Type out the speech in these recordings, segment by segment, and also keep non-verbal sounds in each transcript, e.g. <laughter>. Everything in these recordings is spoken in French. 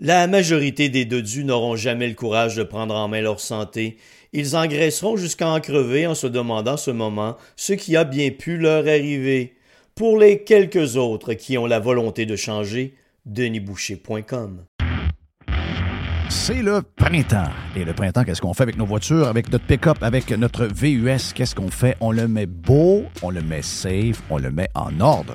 La majorité des dodus n'auront jamais le courage de prendre en main leur santé. Ils engraisseront jusqu'à en crever en se demandant ce moment ce qui a bien pu leur arriver. Pour les quelques autres qui ont la volonté de changer, denisboucher.com. C'est le printemps. Et le printemps, qu'est-ce qu'on fait avec nos voitures, avec notre pick-up, avec notre VUS? Qu'est-ce qu'on fait? On le met beau, on le met safe, on le met en ordre.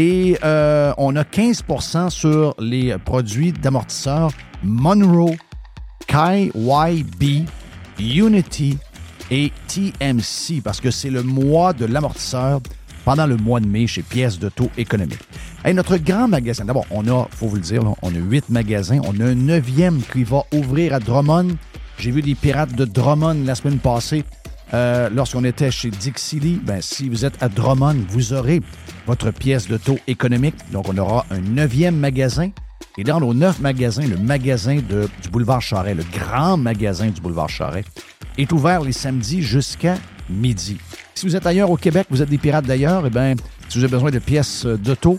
Et euh, on a 15% sur les produits d'amortisseurs Monroe, KYB, Unity et TMC parce que c'est le mois de l'amortisseur pendant le mois de mai chez Pièces de taux économique. Et notre grand magasin, d'abord, on a, faut vous le dire, on a huit magasins. On a un neuvième qui va ouvrir à Drummond. J'ai vu des pirates de Drummond la semaine passée. Euh, lorsqu'on était chez Dixie ben, si vous êtes à Drummond, vous aurez votre pièce taux économique. Donc, on aura un neuvième magasin. Et dans nos neuf magasins, le magasin du boulevard Charret, le grand magasin du boulevard Charret, est ouvert les samedis jusqu'à midi. Si vous êtes ailleurs au Québec, vous êtes des pirates d'ailleurs, eh bien, si vous avez besoin de pièces d'auto,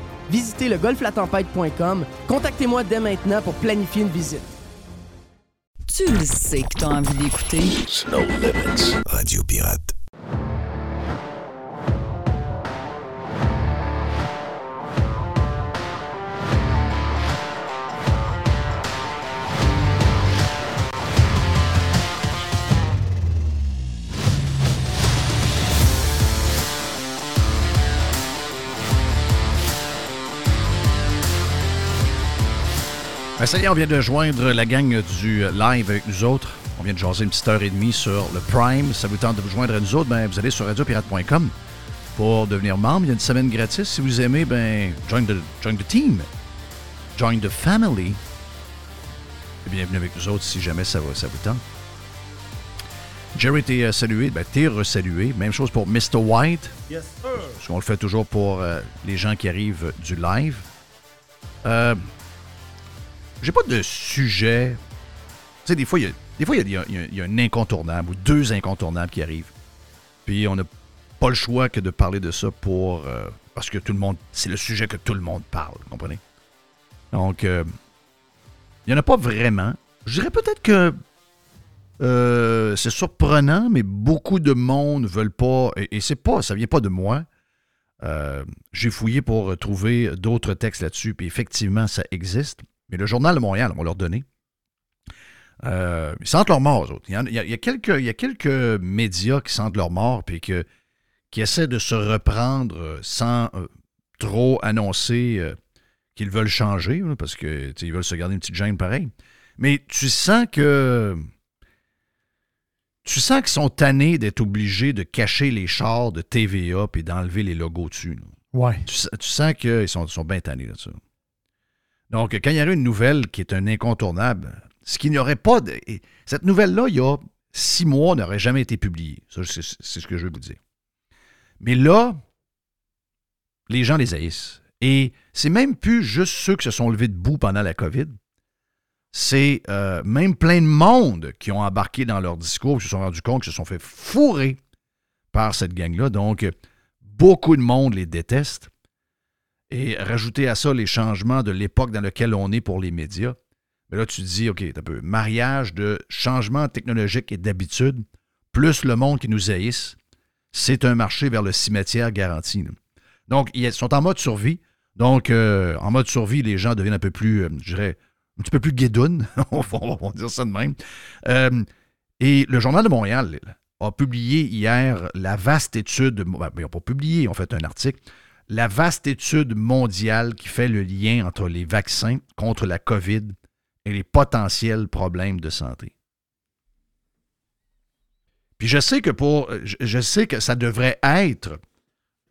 visitez le golflatempête.com. Contactez-moi dès maintenant pour planifier une visite. Tu le sais que tu as envie d'écouter. Snow Limits, Radio Pirate. Ben, ça y est, on vient de joindre la gang du live avec nous autres. On vient de jaser une petite heure et demie sur le Prime. ça vous tente de vous joindre à nous autres, ben, vous allez sur radiopirate.com pour devenir membre. Il y a une semaine gratis. Si vous aimez, ben, join the, join the team. Join the family. Et bienvenue avec nous autres si jamais ça, va, ça vous tente. Jerry, t'es euh, salué. Ben, t'es resalué. Même chose pour Mr. White. Yes, sir. Parce qu'on le fait toujours pour euh, les gens qui arrivent du live. Euh, j'ai pas de sujet sais, des fois, il y a, des fois, il y a, un incontournable ou deux incontournables qui arrivent. Puis on n'a pas le choix que de parler de ça pour. euh, parce que tout le monde. C'est le sujet que tout le monde parle, comprenez? Donc, euh, il n'y en a pas vraiment. Je dirais peut-être que. euh, c'est surprenant, mais beaucoup de monde veulent pas. Et, et c'est pas. Ça vient pas de moi. Euh, J'ai fouillé pour trouver d'autres textes là-dessus, puis effectivement, ça existe. Mais le Journal de Montréal, on va leur donner. Euh, ils sentent leur mort, eux autres. Il y, a, il y a quelques, il y a quelques médias qui sentent leur mort puis que, qui essaient de se reprendre euh, sans euh, trop annoncer euh, qu'ils veulent changer, parce que tu sais, ils veulent se garder une petite gêne pareil. Mais tu sens que. Tu sens qu'ils sont tannés d'être obligés de cacher les chars de TVA et d'enlever les logos dessus. là. Ouais. Tu, sens- tu sens qu'ils sont, sont bien tannés de ça. Donc, quand il y aurait une nouvelle qui est un incontournable, ce qui n'y aurait pas de. et Cette nouvelle-là, il y a six mois, n'aurait jamais été publiée. C'est ce que je veux vous dire. Mais là, les gens les haïssent. Et c'est même plus juste ceux qui se sont levés debout pendant la COVID. C'est euh, même plein de monde qui ont embarqué dans leur discours, qui se sont rendus compte qu'ils se sont fait fourrer par cette gang-là. Donc, beaucoup de monde les déteste. Et rajouter à ça les changements de l'époque dans laquelle on est pour les médias. Mais là, tu te dis, OK, un peu mariage de changements technologiques et d'habitude, plus le monde qui nous haïsse, c'est un marché vers le cimetière garanti. Donc, ils sont en mode survie. Donc, euh, en mode survie, les gens deviennent un peu plus, euh, je dirais, un petit peu plus guédounes. <laughs> on, va, dire ça de même. Euh, et le Journal de Montréal a publié hier la vaste étude, ben, ils n'ont pas publié, ils ont fait un article, la vaste étude mondiale qui fait le lien entre les vaccins contre la COVID et les potentiels problèmes de santé. Puis je sais que pour. Je, sais que ça devrait être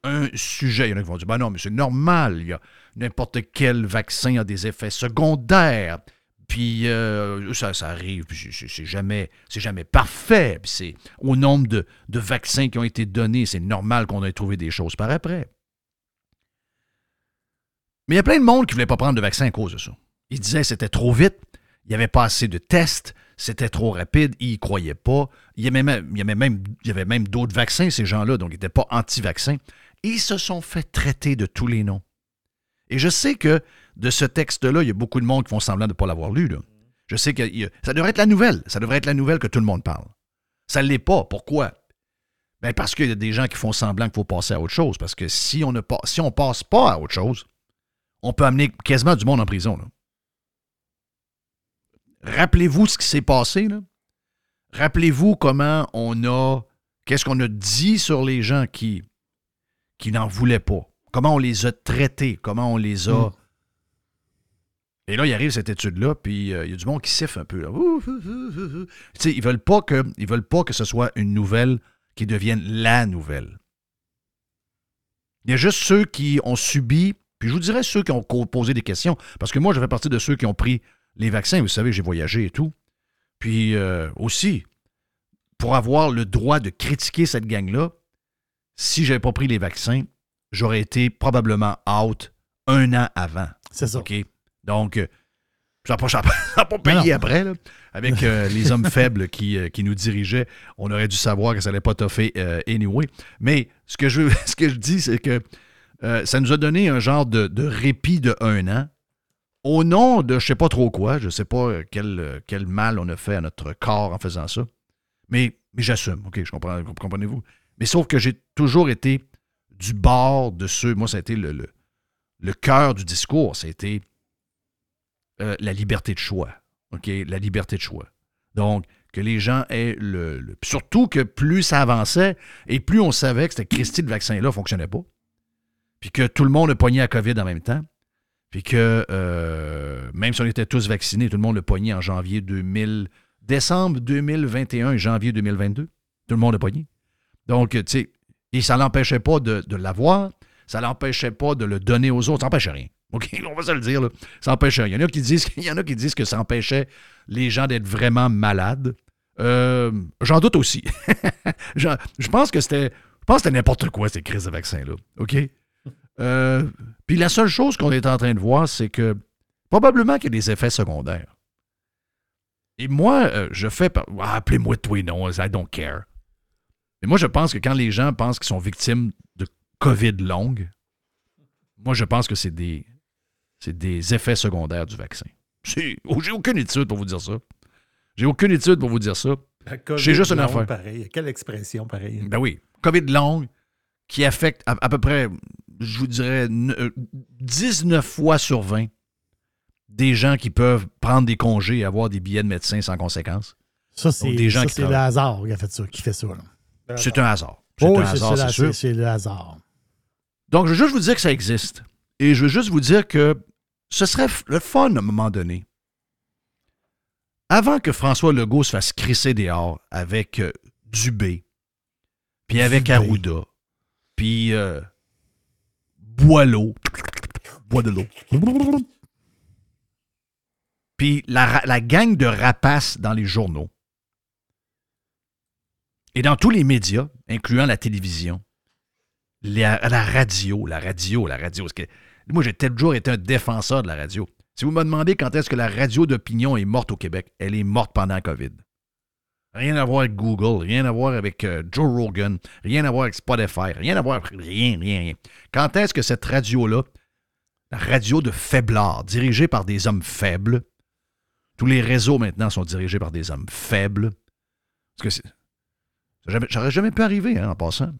un sujet. Il y en a qui vont dire ben non, mais c'est normal, n'importe quel vaccin a des effets secondaires. Puis euh, ça, ça arrive, c'est- jamais, jamais parfait. C'est au nombre de vaccins qui ont été donnés, c'est normal qu'on ait trouvé des choses par après. Mais il y a plein de monde qui ne voulait pas prendre de vaccin à cause de ça. Ils disaient que c'était trop vite, il n'y avait pas assez de tests, c'était trop rapide, ils n'y croyaient pas. Il y avait même, y avait même, d'autres vaccins, ces gens-là, donc ils n'étaient pas anti-vaccins. Ils se sont fait traiter de tous les noms. Et je sais que de ce texte-là, il y a beaucoup de monde qui font semblant de ne pas l'avoir lu. Je sais que ça devrait être la nouvelle. Ça devrait être la nouvelle que tout le monde parle. Ça ne l'est pas. Pourquoi? Ben parce qu'il y a des gens qui font semblant qu'il faut passer à autre chose. Parce que si on ne pas, si passe pas à autre chose, on peut amener quasiment du monde en prison. Rappelez-vous ce qui s'est passé. Rappelez-vous comment on a. Qu'est-ce qu'on a dit sur les gens qui, qui n'en voulaient pas. Comment on les a traités. Comment on les a. Mm. Et là, il arrive cette étude-là, puis euh, il y a du monde qui siffle un peu. là. Ouh, ouh, ouh, ils veulent pas que ils veulent pas que ce soit une nouvelle qui devienne la nouvelle. Il y a juste ceux qui ont subi, puis je vous dirais ceux qui ont posé des questions, parce que moi, je fais partie de ceux qui ont pris les vaccins. Vous savez, j'ai voyagé et tout. Puis euh, aussi, pour avoir le droit de critiquer cette gang-là, si j'avais pas pris les vaccins, j'aurais été probablement out un an avant. C'est ça. OK? Donc, euh, ça n'a pas, pas- <laughs> payé après, là. avec euh, les hommes <laughs> faibles qui, euh, qui nous dirigeaient. On aurait dû savoir que ça n'allait pas toffer euh, anyway. Mais ce que je, <laughs> ce que je dis, c'est que euh, ça nous a donné un genre de, répit de un an au nom de je sais pas trop quoi. Je sais pas euh, quel, euh, quel mal on a fait à notre corps en faisant ça. Mais, mais j'assume, OK, je comprends, comprenez-vous. Mais sauf que j'ai toujours été du bord de ceux. Moi, ça a été le, le, le cœur du discours. C'était euh, la liberté de choix. OK? La liberté de choix. Donc, que les gens aient le, le- Surtout que plus ça avançait et plus on savait que cette Christie de vaccin-là ne fonctionnait pas. Puis que tout le monde a pogné à COVID en même temps. Puis que euh, même si on était tous vaccinés, tout le monde a pogné en janvier 2000, décembre 2021 et janvier 2022. Tout le monde a pogné. Donc, tu sais, et ça l'empêchait pas de, de l'avoir, ça l'empêchait pas de le donner aux autres, ça n'empêchait rien. OK, <laughs> on va se le dire, là. ça n'empêchait rien. Il y en a qui disent, <laughs> il y en a qui disent que ça empêchait les gens d'être vraiment malades. Euh, J'en doute aussi. <laughs> Je pense que c'était. Je pense que c'était n'importe quoi, ces crises de vaccins-là. OK? Euh, Puis la seule chose qu'on est en train de voir, c'est que probablement qu'il y a des effets secondaires. Et moi, euh, je fais. Ah, Appelez-moi tous les noms, I don't care. Mais moi, je pense que quand les gens pensent qu'ils sont victimes de COVID longue, moi, je pense que c'est des, c'est des effets secondaires du vaccin. Oh, J'ai aucune étude pour vous dire ça. J'ai aucune étude pour vous dire ça. J'ai juste une affaire. Pareil. Quelle expression pareille. Ben oui. COVID longue qui affecte à, à peu près, je vous dirais, ne- euh, 19 fois sur 20 des gens qui peuvent prendre des congés et avoir des billets de médecin sans conséquence. Ça, c'est des gens ça, qui c'est le hasard qui, a fait ça, qui fait ça. là. C'est un hasard. C'est Oh, un hasard, c'est c'est sûr. c'est- c'est le hasard. Donc, je veux juste vous dire que ça existe. Et je veux juste vous dire que ce serait le fun à un moment donné. Avant que François Legault se fasse crisser dehors avec euh, Dubé, puis avec Dubé. Arruda, puis euh, Boileau, Bois de l'eau, puis la, gang de rapaces dans les journaux et dans tous les médias, incluant la télévision, la, radio, la radio, la radio. Moi, j'ai toujours été un défenseur de la radio. Si vous me demandez quand est-ce que la radio d'opinion est morte au Québec, elle est morte pendant la COVID. Rien à voir avec Google, rien à voir avec euh, Joe Rogan, rien à voir avec Spotify, rien à voir avec rien, rien, rien. Quand est-ce que cette radio-là, la radio de faiblard, dirigée par des hommes faibles, tous les réseaux maintenant sont dirigés par des hommes faibles, parce que ça jamais- j'aurais jamais pu arriver hein, en passant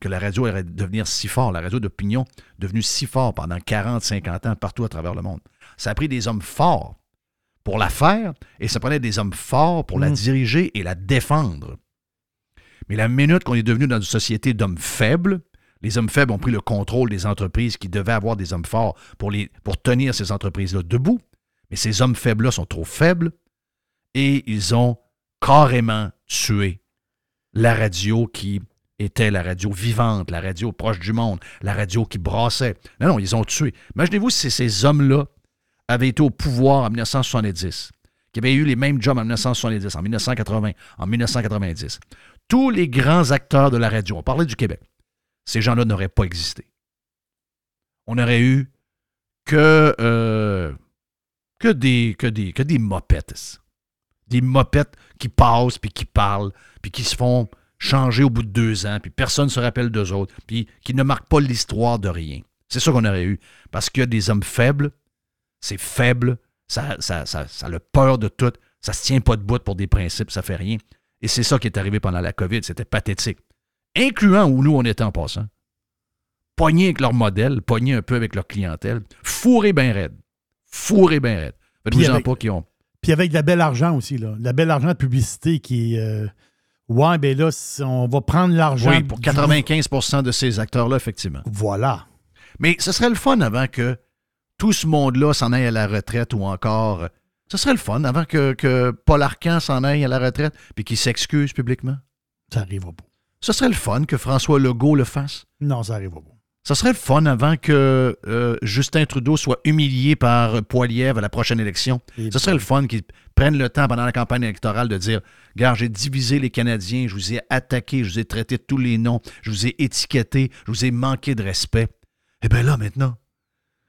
que la radio allait devenir si fort, la radio d'opinion devenue si fort pendant 40, 50 ans partout à travers le monde. Ça a pris des hommes forts pour la faire et ça prenait des hommes forts pour la Mm. diriger et la défendre. Mais la minute qu'on est devenu dans une société d'hommes faibles, les hommes faibles ont pris le contrôle des entreprises qui devaient avoir des hommes forts pour, les, pour tenir ces entreprises-là debout. Mais ces hommes faibles-là sont trop faibles et ils ont carrément tué la radio qui était la radio vivante, la radio proche du monde, la radio qui brassait. Non, non, ils ont tué. Imaginez-vous si ces hommes-là avaient été au pouvoir en 1970, qui avaient eu les mêmes jobs en 1970, en 1980, en 1990. Tous les grands acteurs de la radio, on parlait du Québec, ces gens-là n'auraient pas existé. On n'aurait eu que, euh, que, des, que, des, que des mopettes. Des mopettes qui passent, puis qui parlent, puis qui se font changer au bout de deux ans, puis personne ne se rappelle d'eux autres, puis qui ne marquent pas l'histoire de rien. C'est ça qu'on aurait eu. Parce que des hommes faibles, c'est faible, ça, ça, ça, ça a le peur de tout, ça se tient pas de bout pour des principes, ça fait rien. Et c'est ça qui est arrivé pendant la COVID, c'était pathétique. Incluant où nous on était en passant. Pognés avec leur modèle, pognés un peu avec leur clientèle, fourrés bien raide. Fourrés bien raide. Faites-vous Puis en avec- pas qui ont. Puis avec de la belle argent aussi, là. De La belle argent de publicité qui est. euh, ouais, ben là, on va prendre l'argent. Oui, pour du- 95% de ces acteurs-là, effectivement. Voilà. Mais ce serait le fun avant que tout ce monde-là s'en aille à la retraite ou encore. Ce serait le fun avant que, que Paul Arcan s'en aille à la retraite puis qu'il s'excuse publiquement. Ça arrivera pas. Ce serait le fun que François Legault le fasse. Non, ça arrivera pas. Ce serait le fun avant que euh, Justin Trudeau soit humilié par Poiliev à la prochaine élection. Ce serait le fun qu'ils prennent le temps pendant la campagne électorale de dire Gars, j'ai divisé les Canadiens, je vous ai attaqué, je vous ai traité de tous les noms, je vous ai étiqueté, je vous ai manqué de respect. Eh bien là, maintenant,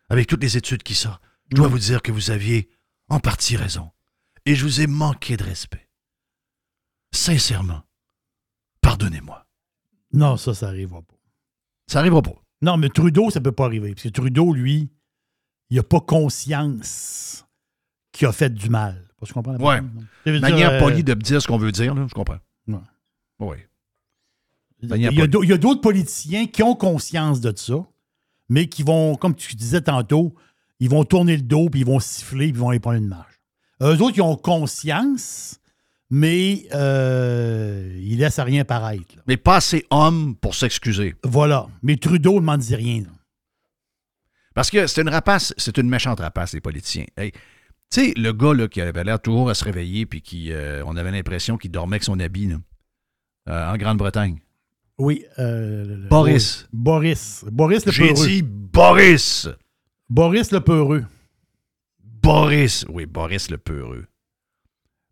avec toutes les études qui sortent, je dois vous dire que vous aviez en partie raison. Et je vous ai manqué de respect. Sincèrement, pardonnez-moi. Non, ça, ça arrivera pas. Ça arrivera pas. Non, mais Trudeau, ça peut pas arriver. Parce que Trudeau, lui, il n'a pas conscience qu'il a fait du mal. Tu comprends la Ouais. dire, Manière euh, polie de dire ce qu'on veut dire, là, je comprends. Ouais. Oui. Il manière y a polie. d'au- il y a d'autres politiciens qui ont conscience de ça, mais qui vont, comme tu disais tantôt, ils vont tourner le dos, puis ils vont siffler, puis ils vont aller prendre une marche. Eux autres, ils ont conscience, mais euh, ils laissent rien paraître. là. Mais pas assez homme pour s'excuser. Voilà. Mais Trudeau ne m'en dit rien. là. Parce que c'est une rapace, c'est une méchante rapace, les politiciens. Hey, tu sais, le gars là, qui avait l'air toujours à se réveiller, puis qui, euh, on avait l'impression qu'il dormait avec son habit, là, euh, en Grande-Bretagne. Oui. euh, Boris. oui. Boris. Boris le J'ai peureux. dit Boris! Boris le peureux. Boris! Oui, Boris le peureux.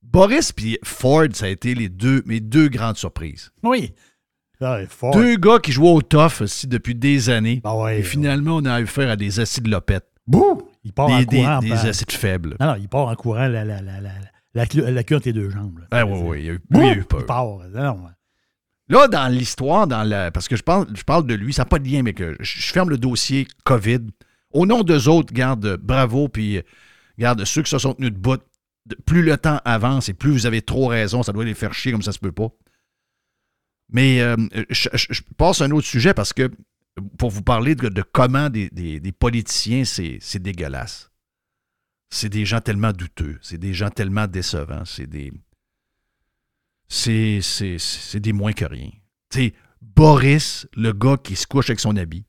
Boris puis Ford, ça a été les deux, mes deux grandes surprises. Oui. Ah. Deux gars qui jouaient au tough aussi depuis des années. Ah ouais. et finalement, on a affaire à des acides lopettes. Bouh! Il part en Des, des, courant. des acides faibles. Non, non, il part en courant la, la, la, la, La, queue entre les deux jambes. là. Ah oui, oui, il y a eu, oui, il y a eu peur. Il part. Non, non. Là, dans l'histoire, dans la, parce que je parle, je parle de lui, ça n'a pas de lien, mais que je, ferme le dossier COVID. Au nom d'eux autres, garde, bravo, puis euh, garde ceux qui se sont tenus de bout. Plus le temps avance et plus vous avez trop raison, ça doit les faire chier comme ça se peut pas. Mais euh, je, passe à un autre sujet parce que pour vous parler de, comment des, des- des politiciens, c'est dégueulasse. C'est des gens tellement douteux, c'est des gens tellement décevants, c'est des c'est, des moins que rien. Tu Boris, le gars qui se couche avec son habit.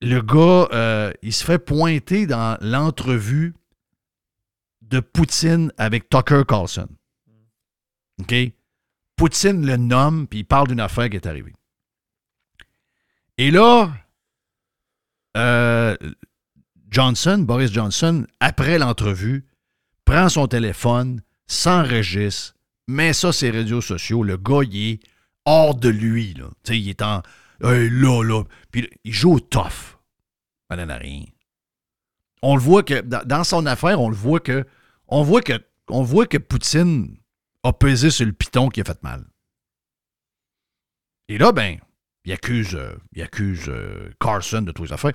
Le gars, euh, il se fait pointer dans l'entrevue de Poutine avec Tucker Carlson. OK? Poutine le nomme, puis il parle d'une affaire qui est arrivée. Et là, euh, Johnson, Boris Johnson, après l'entrevue, prend son téléphone, s'enregistre, met ça sur les réseaux sociaux. Le gars, il est hors de lui. Là. Il est en. Hey, là, là. Puis il joue au tough. Ça donne à rien. On le voit que, dans, son affaire, on le voit que. On voit que. On voit que Poutine a pesé sur le piton qui a fait mal. Et là, ben, il accuse, euh, il accuse euh, Carson de toutes les affaires.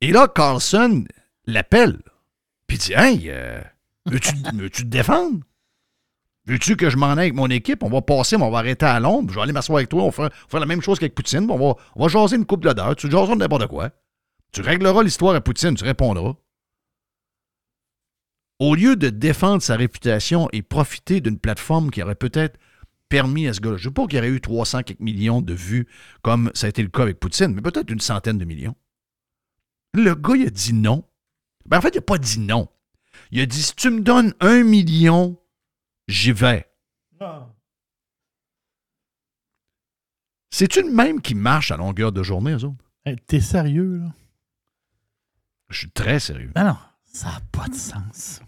Et là, Carlson l'appelle. Puis dit Hey, euh, veux-tu te défendre? Veux-tu que je m'en aille avec mon équipe? On va passer, mais on va arrêter à Londres. Je vais aller m'asseoir avec toi. On va faire, la même chose qu'avec Poutine. On va, on va jaser une couple d'heures. Tu jaseras n'importe quoi. Tu régleras l'histoire à Poutine. Tu répondras. Au lieu de défendre sa réputation et profiter d'une plateforme qui aurait peut-être permis à ce gars-là, je ne sais pas qu'il y aurait eu 300 quelques millions de vues comme ça a été le cas avec Poutine, mais peut-être une centaine de millions. Le gars, a dit non. Ben, en fait, il n'a pas dit non. Il a dit si tu me donnes un million, j'y vais. C'est-tu le même qui marche à longueur de journée, eux autres? Hey, T'es sérieux, là? Je suis très sérieux. Non, non. Ça n'a pas de sens.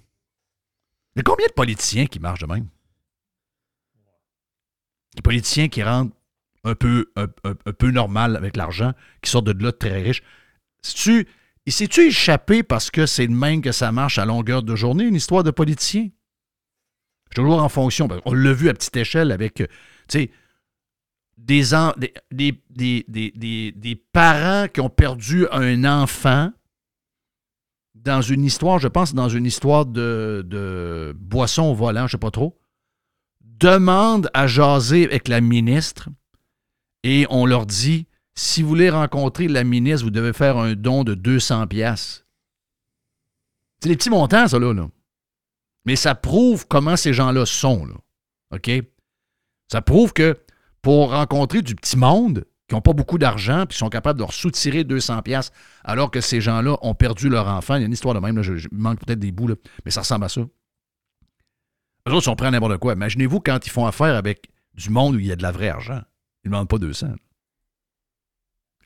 Il y a combien de politiciens qui marchent de même? Des politiciens qui rentrent un peu, un, un- un peu normal avec l'argent, qui sortent de là très riches. C'est-tu, il s'est-tu échappé parce que c'est le même que ça marche à longueur de journée, une histoire de politicien? Toujours en fonction. parce qu'on l'a vu à petite échelle avec, euh, tu sais, des, en- des, des, des, des- des- des parents qui ont perdu un enfant dans une histoire, je pense, dans une histoire de, de boisson au volant, je sais pas trop, demande à jaser avec la ministre et on leur dit si vous voulez rencontrer la ministre, vous devez faire un don de 200 pièces. C'est des petits montants, ça, là, là. Mais ça prouve comment ces gens-là sont, là. OK? Ça prouve que pour rencontrer du petit monde qui n'ont pas beaucoup d'argent puis sont capables de leur soutirer 200 pièces alors que ces gens-là ont perdu leur enfant. Il y a une histoire de même, là, je, manque peut-être des bouts, là, mais ça ressemble à ça. Eux autres sont prêts à n'importe quoi. Imaginez-vous quand ils font affaire avec du monde où il y a de la vraie argent. Ils ne demandent pas 200.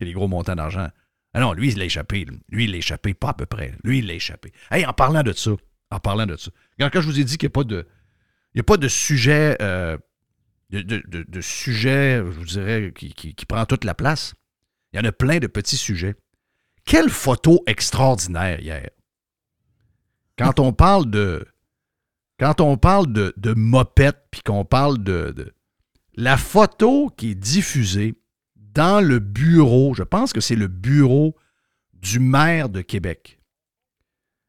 A des gros montants d'argent. Ah non, lui, il l'a échappé. Lui, il l'a échappé, pas à peu près. Lui, il l'a échappé. Hey, en parlant de ça, en parlant de ça, quand, je vous ai dit qu'il n'y a pas de, il y a pas de sujet, euh, de, de- sujet, je vous dirais, qui, prend toute la place, il y en a plein de petits sujets. Quelle photo extraordinaire hier. Quand on parle de. Quand on parle de, de mopette, puis qu'on parle de- La photo qui est diffusée dans le bureau, je pense que c'est le bureau du maire de Québec.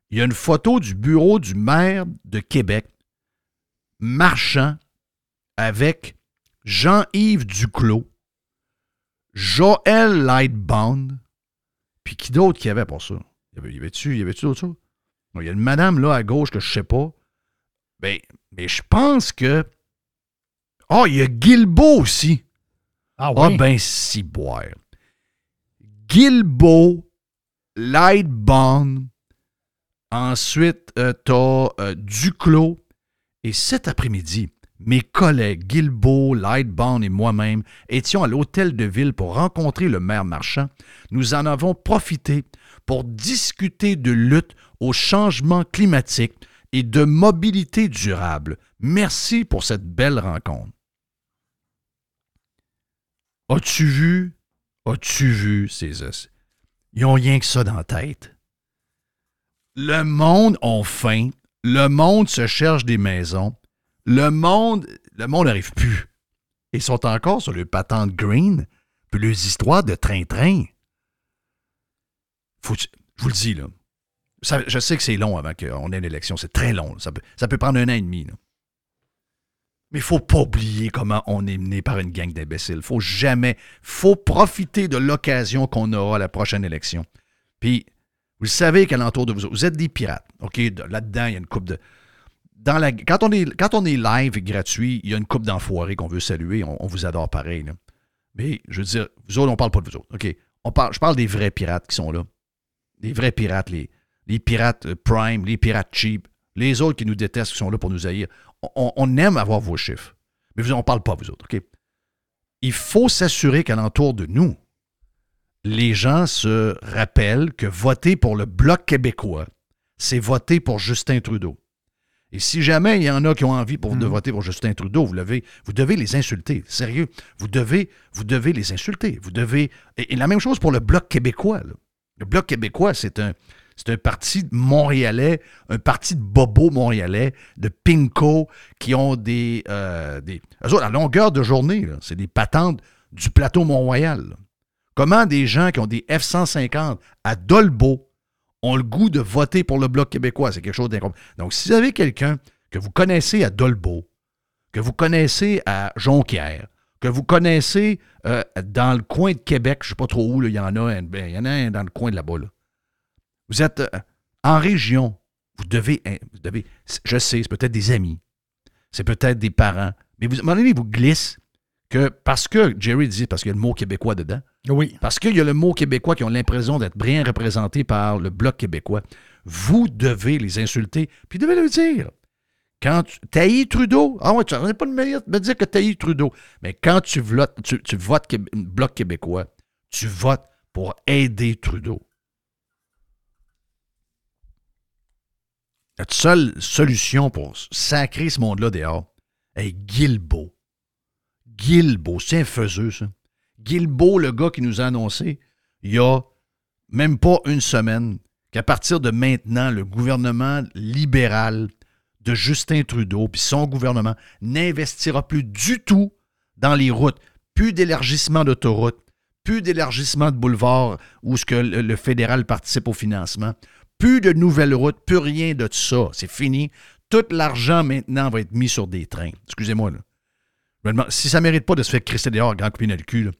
Il y a une photo du bureau du maire de Québec marchant avec Jean-Yves Duclos, Joël Lightbound, puis qui d'autre qu'il y avait pour ça? Avait- y avait-tu avait d'autres Il y a une madame là à gauche que je sais pas. Ben, mais je pense que. Ah, il y a Guilbeault aussi. Ah Ah, ben, si boire. Guilbeault, Lightbound. Ensuite, euh, t'as euh, Duclos. Et cet après-midi, mes collègues Guilbeault, Lightbound et moi-même étions à l'hôtel de ville pour rencontrer le maire marchand. Nous en avons profité pour discuter de lutte au changement climatique et de mobilité durable. Merci pour cette belle rencontre. As-tu vu? As-tu vu ces os? Ils ont rien que ça dans la tête. Le monde ont faim. Le monde se cherche des maisons. Le monde, le monde n'arrive plus. Ils sont encore sur le patente green, puis les histoires de train-train. Je vous le dis, là. Je sais que c'est long avant qu'on ait une élection. C'est très long. Ça peut, ça peut prendre un an et demi. là. Mais il faut pas oublier comment on est mené par une gang d'imbéciles. faut jamais. faut profiter de l'occasion qu'on aura à la prochaine élection. Puis, vous savez qu'alentour de vous, autres, vous êtes des pirates. OK? De- Là-dedans, il y a une coupe de. Quand, on est, quand on est live et gratuit, il y a une coupe d'enfoirés qu'on veut saluer. On, vous adore pareil. Mais, je veux dire, vous autres, on parle pas de vous autres. OK? On parle, je parle des vrais pirates qui sont là. Des vrais pirates, les, les pirates euh, prime, les pirates cheap, les autres qui nous détestent, qui sont là pour nous haïr. On, on aime avoir vos chiffres. Mais vous, on ne parle pas, vous autres, OK? Il faut s'assurer qu'alentour de nous, les gens se rappellent que voter pour le Bloc québécois, c'est voter pour Justin Trudeau. Et si jamais il y en a qui ont envie pour, de Mhm. voter pour Justin Trudeau, vous, l'avez- vous devez les insulter. Sérieux. Vous devez, vous devez les insulter. Vous devez. Et, et la même chose pour le Bloc québécois. là. Le Bloc québécois, c'est un, c'est un parti montréalais, un parti de bobos montréalais, de pinko, qui ont des. euh, des à longueur de journée, c'est des patentes du plateau Mont-Royal. Comment des gens qui ont des F-150 à Dolbeau ont le goût de voter pour le Bloc québécois? C'est quelque chose d'incompréhensible. Donc, si vous avez quelqu'un que vous connaissez à Dolbeau, que vous connaissez à Jonquière, que vous connaissez euh, dans le coin de Québec, je ne sais pas trop où, il y en a un, ben, il y en a dans le coin de là-bas. là. Vous êtes euh, en région, vous devez, hein, vous devez, je sais, c'est peut-être des amis, c'est peut-être des parents, mais vous, à un moment donné, il vous glisse que parce que, Jerry dit, parce qu'il y a le mot québécois dedans, Oui. parce qu'il y a le mot québécois qui ont l'impression d'être bien représentés par le Bloc québécois, vous devez les insulter, puis devez leur dire. Quand tu Trudeau, ah ouais, tu n'as pas de mérite de me dire que tu Trudeau. Mais quand tu votes, tu, tu votes Québé- Bloc québécois, tu votes pour aider Trudeau. La seule solution pour sacrer ce monde-là dehors est Guilbeault. Guilbeault, c'est un faiseux, ça. Guilbeault, le gars qui nous a annoncé, il y a même pas une semaine, qu'à partir de maintenant, le gouvernement libéral de Justin Trudeau puis son gouvernement n'investira plus du tout dans les routes. Plus d'élargissement d'autoroutes, plus d'élargissement de boulevards où ce que le fédéral participe au financement, plus de nouvelles routes, plus rien de ça. C'est fini. Tout l'argent maintenant va être mis sur des trains. Excusez-moi, si ça ne mérite pas de se faire crisser dehors, grand coup dans le cul,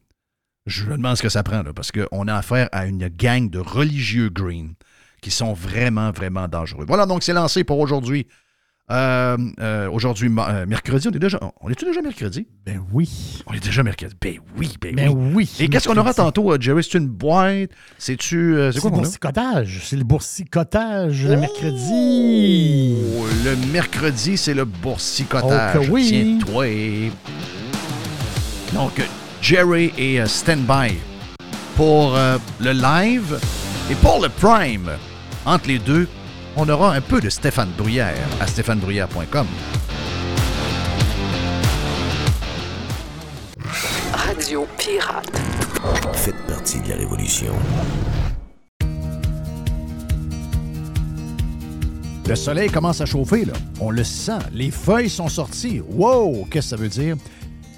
je me demande ce que ça prend, parce qu'on a affaire à une gang de religieux green qui sont vraiment, vraiment dangereux. Voilà, donc c'est lancé pour aujourd'hui. Euh, euh, aujourd'hui, euh, mercredi, on est déjà. On est-tu déjà mercredi? Ben oui. On est déjà mercredi. Ben oui, ben, Ben oui. oui. Et qu'est-ce qu'on aura tantôt, Jerry? C'est une boîte? C'est-tu. c'est quoi le boursicotage. C'est le boursicotage le mercredi. Oh, le mercredi, c'est le boursicotage. Oh oui. Tiens-toi. Donc, Jerry est stand-by pour euh, le live et pour le prime. Entre les deux, on aura un peu de Stéphane Bruyère à stéphanebruyère.com. Radio Pirate. Faites partie de la révolution. Le soleil commence à chauffer, là. On le sent. Les feuilles sont sorties. Wow! Qu'est-ce que ça veut dire?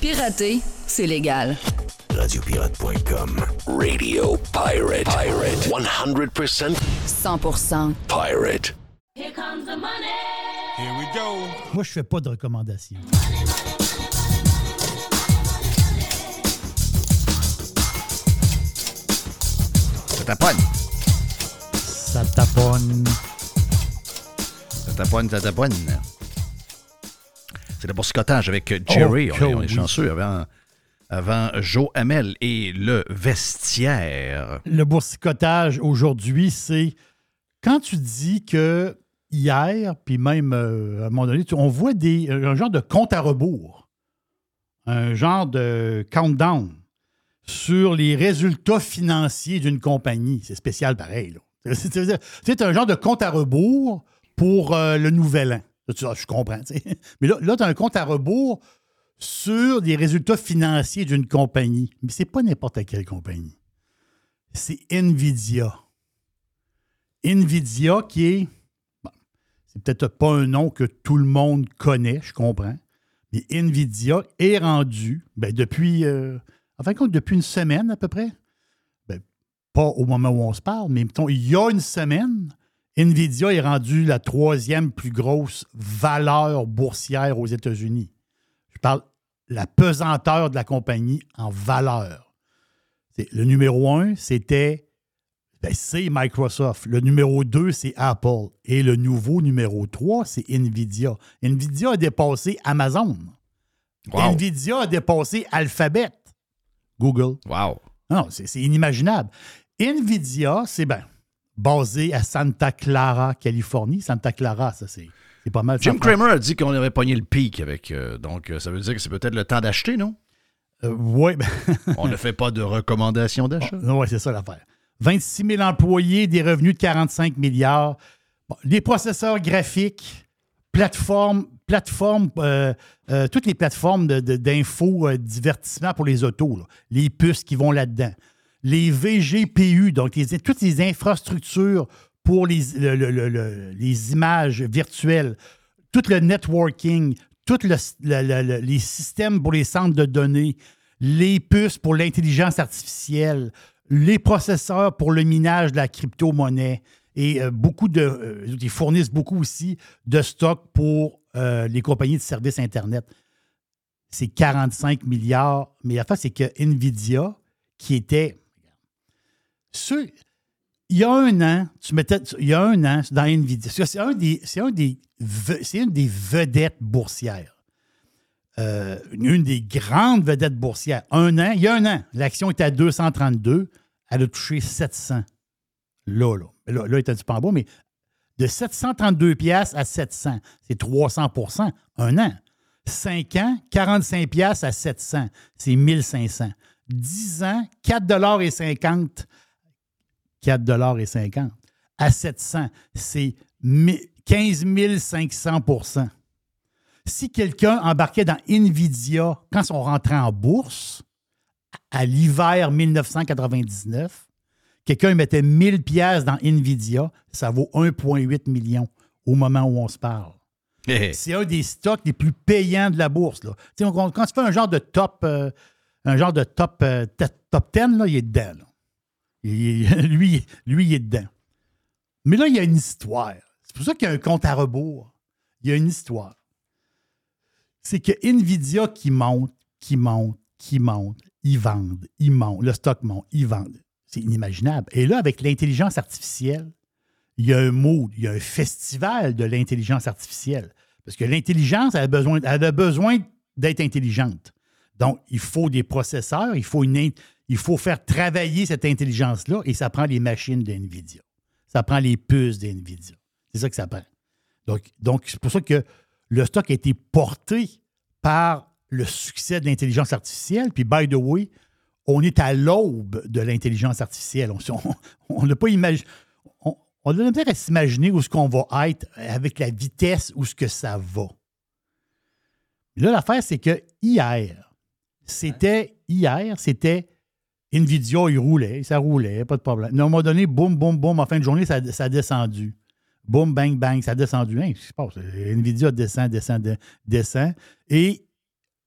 Pirater, c'est légal. Radiopirate.com. Radio Pirate. Pirate. 100% 100% pirate. Here comes the money. Here we go. Moi, je fais pas de recommandations. Ça taponne. Ça taponne. Ça taponne, ça taponne. C'est le boursicotage avec Jerry. Oh, on, est, on est oui. chanceux avant, avant Joe Hamel et le vestiaire. Le boursicotage aujourd'hui, c'est quand tu dis que hier, puis même euh, à un moment donné, tu- on voit des, un genre de compte à rebours, un genre de countdown sur les résultats financiers d'une compagnie. C'est spécial pareil. là. C'est- <laughs> C'est c'est un genre de compte à rebours pour euh, le nouvel an. Tu- ah, je comprends. <laughs> Mais là, là tu as un compte à rebours sur les résultats financiers d'une compagnie. Mais c'est pas n'importe quelle compagnie. C'est Nvidia. Nvidia qui est. c'est peut-être pas un nom que tout le monde connaît, je comprends. Mais Nvidia est rendu, ben, depuis. euh, en fin de compte, depuis une semaine à peu près. Ben, pas au moment où on se parle, mais mettons, il y a une semaine, Nvidia est rendu la troisième plus grosse valeur boursière aux États-Unis. Je parle la pesanteur de la compagnie en valeur. Le numéro un, c'était ben, c'est Microsoft. Le numéro 2, c'est Apple. Et le nouveau numéro 3, c'est Nvidia. Nvidia a dépassé Amazon. Wow. Nvidia a dépassé Alphabet. Google. Wow. Non, c'est inimaginable. Nvidia, c'est ben, basé à Santa Clara, Californie. Santa Clara, ça, c'est pas mal. Jim Cramer a dit qu'on aurait pogné le pic avec. euh, donc, euh, ça veut dire que c'est peut-être le temps d'acheter, non? Euh, oui, ben, <laughs> On ne fait pas de recommandation d'achat? Oui, c'est ça l'affaire. 26 000 employés, des revenus de 45 milliards. Bon, les processeurs graphiques, plateformes, plateformes euh, euh, toutes les plateformes de- de- d'info, euh, divertissement pour les autos, là. les puces qui vont là-dedans. Les VGPU, donc toutes les infrastructures pour les, le- le- le- le- les images virtuelles, tout le networking, tous les systèmes pour les centres de données, les puces pour l'intelligence artificielle, les processeurs pour le minage de la crypto-monnaie et euh, beaucoup de. euh, ils fournissent beaucoup aussi de stock pour euh, les compagnies de services Internet. C'est 45 milliards. Mais la face, c'est que Nvidia, qui était. Il y a un an, tu mettais, il y a un an, c'est un c'est une des vedettes boursières. Euh, une des grandes vedettes boursières. Un an, il y a un an, l'action était à 232, elle a touché 700. Là, là. Là, là peu en bas, mais de 732 pièces à 700, c'est 300% un an. 5 ans, 45 pièces à 700, c'est 1500. 10 ans, 4,50 4,50 à 700, c'est 15 500% Si quelqu'un embarquait dans Nvidia quand on rentrait en bourse, à l'hiver 1999, quelqu'un mettait 1000 pièces dans Nvidia, ça vaut 1,8 million au moment où on se parle. C'est un des stocks les plus payants de la bourse. Là. Quand, quand tu fais un genre de top, euh, un genre de top, euh, top 10, là, il est dedans. <laughs> lui, lui, il est dedans. Mais là, il y a une histoire. C'est pour ça qu'il y a un compte à rebours. Il y a une histoire. C'est que Nvidia qui monte, qui monte, qui monte, ils vendent, ils montent, le stock monte, ils vendent. C'est inimaginable. Et là, avec l'intelligence artificielle, il y a un mot, il y a un festival de l'intelligence artificielle. Parce que l'intelligence, elle a besoin d'être intelligente. Donc, il faut des processeurs, il faut, faire travailler cette intelligence-là et ça prend les machines d'NVIDIA. Ça prend les puces d'NVIDIA. C'est ça que ça prend. Donc, c'est pour ça que le stock a été porté par le succès de l'intelligence artificielle. Puis, by the way, on est à l'aube de l'intelligence artificielle. On n'a pas imaginé. On, a intérêt à s'imaginer où ce qu'on va être avec la vitesse où ce que ça va. Là, l'affaire, c'est que hier, c'était hier, c'était Nvidia, il roulait, ça roulait, pas de problème. À un moment donné, boum, boum, boum, en fin de journée, ça, ça a descendu. Boum, bang, bang, ça a descendu. Hein, se passe? Nvidia descend, descend, descend. Et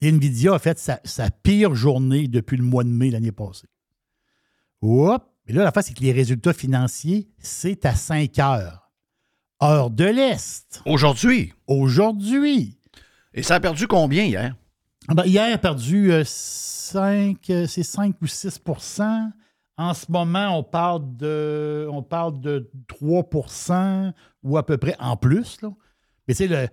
Nvidia a fait sa, pire journée depuis le mois de mai l'année passée. Hop! Mais là, la face, c'est que les résultats financiers, c'est à 5 heures. Heure de l'Est. Aujourd'hui. Aujourd'hui. Et ça a perdu combien hier? Ah ben, hier, a perdu 5, euh, euh, c'est 5 ou 6% En ce moment, on parle de, on parle de 3% ou à peu près en plus. Mais c'est le.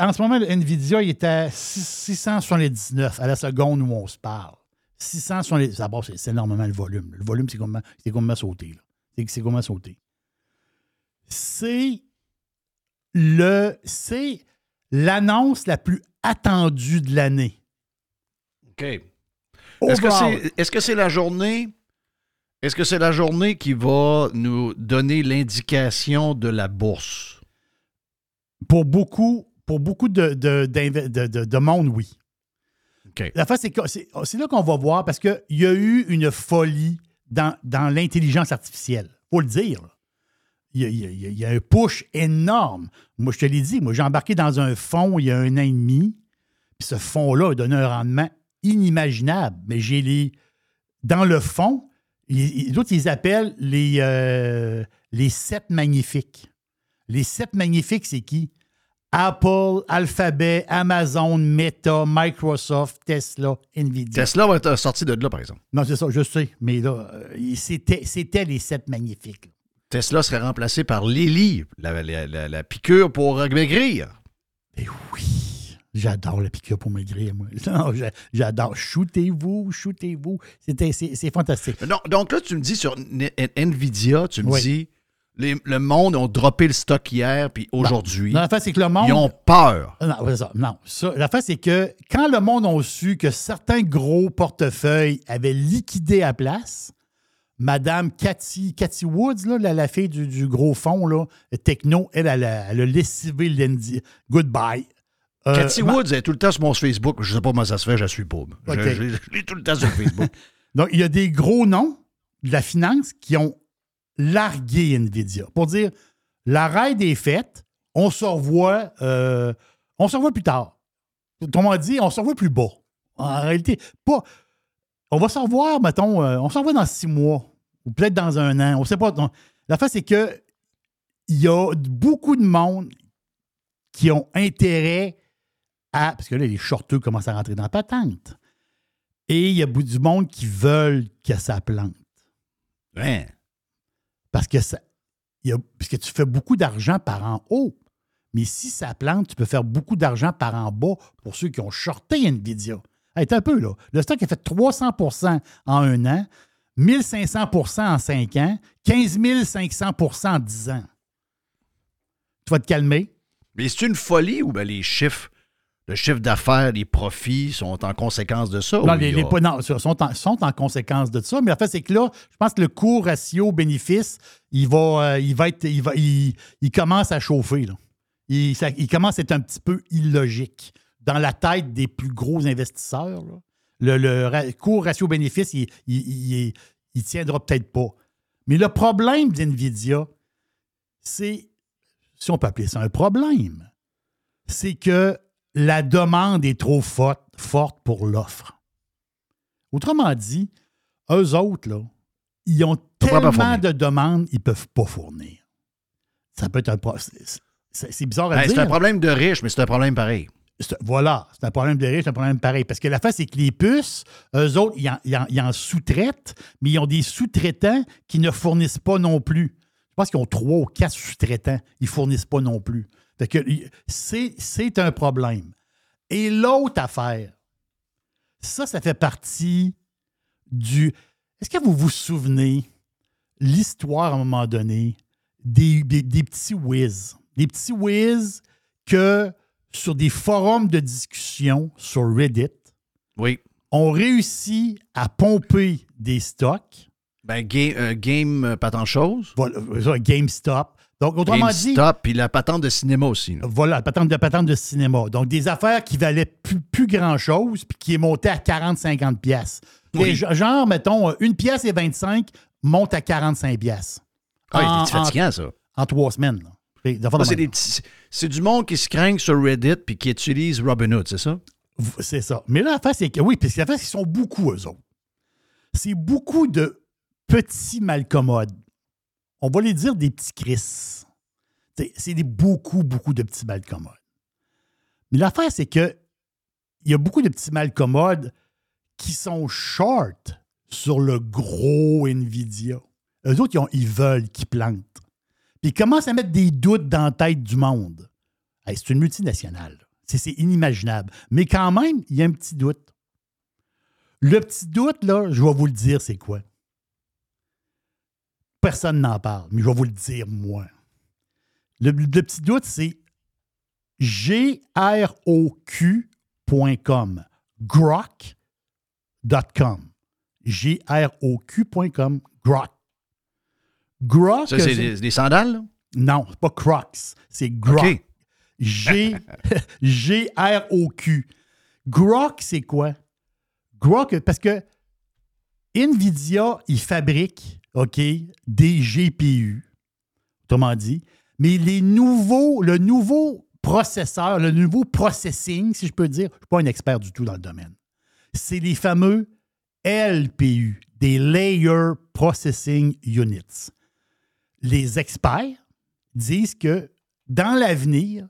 en ce moment, Nvidia il est à 679 à la seconde où on se parle. 670. Ça c'est énormément le volume. Le volume, c'est comment, c'est comment sauter. C'est, comment sauter. C'est le. C'est l'annonce la plus attendue de l'année. OK. Est-ce que c'est la journée. Est-ce que c'est la journée qui va nous donner l'indication de la bourse? Pour beaucoup, pour beaucoup de, de, monde, oui. La face, c'est là qu'on va voir parce qu'il y a eu une folie dans, dans l'intelligence artificielle. faut le dire. Il y, a, un push énorme. Moi, je te l'ai dit, moi, j'ai embarqué dans un fonds il y a un an et demi, puis ce fonds-là a donné un rendement inimaginable. Mais j'ai les. Dans le fond, d'autres, ils appellent les, euh, les sept magnifiques. Les sept magnifiques, c'est qui? Apple, Alphabet, Amazon, Meta, Microsoft, Tesla, Nvidia. Tesla va être sorti de là, par exemple. Non, c'est ça, je sais. Mais là, euh, c'était les sept magnifiques. Tesla serait remplacé par Lily, la, piqûre pour maigrir. Eh oui, j'adore la piqûre pour maigrir, moi. <laughs> j'adore. Shootez-vous, shootez-vous. C'est fantastique. donc là, tu me dis sur Nvidia, tu me dis le monde ont droppé le stock hier, puis aujourd'hui. la face, c'est que le monde. Ils ont peur. Non, ça, non. la face, c'est que quand le monde a su que certains gros portefeuilles avaient liquidé à place, Madame Cathy, Cathy Woods, là, la, fille du, gros fond, là, techno, elle, elle, a, elle a lessivé Lindy. Goodbye. Euh, Cathy Woods est tout le temps sur mon Facebook. Je ne sais pas comment ça se fait, je suis pas. Je, l'ai tout le temps sur Facebook. <laughs> Donc, il y a des gros noms de la finance qui ont largué Nvidia pour dire la raid est faite, on se revoit, euh, on se revoit plus tard. Comment dit, on se revoit plus bas. En réalité, pas. On va se revoir, mettons, euh, on se revoit dans six mois ou peut-être dans un an. On ne sait pas. La face, c'est que il y a beaucoup de monde qui ont intérêt à. Parce que là, les shorteux commencent à rentrer dans la patente. Et il y a du monde qui veulent que ça plante. Ouais. Parce que, ça, parce que tu fais beaucoup d'argent par en haut. Mais si ça plante, tu peux faire beaucoup d'argent par en bas pour ceux qui ont shorté Nvidia. Hey, un peu, là. Le stock a fait 300% en un an, 1500% en cinq ans, 15 500% en dix ans. Tu vas te calmer. Mais c'est une folie ou bien les chiffres le chiffre d'affaires, les profits sont en conséquence de ça? Non, les, a- non, sont, en, sont en conséquence de ça. Mais en fait, c'est que là, je pense que le coût ratio bénéfice, il va, euh, il va être, il va, il, il commence à chauffer. Là. Il, ça- il commence à être un petit peu illogique dans la tête des plus gros investisseurs. là. Le, le ra- coût ratio bénéfice, il, il, il, il- il tiendra peut-être pas. Mais le problème d'NVIDIA, c'est, si on peut appeler ça un problème, c'est que la demande est trop forte, forte pour l'offre. Autrement dit, eux autres, là, ils ont tellement de demandes, ils ne peuvent pas fournir. Ça peut être un problème. C'est bizarre à Ben, dire. c'est un problème de riche, mais c'est un problème pareil. Voilà, c'est un problème de riche, c'est un problème pareil. Parce que la face, c'est que les puces, eux autres, ils en, sous-traitent, mais ils ont des sous-traitants qui ne fournissent pas non plus. Je pense qu'ils ont trois ou quatre sous-traitants. Ils ne fournissent pas non plus. C'est un problème. Et l'autre affaire, ça, ça fait partie du. Est-ce que vous vous souvenez l'histoire à un moment donné des, des- des petits whiz? Des petits whiz que sur des forums de discussion sur Reddit Oui. ont réussi à pomper des stocks. Ben, game, euh, game euh, patente chose. Voilà, ça, GameStop. Donc, autrement dit, GameStop, puis la patente de cinéma aussi. là. Voilà, la patente de patente de cinéma. Donc, des affaires qui valaient plus, plus grand-chose, puis qui est monté à 40-50 pièces. Oui. Genre, mettons, euh, une pièce et 25 monte à 45 pièces. Ah, c'est fatigant, ça. En, en trois semaines. là. Ça, c'est, du monde qui se craigne sur Reddit puis qui utilise Robinhood, c'est ça? C'est ça. Mais là, l'affaire, c'est que oui, parce que l'affaire, c'est qu'ils sont beaucoup, eux autres. C'est beaucoup de petits malcommodes. On va les dire des petits Chris. C'est c'est des beaucoup, beaucoup de petits malcommodes. Mais l'affaire, c'est que il y a beaucoup de petits malcommodes qui sont short sur le gros Nvidia. Eux autres, ils, ont- ils veulent qu'ils plantent. Puis ils commencent à mettre des doutes dans la tête du monde. C'est une multinationale. C'est inimaginable. Mais quand même, il y a un petit doute. Le petit doute, là, je vais vous le dire, c'est quoi? Personne n'en parle, mais je vais vous le dire, moi. Le, petit doute, c'est groq.com. Grok.com. G-R-O-Q.com. Grok. Ça, c'est des, des sandales, là? Non, c'est pas Crocs, c'est Grok. OK. G- <laughs> G-R-O-Q. Grok, c'est quoi? Grok, parce que NVIDIA, il fabrique, OK, des GPU, autrement dit, mais les nouveaux, le nouveau processeur, le nouveau processing, si je peux dire, je ne suis pas un expert du tout dans le domaine, c'est les fameux LPU, des Layer Processing Units. Les experts disent que dans l'avenir,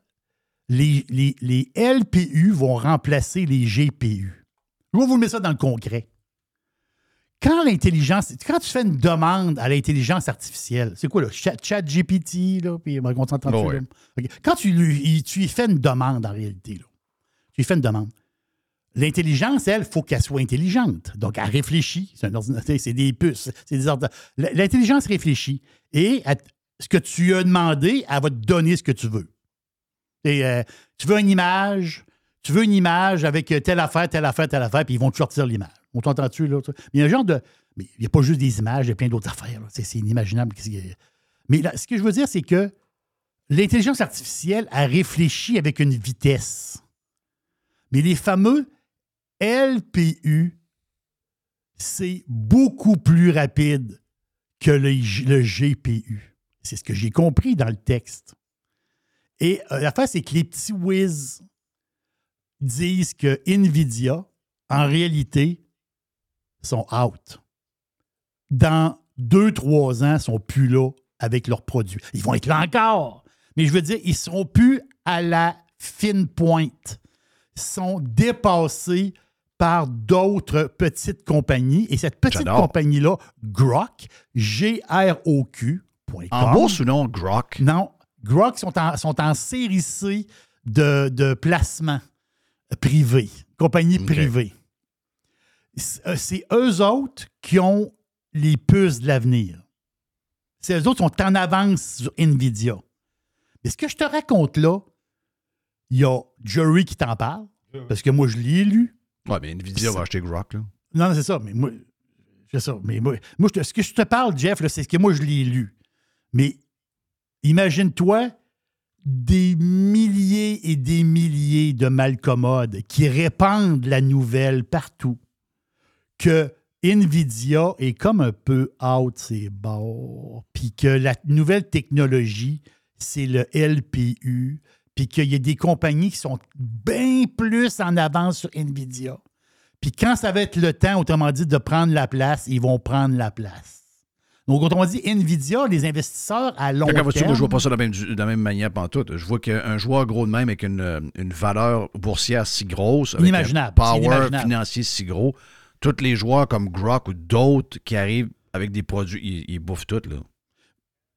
les, les- les LPU vont remplacer les GPU. Je vais vous mettre ça dans le concret. Quand l'intelligence, quand tu fais une demande à l'intelligence artificielle, c'est quoi là? Chat, chat GPT, là, puis on ouais. là. OK. Quand tu lui, tu lui fais une demande en réalité, là, tu lui fais une demande. L'intelligence, elle, il faut qu'elle soit intelligente. Donc, elle réfléchit. C'est un ordinateur, c'est des puces, c'est des ordinateurs. L'intelligence réfléchit. Et ce que tu as demandé, elle va te donner ce que tu veux. Et, euh, tu veux une image, tu veux une image avec euh, telle affaire, telle affaire, telle affaire, puis ils vont te sortir l'image. On t'entend-tu, là? Mais il y a un genre de. Il n'y a pas juste des images, il y a plein d'autres affaires. C'est inimaginable. Mais ce que je veux dire, c'est que l'intelligence artificielle a réfléchi avec une vitesse. Mais les fameux LPU, c'est beaucoup plus rapide que le, GPU. C'est ce que j'ai compris dans le texte. Et euh, l'affaire, c'est que les petits whiz disent que Nvidia, en réalité, sont out. Dans deux, trois ans, ils sont plus là avec leurs produits. Ils vont être là encore. Mais je veux dire, ils ne seront plus à la fine pointe. Ils sont dépassés par d'autres petites compagnies. Et cette petite compagnie-là, Grok, G-R-O-Q.com. En bourse ou non, Grok? Non, Grok sont en, sont en série C de, de placement privé, compagnie OK. privée. C'est euh, c'est eux autres qui ont les puces de l'avenir. C'est eux autres qui sont en avance sur NVIDIA. Mais ce que je te raconte là, Il y a Jerry qui t'en parle, parce que moi, je l'ai lu. Ouais, mais Nvidia va acheter Grok, là. Non, non, c'est ça. Mais moi, c'est ça. Mais moi, moi, je te- ce que je te parle, Jeff, c'est ce que moi, je l'ai lu. Mais imagine-toi des milliers et des milliers de malcommodes qui répandent la nouvelle partout que Nvidia est comme un peu out ses bords, puis que la nouvelle technologie, c'est le LPU, puis qu'il y a des compagnies qui sont bien plus en avance sur Nvidia. Puis quand ça va être le temps, autrement dit, de prendre la place, ils vont prendre la place. Donc, autrement dit, Nvidia, les investisseurs à long terme... moi, je vois pas ça de la même, de la même manière pantoute. Je vois qu'un joueur gros de même avec une, une valeur boursière si grosse, avec un power financier si gros, tous les joueurs comme Grok ou d'autres qui arrivent avec des produits, ils, ils bouffent tout, là.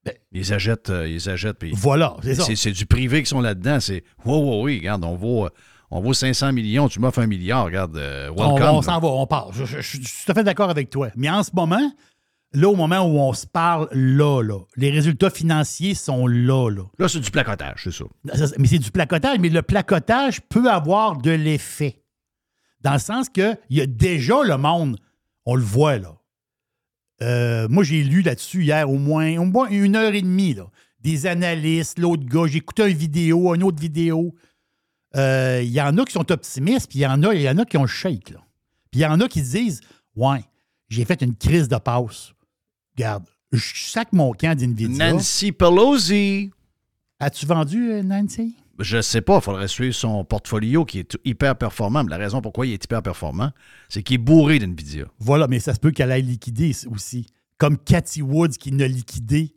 Ben- ils achètent, euh, ils achètent, puis Voilà, c'est ça. c'est c'est du privé qui sont là-dedans. C'est, wow, wow, oui, regarde, on vaut, euh, on vaut 500 millions, tu m'offres un milliard, regarde, euh, On, welcome. on s'en va, on part. Je, je- je suis tout à fait d'accord avec toi. Mais en ce moment, là, au moment où on se parle, là, là, les résultats financiers sont là, là. Là, c'est du placotage, c'est ça. Ça, Mais c'est du placotage, mais le placotage peut avoir de l'effet. Dans le sens qu'il y a déjà le monde, on le voit là. Euh, moi, j'ai lu là-dessus hier au moins, au moins une heure et demie, là. des analystes, l'autre gars, j'ai écouté une vidéo, une autre vidéo. Euh, Il y en a qui sont optimistes, puis il y en a, y en a qui ont le shake. là. Puis il y en a qui se disent Ouais, j'ai fait une crise de passe. Regarde, je sac mon camp d'NVIDIA. Nancy Pelosi. As-tu vendu, euh, Nancy? Je sais pas, il faudrait suivre son portfolio qui est hyper performant. Mais la raison pourquoi il est hyper performant, c'est qu'il est bourré d'NVIDIA. Voilà, mais ça se peut qu'elle aille liquider aussi. Comme Cathy Woods qui n'a liquidé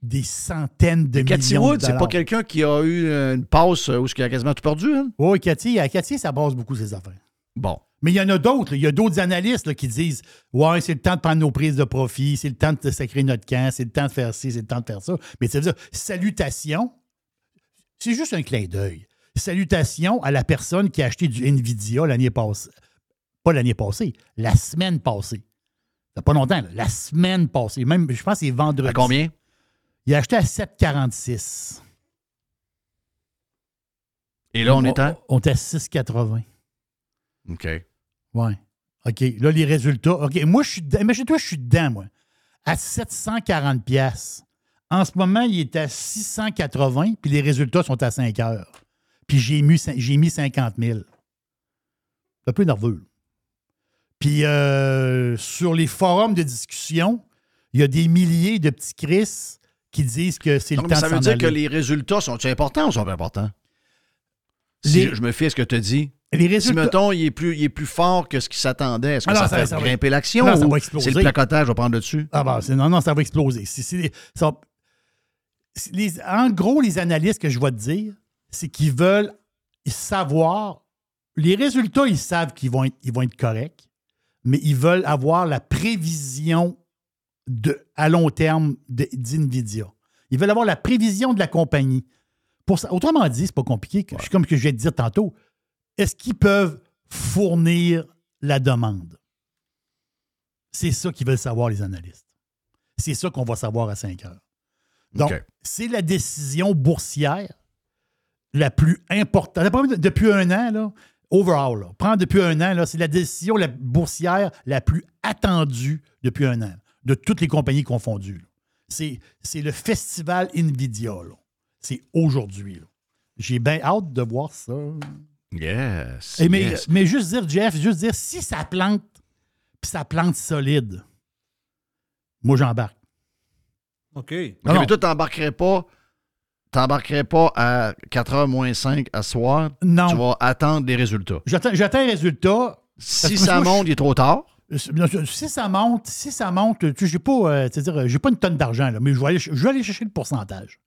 des centaines de Cathy millions Wood, de c'est pas quelqu'un qui a eu euh, une passe euh, où il a quasiment tout perdu. hein? Oui, Cathy, à Cathy, ça brasse beaucoup ses affaires. Bon. Mais il y en a d'autres. Il y a d'autres analystes là, qui disent Ouais, c'est le temps de prendre nos prises de profit, c'est le temps de sacrer notre camp, c'est le temps de faire ci, c'est le temps de faire ça. Mais ça veut dire salutations, c'est juste un clin d'œil. Salutations à la personne qui a acheté du Nvidia l'année passée. Pas l'année passée, la semaine passée. Ça pas longtemps, là. la semaine passée. Même, je pense que c'est vendredi. À combien? Il a acheté à 7,46. Et là, on est à? On est à 6,80. OK. Ouais. OK. Là, les résultats. OK. Moi, je suis dedans. Imagine-toi, je suis dedans, moi. À 740 pièces. En ce moment, il est à 680, puis les résultats sont à 5 heures. Puis j'ai mis, j'ai mis 50 000. Un peu nerveux. Puis euh, sur les forums de discussion, il y a des milliers de petits Chris qui disent que c'est le Non, temps mais ça de veut dire aller. que les résultats sont importants ou sont pas importants? Si Les- je me fie à ce que tu as dit, Les si, résultats, mettons, il est plus, il est plus fort que ce qui s'attendait, est-ce que Ah ça, ça- fait ça va- grimper l'action ou va c'est le placotage, va prendre dessus? Ah ben, non, non, ça va exploser. Ça- les- en gros, les analystes que je vais te dire, c'est qu'ils veulent savoir. Les résultats, ils savent qu'ils vont être, ils vont être corrects, mais ils veulent avoir la prévision de, à long terme d'NVIDIA. Ils veulent avoir la prévision de la compagnie. Pour ça, autrement dit, c'est pas compliqué. que- Comme que je vais te dire tantôt, est-ce qu'ils peuvent fournir la demande? C'est ça qu'ils veulent savoir, les analystes. C'est ça qu'on va savoir à 5 heures. Donc, c'est la décision boursière la plus importante. Depuis un an, là, overall, là, prendre depuis un an, là, c'est la décision la boursière la plus attendue depuis un an, de toutes les compagnies confondues. C'est, le festival Nvidia. là. C'est aujourd'hui. là. J'ai bien hâte de voir ça. Yes. Et mais, yes. mais juste dire, Jeff, juste dire, si ça plante, puis ça plante solide, moi j'embarque. OK. Non. mais toi, t'embarquerais pas. T'embarquerais pas à 4h moins 5 à soir. Non. Tu vas attendre les résultats. J'attends, j'attends un résultat. Si ça moi, je- monte, il est trop tard. Si ça monte, si ça monte, tu sais, j'ai pas, euh, c'est-à-dire, j'ai pas une tonne d'argent, là, mais je vais, aller, je vais aller chercher le pourcentage.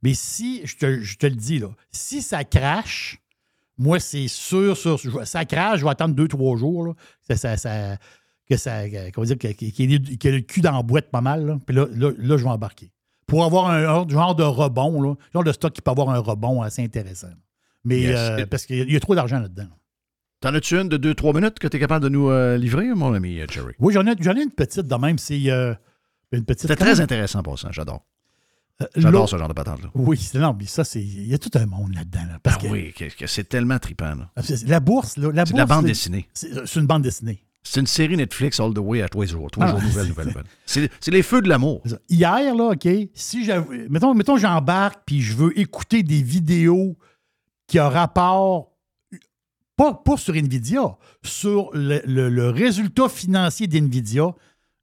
Mais si, je te, je te le dis, là, si ça crache, moi, c'est sûr, sûr, ça crache, je vais attendre deux, trois jours, là, que ça, ça- que ça, comment dire, y ait le cul dans la boîte pas mal, là, puis là, là, là, je vais embarquer. Pour avoir un, un genre de rebond, là, genre de stock qui peut avoir un rebond assez intéressant. Mais Yes. euh, parce qu'il y a- y a trop d'argent là-dedans. T'en as-tu une de 2-3 minutes que tu es capable de nous euh, livrer, mon ami euh, Jerry? Oui, j'en ai, ai une petite de même. C'est euh, une petite. C'était très intéressant pour ça, j'adore. J'adore ce genre de patente-là. Oui, c'est- non, mais ça, c'est. Il y a tout un monde là-dedans. là, parce Ah que- oui, que- que c'est tellement trippant. là. c'est- La bourse, là. La C'est de la bourse, bande dessinée. C'est c'est une bande dessinée. C'est une série Netflix all the way à les jours. Les Ah, jours, nouvelles, c'est- nouvelles, nouvelles. C'est les feux de l'amour. Hier, là, OK, si j'avais. Mettons, mettons j'embarque puis je veux écouter des vidéos qui ont rapport. Pas, pas sur Nvidia, sur le, le- le résultat financier d'Nvidia,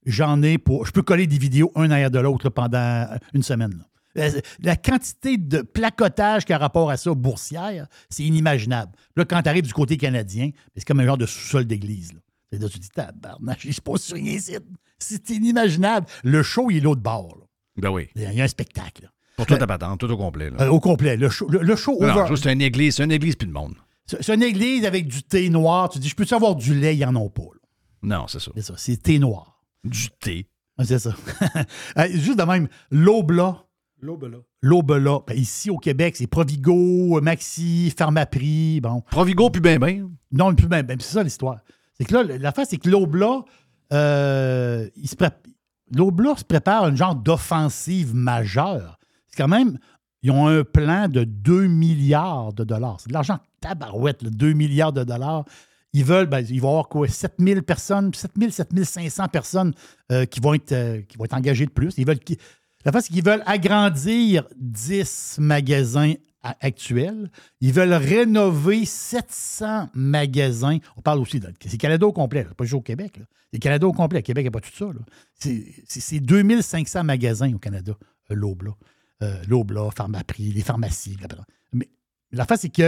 j'en ai pour. Je peux coller des vidéos un derrière de l'autre pendant une semaine. là. La, la quantité de placotage qui a rapport à ça boursière, c'est inimaginable. Là, quand tu arrives du côté canadien, c'est comme un genre de sous-sol d'église. Et là, tu te dis, tabarnak, il se passe sur rien ici. C'est inimaginable. Le show, il est l'autre bord. là. Ben oui. Il y a un spectacle. là. Pour toute la patente, tout au complet. là. Euh, au complet. Le show, le, le show non, over. non, juste une église, c'est une église puis de monde. C'est c'est une église avec du thé noir. Tu dis, je peux-tu avoir du lait? Ils n'en ont pas. là. Non, c'est ça. C'est ça. C'est thé noir. Du thé. C'est ça. <laughs> Juste de même, l'Aubla. L'Aubla. Ben, ici, au Québec, c'est Provigo, Maxi, Pharmaprix. Bon. Provigo puis ben ben. Non, plus même. c'est ça l'histoire. C'est que là, l'affaire, c'est que l'Aubla, euh, se prépare à une genre d'offensive majeure. C'est quand même, ils ont un plan de 2 milliards de dollars. C'est de l'argent tabarouette, là, 2 milliards de dollars. Ils veulent, ben, il va y avoir quoi, 7000 personnes, 7000, 7500 personnes euh, qui, vont être, euh, qui vont être engagées de plus. Ils la face, c'est qu'ils veulent agrandir 10 magasins a- actuels. Ils veulent rénover 700 magasins. On parle aussi, de- c'est Canada au complet, là, pas juste au Québec. C'est Canada au complet. Québec n'a pas tout ça. C'est c'est- c'est 2500 magasins au Canada, euh, l'Aubla. Euh, L'Aubla, Pharmaprix, les pharmacies. Mais la face, c'est qu'ils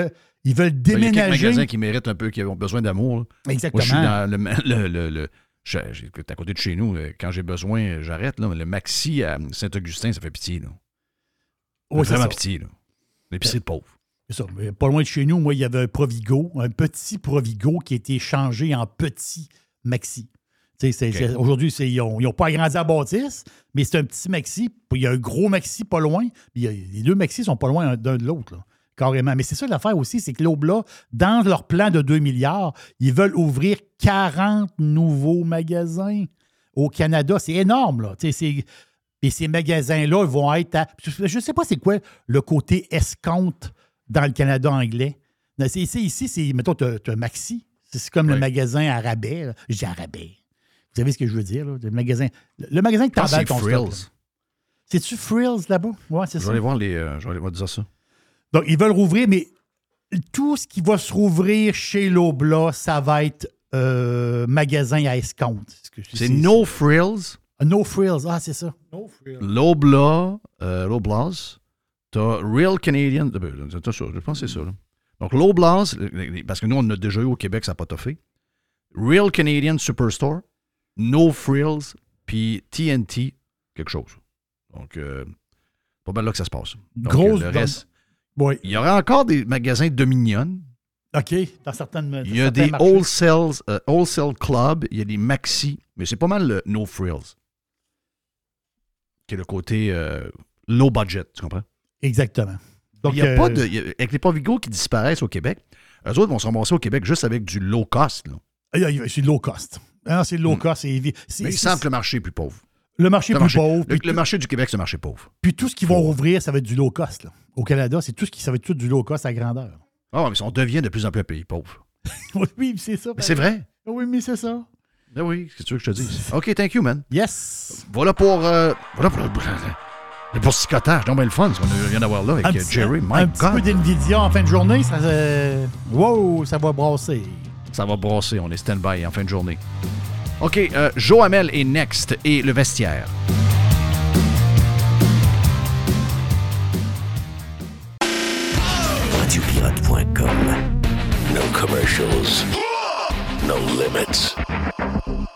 veulent Ben, Il y a quelques déménager. magasins qui méritent un peu, qui ont besoin d'amour. là. Moi, Exactement. je suis dans le. le, le, le- je- j'écoute à côté de chez nous. euh, Quand j'ai besoin, j'arrête. Le Maxi à Saint-Augustin, ça fait pitié. Là. Ça fait vraiment ça. pitié. là. L'épicerie de pauvres. C'est ça. Mais Pas loin de chez nous, moi, il y avait un Provigo, un petit Provigo qui a été changé en petit Maxi. Aujourd'hui, ils n'ont pas agrandi à bâtisse, mais c'est un petit Maxi. Il y a un gros Maxi pas loin. puis a- les deux Maxi sont pas loin d'un de l'autre, carrément. Mais c'est ça l'affaire aussi, c'est que l'Aubla, dans leur plan de 2 milliards, ils veulent ouvrir 40 nouveaux magasins au Canada. C'est énorme, là. C'est- Et ces magasins-là vont être à. Je ne sais pas c'est quoi le côté escompte dans le Canada anglais. C'est- ici, c'est. Mettons, tu as, Maxi. C'est comme le Oui. magasin à rabais. là. Je dis à rabais. Vous savez ce que je veux dire, là? Le magasin, le magasin que Je que t'emballes c'est ton. Frills. C'est-tu Frills là-bas? Ouais, c'est Je ça. vais aller voir les. euh, je vais aller voir dire ça. Donc, ils veulent rouvrir, mais tout ce qui va se rouvrir chez l'Obla, ça va être euh, magasin à escompte. C'est No Frills, No Frills. Ah, c'est ça. Lobla, euh, Loblas. T'as Real Canadian. ben, t'as ça, je pense que c'est ça. là. Donc, Loblas, parce que nous, on a déjà eu au Québec, ça n'a pas toffé. Real Canadian Superstore, No Frills, puis TNT, quelque chose. Donc, euh, pas mal là que ça se passe. Donc, Grosse- le reste. Oui. Il y aura encore des magasins Dominion. OK. Dans certaines. Il y a des wholesale, euh, wholesale club, il y a des maxi, mais c'est pas mal le no frills. Qui est le côté euh, low budget, tu comprends? Exactement. Donc, il y a euh, pas de. il y a- avec les Provigo qui disparaissent au Québec, eux autres vont se ramasser au Québec juste avec du low cost. ah, il C'est low cost. Ah c'est low Hmm. cost. Mais ils c'est- savent que le marché est plus pauvre. le marché Le plus marché, pauvre. le, le marché du Québec, c'est un marché pauvre. puis tout ce qu'ils vont rouvrir, ça va être du low cost. là. Au Canada, c'est tout ce qui, ça va être tout du low cost à grandeur. Ah, mais on devient de plus en plus un pays pauvre. <laughs> oui, c'est ça. Mais c'est vrai. Oui, mais c'est ça. Ben oui, qu'est-ce que tu veux que je te dise? <laughs> OK, thank you, man. Yes. Voilà pour. euh, voilà pour le. Le boursicotage, donc bien le fun, ce qu'on vient d'avoir là avec Un euh, petit- Jerry. My un petit peu d'NVIDIA en fin de journée, ça, euh, wow, ça va brasser. Ça va brasser, on est stand-by en fin de journée. OK, euh, Joe Hamel est next et le vestiaire. Radiopirate.com. No commercials. No limits.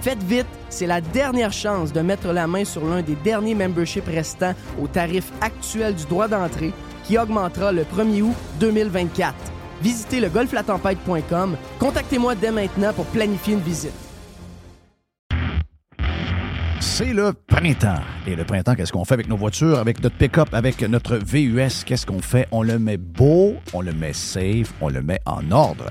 Faites vite, c'est la dernière chance de mettre la main sur l'un des derniers memberships restants au tarif actuel du droit d'entrée qui augmentera le 1er août 2024. Visitez le golflatempête.com. Contactez-moi dès maintenant pour planifier une visite. C'est le printemps. Et le printemps, qu'est-ce qu'on fait avec nos voitures, avec notre pick-up, avec notre VUS? Qu'est-ce qu'on fait? On le met beau, on le met safe, on le met en ordre.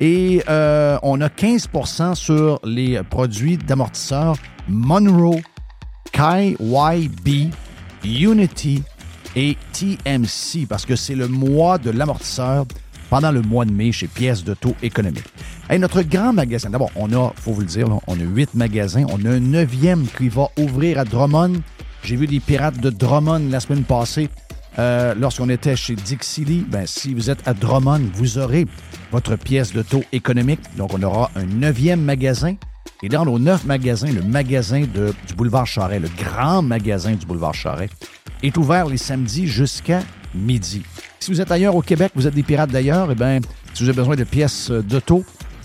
Et euh, on a 15% sur les produits d'amortisseurs Monroe, KYB, Unity et TMC parce que c'est le mois de l'amortisseur pendant le mois de mai chez Pièces de taux économique. Et notre grand magasin, d'abord, on a, faut vous le dire, on a huit magasins. On a un neuvième qui va ouvrir à Drummond. J'ai vu des pirates de Drummond la semaine passée. Euh, lorsqu'on était chez Dixie ben, si vous êtes à Drummond, vous aurez votre pièce de taux économique. Donc, on aura un neuvième magasin. Et dans nos neuf magasins, le magasin du boulevard Charret, le grand magasin du boulevard Charret, est ouvert les samedis jusqu'à midi. Si vous êtes ailleurs au Québec, vous êtes des pirates d'ailleurs, eh bien, si vous avez besoin de pièces d'auto,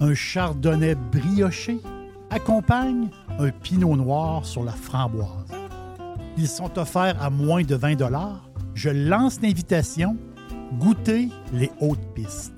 Un chardonnay brioché accompagne un pinot noir sur la framboise. Ils sont offerts à moins de 20 Je lance l'invitation. Goûtez les hautes pistes.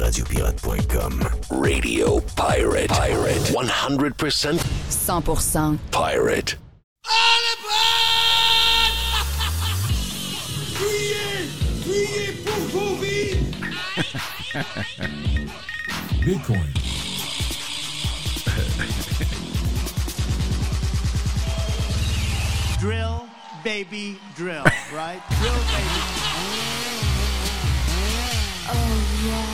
Radiopirate.com. Radio Pirate. Pirate. 100%. 100%. Pirate. Criez! Criez pour vos vies! Bitcoin. drill, baby, drill, right? drill, baby. Oh, Tiens,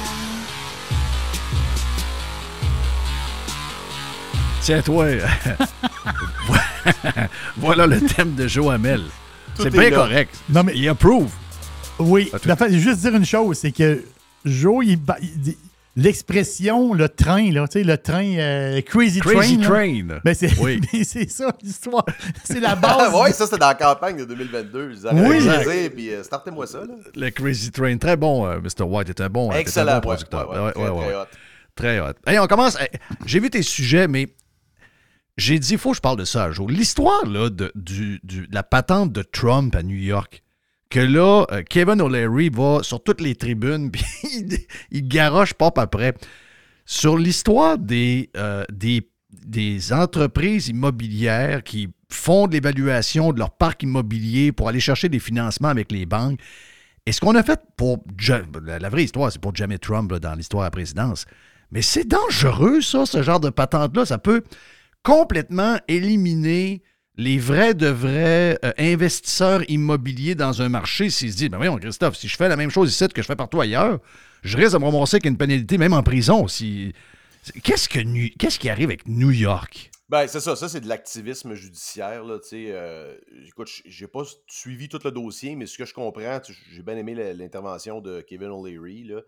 toi. <laughs> voilà le thème de Joe Hamel. C'est bien correct. Non, mais... Il approve. Oui. En fait, juste dire une chose, c'est que Joe, il, l'expression le train, là, tu sais, le train euh, Crazy, Crazy Train. Train. Ben c'est, oui. <laughs> c'est ça l'histoire. C'est la base. oui, ça c'était dans la campagne de 2022. Ils oui, puis euh, startez-moi ça. Là. Le Crazy Train, très bon, euh, Mr. White, était un bon, Excellent, un bon producteur. Ouais, ouais, très, très hot. Très hot. Hey, on commence. J'ai vu tes sujets, mais j'ai dit, il faut que je parle de ça un jour. L'histoire là, de, la patente de Trump à New York que là, Kevin O'Leary va sur toutes les tribunes, <laughs> puis il, garoche pas après sur l'histoire des, euh, des, des, entreprises immobilières qui font de l'évaluation de leur parc immobilier pour aller chercher des financements avec les banques. Et ce qu'on a fait pour... La vraie histoire, c'est pour jamais Trump dans l'histoire de la présidence. Mais c'est dangereux, ça, ce genre de patente-là. Ça peut complètement éliminer les vrais de vrais euh, investisseurs immobiliers dans un marché, s'ils se disent, ben voyons, Christophe, si je fais la même chose ici que je fais partout ailleurs, je risque de me ramasser avec une pénalité, même en prison. Si... Nu- qu'est-ce qui arrive avec New York? Ben, c'est ça, ça c'est de l'activisme judiciaire. Là, euh, écoute, j'ai pas suivi tout le dossier, mais ce que je comprends, j'ai bien aimé l'intervention de Kevin O'Leary. Là.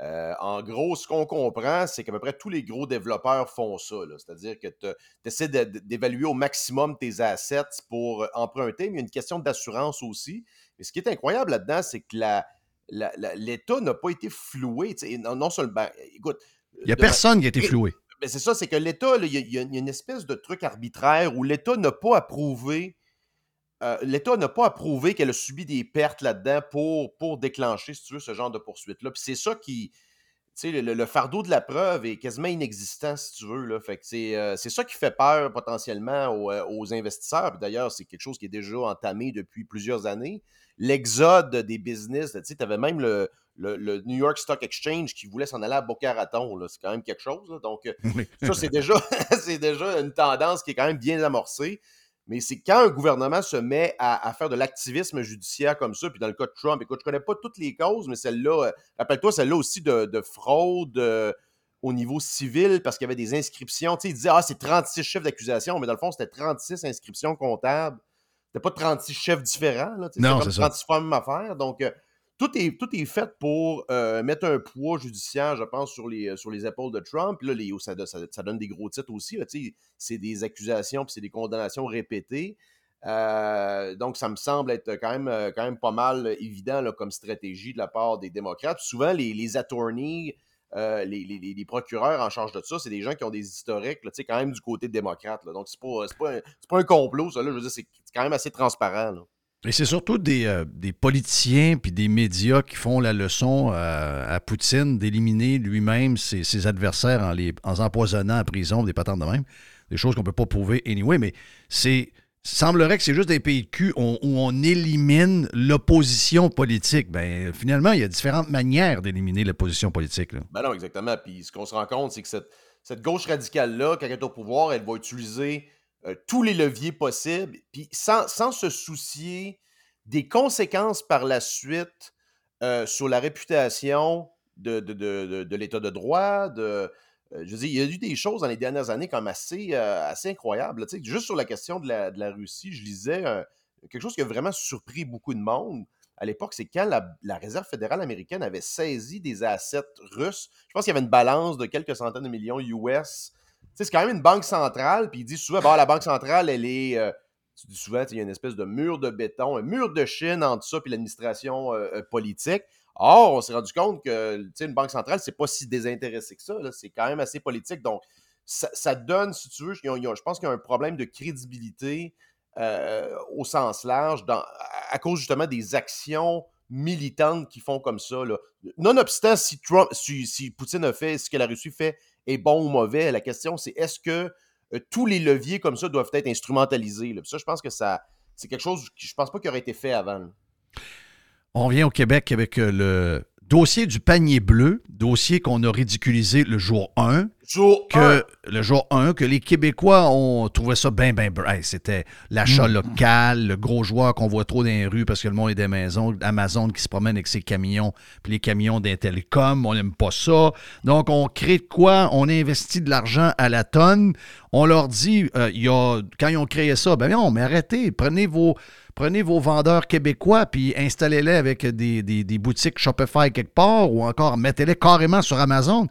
Euh, en gros, ce qu'on comprend, c'est qu'à peu près tous les gros développeurs font ça. là. C'est-à-dire que tu essaies d'évaluer au maximum tes assets pour emprunter, mais il y a une question d'assurance aussi. Mais ce qui est incroyable là-dedans, c'est que la- la- la- l'État n'a pas été floué. Non, non seulement. ben, écoute. Il n'y a personne qui a été floué. C'est ça, c'est que l'État, il y, a- une espèce de truc arbitraire où l'État n'a pas approuvé. euh, L'État n'a pas approuvé qu'elle a subi des pertes là-dedans pour, pour déclencher, si tu veux, ce genre de poursuite-là. Puis c'est ça qui. Tu sais, le, le fardeau de la preuve est quasiment inexistant, si tu veux. Là. Fait que c'est, euh, c'est ça qui fait peur potentiellement aux, euh, aux investisseurs. Puis d'ailleurs, c'est quelque chose qui est déjà entamé depuis plusieurs années. L'exode des business, tu sais, tu avais même le, le, le New York Stock Exchange qui voulait s'en aller à Boca Raton. C'est quand même quelque chose. là. Donc, euh, Oui. ça, c'est déjà, <laughs> déjà une tendance qui est quand même bien amorcée. Mais c'est quand un gouvernement se met à, à faire de l'activisme judiciaire comme ça, puis dans le cas de Trump, écoute, je connais pas toutes les causes, mais celle-là, euh, rappelle-toi, celle-là aussi de, de fraude euh, au niveau civil, parce qu'il y avait des inscriptions. Tu sais, il disait, ah, c'est 36 chefs d'accusation, mais dans le fond, c'était 36 inscriptions comptables. C'était pas 36 chefs différents, là. Non, c'est comme ça. 36 fois la même affaire. Donc, euh, tout est, tout est fait pour euh, mettre un poids judiciaire, je pense, sur les, euh, sur les épaules de Trump. Là, les, ça, ça- ça donne des gros titres aussi. C'est des accusations, puis c'est des condamnations répétées. Euh, donc, ça me semble être quand même, quand même pas mal évident comme stratégie de la part des démocrates. Souvent, les, les attorneys, les, les- les- procureurs en charge de ça, c'est des gens qui ont des historiques, quand même du côté démocrate. Donc, c'est pas, pas, un- pas un complot, ça. Là, je veux dire, c'est quand même assez transparent. là. Et c'est surtout des, euh, des politiciens puis des médias qui font la leçon euh, à Poutine d'éliminer lui-même ses, adversaires en les empoisonnant en prison, des patentes de même. Des choses qu'on peut pas prouver anyway, mais c'est semblerait que c'est juste des pays de cul on- où on élimine l'opposition politique. Ben, finalement, il y a différentes manières d'éliminer l'opposition politique. Ben non, exactement. Puis ce qu'on se rend compte, c'est que cette, cette gauche radicale-là, quand elle est au pouvoir, elle va utiliser euh, tous les leviers possibles, puis sans, sans se soucier des conséquences par la suite euh, sur la réputation de, de, de- de- l'État de droit. De, euh, je veux dire, il y a eu des choses dans les dernières années comme assez, assez incroyables. Tu sais, juste sur la question de la, de la Russie, je lisais quelque chose qui a vraiment surpris beaucoup de monde à l'époque, c'est quand la, la Réserve fédérale américaine avait saisi des assets russes. Je pense qu'il y avait une balance de quelques centaines de millions US. C'est quand même une banque centrale, puis ils disent souvent, bah, la banque centrale, elle est. euh, tu dis souvent, il y a une espèce de mur de béton, un mur de Chine entre ça et l'administration euh, euh, politique. Or, on s'est rendu compte que une banque centrale, c'est pas si désintéressé que ça. C'est quand même assez politique. Donc, ça, donne, si tu veux, ils ont- je pense qu'il y a un problème de crédibilité au sens large à- cause justement des actions militantes qui font comme ça. Nonobstant si, Trump, si Poutine a fait ce que la Russie fait est bon ou mauvais, la question c'est est-ce que euh, tous les leviers comme ça doivent être instrumentalisés. ça, je pense que ça c'est quelque chose qui je pense pas qui aurait été fait avant. On revient au Québec avec euh, le dossier du panier bleu, dossier qu'on a ridiculisé le jour 1. Jour que, Le jour 1, que les Québécois ont trouvé ça bien, bien. Hey, C'était l'achat Mm. local, le gros joueur qu'on voit trop dans les rues parce que le monde est des maisons, Amazon qui se promène avec ses camions, puis les camions d'Intelcom, on n'aime pas ça. Donc, on crée de quoi? On investit de l'argent à la tonne. On leur dit, euh, y a, quand ils ont créé ça, ben non, mais arrêtez, prenez vos, prenez vos vendeurs québécois puis installez-les avec des, des- des boutiques Shopify quelque part ou encore mettez-les carrément sur Amazon.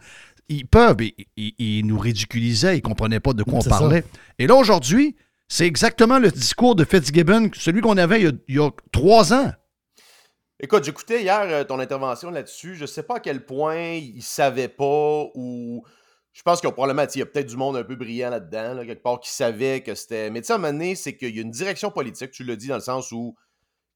Ils peuvent, ils, ils- ils nous ridiculisaient, ils ne comprenaient pas de quoi on ça. parlait. Et là, aujourd'hui, c'est exactement le discours de Fitzgibbon, celui qu'on avait il y, a, il y a trois ans. Écoute, j'écoutais hier euh, ton intervention là-dessus. Je sais pas à quel point ils savaient pas ou. Je pense qu'il y a probablement, il y a peut-être du monde un peu brillant là-dedans, là, quelque part, qui savait que c'était. Mais tu sais, à un moment donné, c'est qu'il y a une direction politique, tu l'as dit, dans le sens où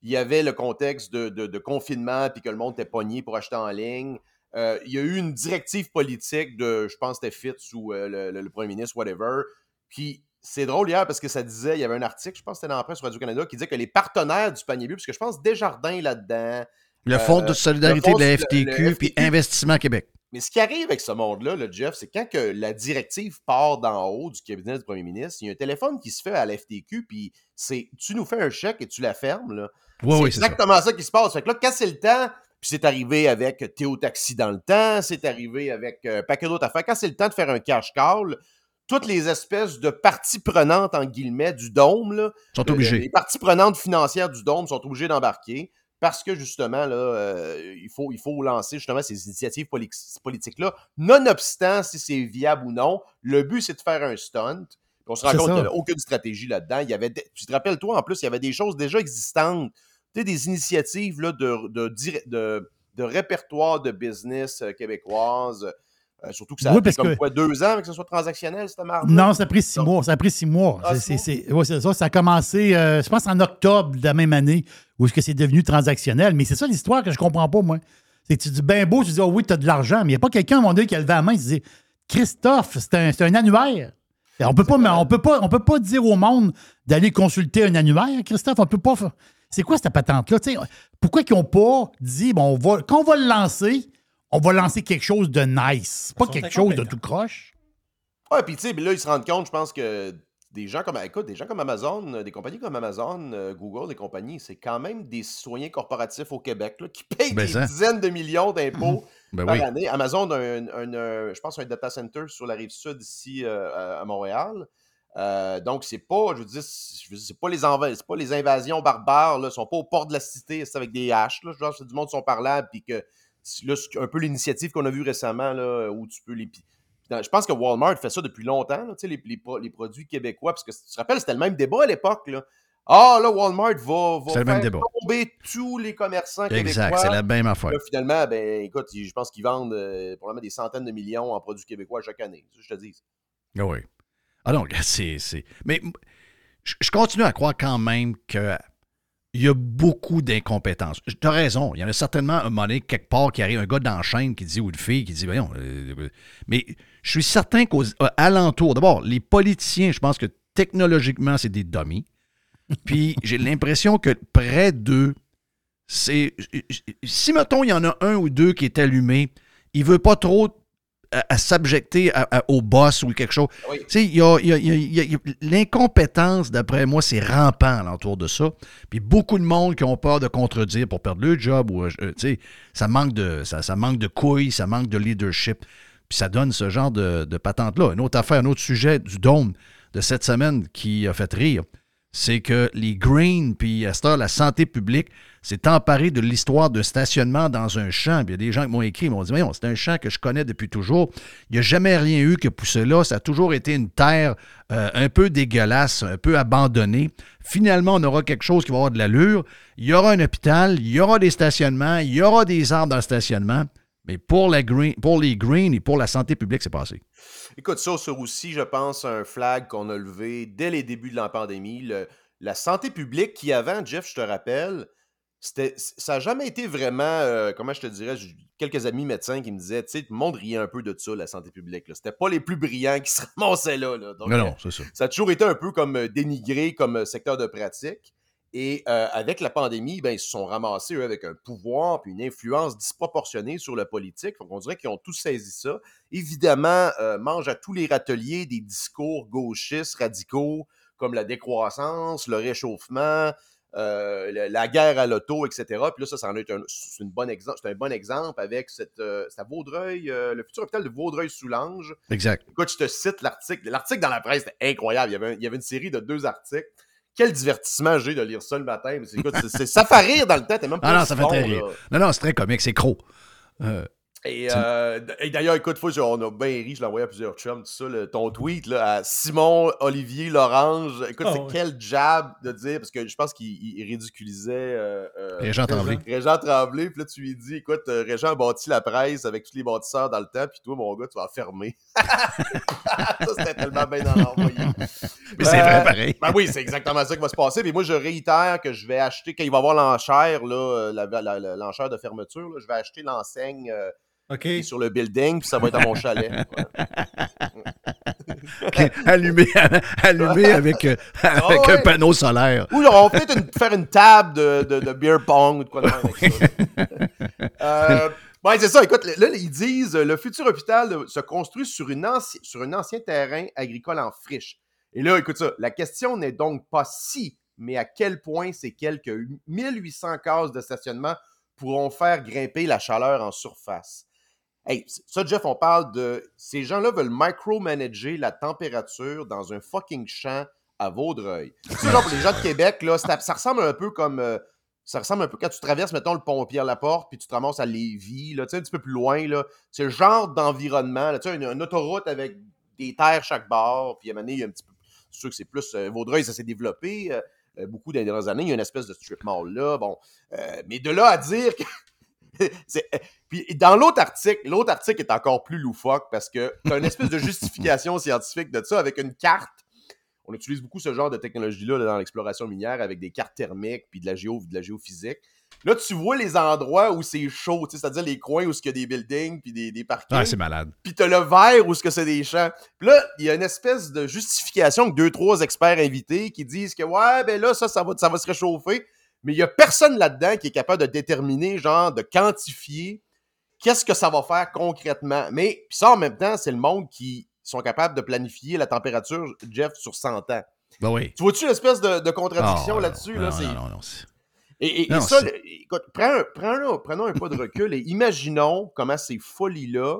il y avait le contexte de, de- de confinement puis que le monde était pogné pour acheter en ligne. Euh, il y a eu une directive politique de, je pense c'était Fitz ou euh, le, le- le premier ministre, whatever. Puis c'est drôle hier parce que ça disait, il y avait un article, je pense que c'était dans la presse Radio-Canada, qui disait que les partenaires du panier bleu, parce que je pense Desjardins là-dedans. Le Fonds euh, de solidarité le de la FTQ puis FTQ, Investissement Québec. Mais ce qui arrive avec ce monde-là, le Jeff, c'est quand que la directive part d'en haut du cabinet du premier ministre, il y a un téléphone qui se fait à l'FTQ, puis c'est tu nous fais un chèque et tu la fermes. Là. Oui, c'est oui, c'est ça. exactement ça. qui se passe. Fait que là, quand c'est le temps, puis c'est arrivé avec Théo Taxi dans le temps, c'est arrivé avec euh, un paquet d'autres affaires. Quand c'est le temps de faire un cash call, toutes les espèces de parties prenantes, en guillemets, du dôme, là, Sont euh, obligés. les parties prenantes financières du dôme sont obligées d'embarquer parce que justement, là, euh, il, faut, il faut lancer justement ces initiatives poli- politiques-là, nonobstant si c'est viable ou non. Le but, c'est de faire un stunt. On se rend compte qu'il n'y a aucune stratégie là-dedans. Il y avait, des- tu te rappelles, toi, en plus, il y avait des choses déjà existantes. Des initiatives là, de, de, de, de répertoire de business euh, québécoise. euh, surtout que ça a pris comme que- quoi, deux ans que ce soit transactionnel, cette marque Non, ça a pris six mois. Ça a pris six mois. Ah, C'est- c'est- ouais, ça. Ça a commencé, euh, je pense, en octobre de la même année, où est-ce que c'est devenu transactionnel. Mais c'est ça l'histoire que je comprends pas, moi. C'est que tu dis ben beau, tu dis, oh oui, tu as de l'argent, mais il n'y a pas quelqu'un moment donné qui a levé la main et dit Christophe, c'est un, c'est un annuaire. On peut pas, mais on peut pas, on peut pas dire au monde d'aller consulter un annuaire, Christophe. On peut pas. C'est quoi cette patente-là? Pourquoi ils n'ont pas dit bon, on va, quand on va le lancer, on va lancer quelque chose de nice, pas quelque chose de tout croche? Ouais, puis tu sais, là, ils se rendent compte, je pense que des gens comme, écoute, des gens comme Amazon, euh, des compagnies comme Amazon, euh, Google, des compagnies, c'est quand même des citoyens corporatifs au Québec là, qui payent Ben des ça. dizaines de millions d'impôts <laughs> Ben par oui. année. Amazon a un, un, je pense, un data center sur la rive sud ici euh, à- à Montréal. Euh, donc, c'est pas, je veux dire, c'est pas les c'est pas les invasions barbares, là, ils sont pas au port de la cité, c'est avec des haches, là, genre, c'est du monde qui sont parlables, puis que, là, un peu l'initiative qu'on a vue récemment, là, où tu peux les, dans- je pense que Walmart fait ça depuis longtemps, là, tu sais, les, les les produits québécois, parce que tu te rappelles, c'était le même débat à l'époque. Là. Ah, là, Walmart va, va le faire débat. tomber tous les commerçants Exact, québécois. c'est la même affaire. Là, finalement, ben, écoute, je pense qu'ils vendent euh, probablement des centaines de millions en produits québécois chaque année. Ça, je te dis. Ah oui. Ah non, regarde, c'est. Mais je continue à croire quand même que. Il y a beaucoup d'incompétence. Tu as raison. Il y en a certainement un moment donné, quelque part, qui arrive un gars dans la chaîne qui dit, ou une fille qui dit, voyons. euh, euh, mais je suis certain qu'aux euh, alentours, d'abord, les politiciens, je pense que technologiquement, c'est des dummies. <laughs> Puis j'ai l'impression que près d'eux, c'est. Si, mettons, il y en a un ou deux qui est allumé, il veut pas trop à, à s'abjecter au boss ou quelque chose. Oui. Tu sais, il y a, y y y l'incompétence, d'après moi, c'est rampant alentour de ça. Puis beaucoup de monde qui ont peur de contredire pour perdre le job. Ou, euh, tu sais, ça manque de ça, ça manque de couilles, ça manque de leadership. Puis ça donne ce genre de, de patente-là. Une autre affaire, un autre sujet du dôme de cette semaine qui a fait rire, c'est que les Greens, puis à cette heure, la santé publique, s'est emparé de l'histoire de stationnement dans un champ. Il y a des gens qui m'ont écrit, ils m'ont dit, Voyons, c'est un champ que je connais depuis toujours. Il n'y a jamais rien eu qui a poussé là. Ça a toujours été une terre euh, un peu dégueulasse, un peu abandonnée. Finalement, on aura quelque chose qui va avoir de l'allure. Il y aura un hôpital, il y aura des stationnements, il y aura des arbres dans le stationnement. Mais pour, pour les Greens et pour la santé publique, c'est passé. Écoute, ça, c'est aussi, je pense, un flag qu'on a levé dès les débuts de la pandémie. Le- la santé publique qui, avant, Jeff, je te rappelle, ça n'a jamais été vraiment, euh, comment je te dirais, quelques amis médecins qui me disaient, tu sais, tout le monde riait un peu de ça, la santé publique. là. C'était pas les plus brillants qui se <laughs> ramassaient là. là. Donc, Mais euh, non, c'est ça. ça a toujours été un peu comme euh, dénigré comme euh, secteur de pratique. Et euh, avec la pandémie, ben, ils se sont ramassés, eux, avec un pouvoir puis une influence disproportionnée sur la politique. Donc, on dirait qu'ils ont tous saisi ça. Évidemment, euh, mangent à tous les râteliers des discours gauchistes, radicaux, comme la décroissance, le réchauffement, euh, la, guerre à l'auto, etc. Puis là, ça, ça en est un, une bonne exemple, c'est un bon exemple avec cette, euh, Vaudreuil, euh, le futur hôpital de Vaudreuil-Soulanges. Exact. Écoute, je te cite l'article. L'article dans la presse, c'était incroyable. Il y, avait un- il y avait une série de deux articles. Quel divertissement j'ai de lire ça le matin. Mais ça fait rire dans le temps. T'es même pas Ah non, ça fait très rire. Non, non, c'est très comique, c'est gros. Euh, Et, euh, et d'ailleurs, écoute, fois, on a bien ri, je l'ai envoyé à plusieurs chums, tout ça, le- ton tweet là, à Simon Olivier Lorange. Écoute, Ah c'est ouais. quel jab de dire, parce que je pense qu'il il ridiculisait euh, euh, Régent Tremblay. Régent Tremblay, puis là, tu lui dis, écoute, euh, Régent a bâti la presse avec tous les bâtisseurs dans le temps, puis toi, mon gars, tu vas fermer. <laughs> ça, c'était tellement bien dans l'envoyé. Mais c'est vrai pareil. Ben oui, c'est exactement ça qui va se passer. Puis moi, je réitère que je vais acheter, quand il va y avoir l'enchère, là, euh, la- la- la- l'enchère de fermeture, là, je vais acheter l'enseigne OK. qui est sur le building, puis ça va être à mon chalet. <laughs> Ouais. allumé, <laughs> allumé avec, euh, avec Ah ouais. un panneau solaire. Ou on va peut-être une- faire une table de, de, de beer pong ou de quoi de avec. <laughs> Euh, Ouais, c'est ça. Écoute, là, ils disent le futur hôpital se construit sur, une anci- sur un ancien terrain agricole en friche. Et là, écoute ça. La question n'est donc pas si, mais à quel point ces quelques 1800 cases de stationnement pourront faire grimper la chaleur en surface. Hey, ça, Jeff, on parle de. Ces gens-là veulent micromanager la température dans un fucking champ à Vaudreuil. Tu sais, genre, pour les gens de Québec, là, ça, ça ressemble un peu comme. euh, ça ressemble un peu quand tu traverses, mettons, le pont Pierre-Laporte, puis tu te ramasses à Lévis, là, tu sais, un petit peu plus loin, là. C'est le genre d'environnement, tu sais, une, autoroute avec des terres chaque bord, puis à un moment donné, il y a un petit peu. C'est sûr que c'est plus. euh, Vaudreuil, ça s'est développé euh, beaucoup dans les dernières années. Il y a une espèce de strip mall là. Bon. Mais de là à dire que. <laughs> euh, Puis dans l'autre article, l'autre article est encore plus loufoque parce que tu as une espèce de justification scientifique de ça avec une carte. On utilise beaucoup ce genre de technologie-là là, dans l'exploration minière avec des cartes thermiques puis de la, géo, de la géophysique. Là, tu vois les endroits où c'est chaud, c'est-à-dire les coins où il y a des buildings puis des, des parkings. Ah, c'est malade. Puis t'as le vert où ce que c'est des champs. Puis là, il y a une espèce de justification avec deux, trois experts invités qui disent que ouais, ben là, ça, ça va, ça va se réchauffer. Mais il y a personne là-dedans qui est capable de déterminer, genre, de quantifier qu'est-ce que ça va faire concrètement. Mais ça, en même temps, c'est le monde qui sont capables de planifier la température, Jeff, sur 100 ans. Ben oui. Tu vois-tu l'espèce de, de contradiction là-dessus? non, là, non, non, non, et, et- et Non, ça, écoute, prends prends prenons un pas de recul et imaginons comment ces folies-là,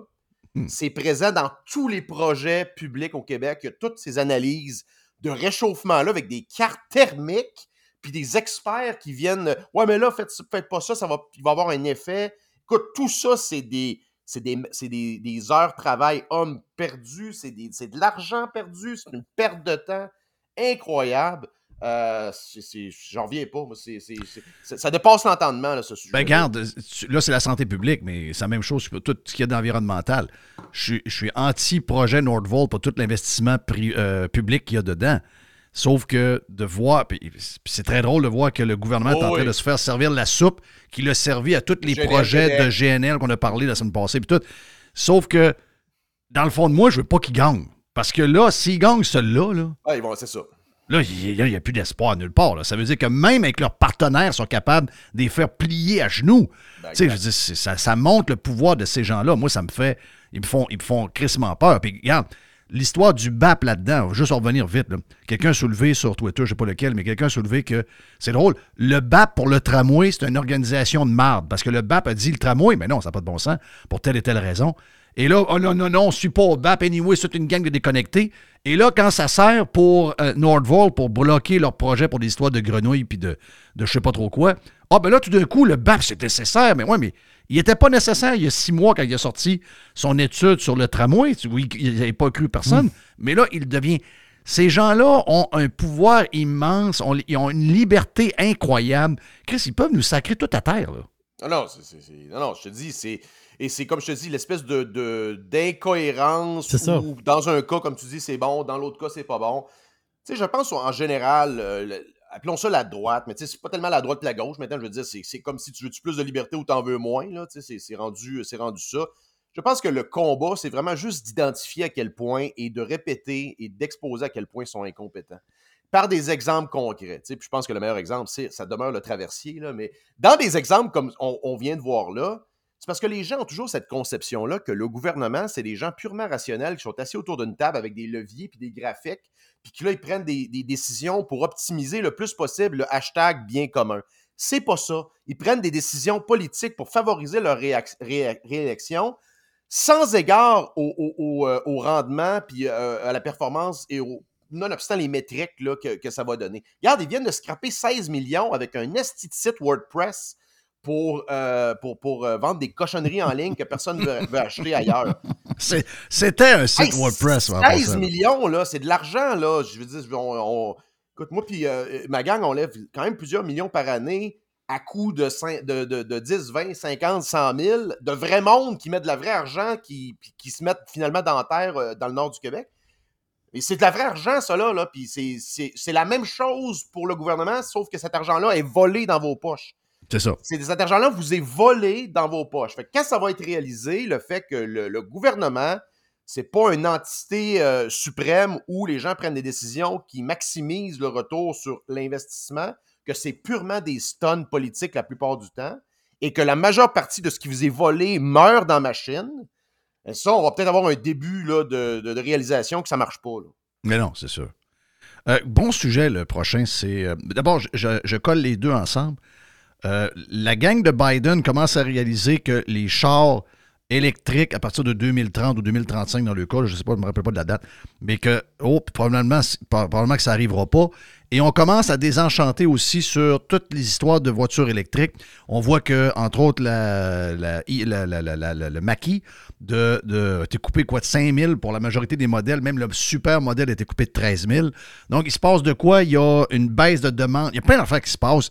Hmm. c'est présent dans tous les projets publics au Québec. Il y a toutes ces analyses de réchauffement-là avec des cartes thermiques, puis des experts qui viennent. Ouais, mais là, faites, faites pas ça, ça va, il va avoir un effet. Écoute, tout ça, c'est des. C'est des, des, heures de travail hommes perdus, c'est de l'argent perdu, c'est une perte de temps incroyable. Euh, J'en reviens pas. c'est- c'est- ça- dépasse l'entendement, là, ce sujet. Ben, regarde, là, c'est la santé publique, mais c'est la même chose pour tout ce qu'il y a d'environnemental. Je suis, je suis anti-projet Nordvolt pour tout l'investissement euh, public qu'il y a dedans. Sauf que de voir, puis c'est très drôle de voir que le gouvernement est en Oh train oui. de se faire servir la soupe qu'il a servi à tous les projets de GNL qu'on a parlé la semaine passée, puis tout. Sauf que, dans le fond de moi, je veux pas qu'il gagne. Parce que là, s'il gagne celui-là, là, Ah, ils vont- c'est ça. Là, il n'y a, plus d'espoir nulle part. là. Ça veut dire que même avec leurs partenaires, ils sont capables de les faire plier à genoux. Ben, tu sais, je veux dire, ça, ça montre le pouvoir de ces gens-là. Moi, ça me fait. Ils me font, ils me font crissement peur. Puis, regarde, l'histoire du BAP là-dedans, juste en revenir vite. Quelqu'un soulevé sur Twitter, je ne sais pas lequel, mais quelqu'un soulevé que. C'est drôle. Le BAP pour le tramway, c'est une organisation de marde. Parce que le BAP a dit le tramway, mais non, ça n'a pas de bon sens, pour telle et telle raison. Et là, oh non, non, non, au BAP. Anyway, c'est une gang de déconnectés. Et là, quand ça sert pour euh, Nordvolt pour bloquer leur projet pour des histoires de grenouilles puis de, de je sais pas trop quoi, ah ben là, tout d'un coup, le BAP, c'est nécessaire. Mais ouais, mais il n'était pas nécessaire il y a six mois quand il a sorti son étude sur le tramway. Oui, il n'avait pas cru personne. Mais là, il devient. Ces gens-là ont un pouvoir immense, ont- ils ont une liberté incroyable. Chris, ils peuvent nous sacrer tout à terre. Là. Ah non, non, non, je te dis, c'est. Et c'est comme je te dis, l'espèce de, de- d'incohérence où, dans un cas, comme tu dis, c'est bon, dans l'autre cas, c'est pas bon. Tu sais, je pense en général, euh, appelons ça la droite, mais tu c'est pas tellement la droite et la gauche. Maintenant, je veux dire, c'est, comme si tu veux plus de liberté ou t'en veux moins. Tu c'est, rendu, c'est rendu ça. Je pense que le combat, c'est vraiment juste d'identifier à quel point et de répéter et d'exposer à quel point ils sont incompétents. Par des exemples concrets. tu Puis je pense que le meilleur exemple, c'est ça demeure le traversier, mais dans des exemples comme on vient de voir là, c'est parce que les gens ont toujours cette conception-là que le gouvernement, c'est des gens purement rationnels qui sont assis autour d'une table avec des leviers puis des graphiques, puis qui là, ils prennent des, décisions pour optimiser le plus possible le hashtag bien commun. C'est pas ça. Ils prennent des décisions politiques pour favoriser leur réélection sans égard au, euh, rendement puis euh, à la performance et au, nonobstant les métriques là, que, que ça va donner. Regarde, ils viennent de scraper 16 millions avec un esti WordPress pour, euh, pour, pour euh, vendre des cochonneries en ligne que personne ne veut, veut acheter ailleurs. C'était un site Hey, WordPress. en 16 passant. millions, là, c'est de l'argent, là. Je veux dire, on, on- écoute, moi puis euh, ma gang, on lève quand même plusieurs millions par année à coût de, cin- de, de, de 10, 20, 50, 100 000, de vrai monde qui met de la vraie argent, qui, qui se mettent finalement dans la terre dans le nord du Québec. Et c'est de la vraie argent, ça, là. puis c'est la même chose pour le gouvernement, sauf que cet argent-là est volé dans vos poches. C'est ça. C'est cet argent-là vous est volé dans vos poches. Fait que quand ça va être réalisé, le fait que le, le gouvernement, c'est pas une entité euh, suprême où les gens prennent des décisions qui maximisent le retour sur l'investissement, que c'est purement des stuns politiques la plupart du temps, et que la majeure partie de ce qui vous est volé meurt dans la machine, ben ça, on va peut-être avoir un début là, de, de- de réalisation que ça marche pas. là. Mais non, c'est sûr. Euh, bon sujet, le prochain, c'est. euh, D'abord, je, je- je colle les deux ensemble. Euh, la gang de Biden commence à réaliser que les chars électriques, à partir de 2030 ou 2035 dans le cas, je ne sais pas, je me rappelle pas de la date, mais que, oh, probablement, probablement que ça n'arrivera pas. Et on commence à désenchanter aussi sur toutes les histoires de voitures électriques. On voit que, entre autres, la, le maquis de, de, a été coupé quoi, de 5 000 pour la majorité des modèles. Même le super modèle été coupé de 13 000. Donc, il se passe de quoi? Il y a une baisse de demande. Il y a plein d'affaires qui se passent.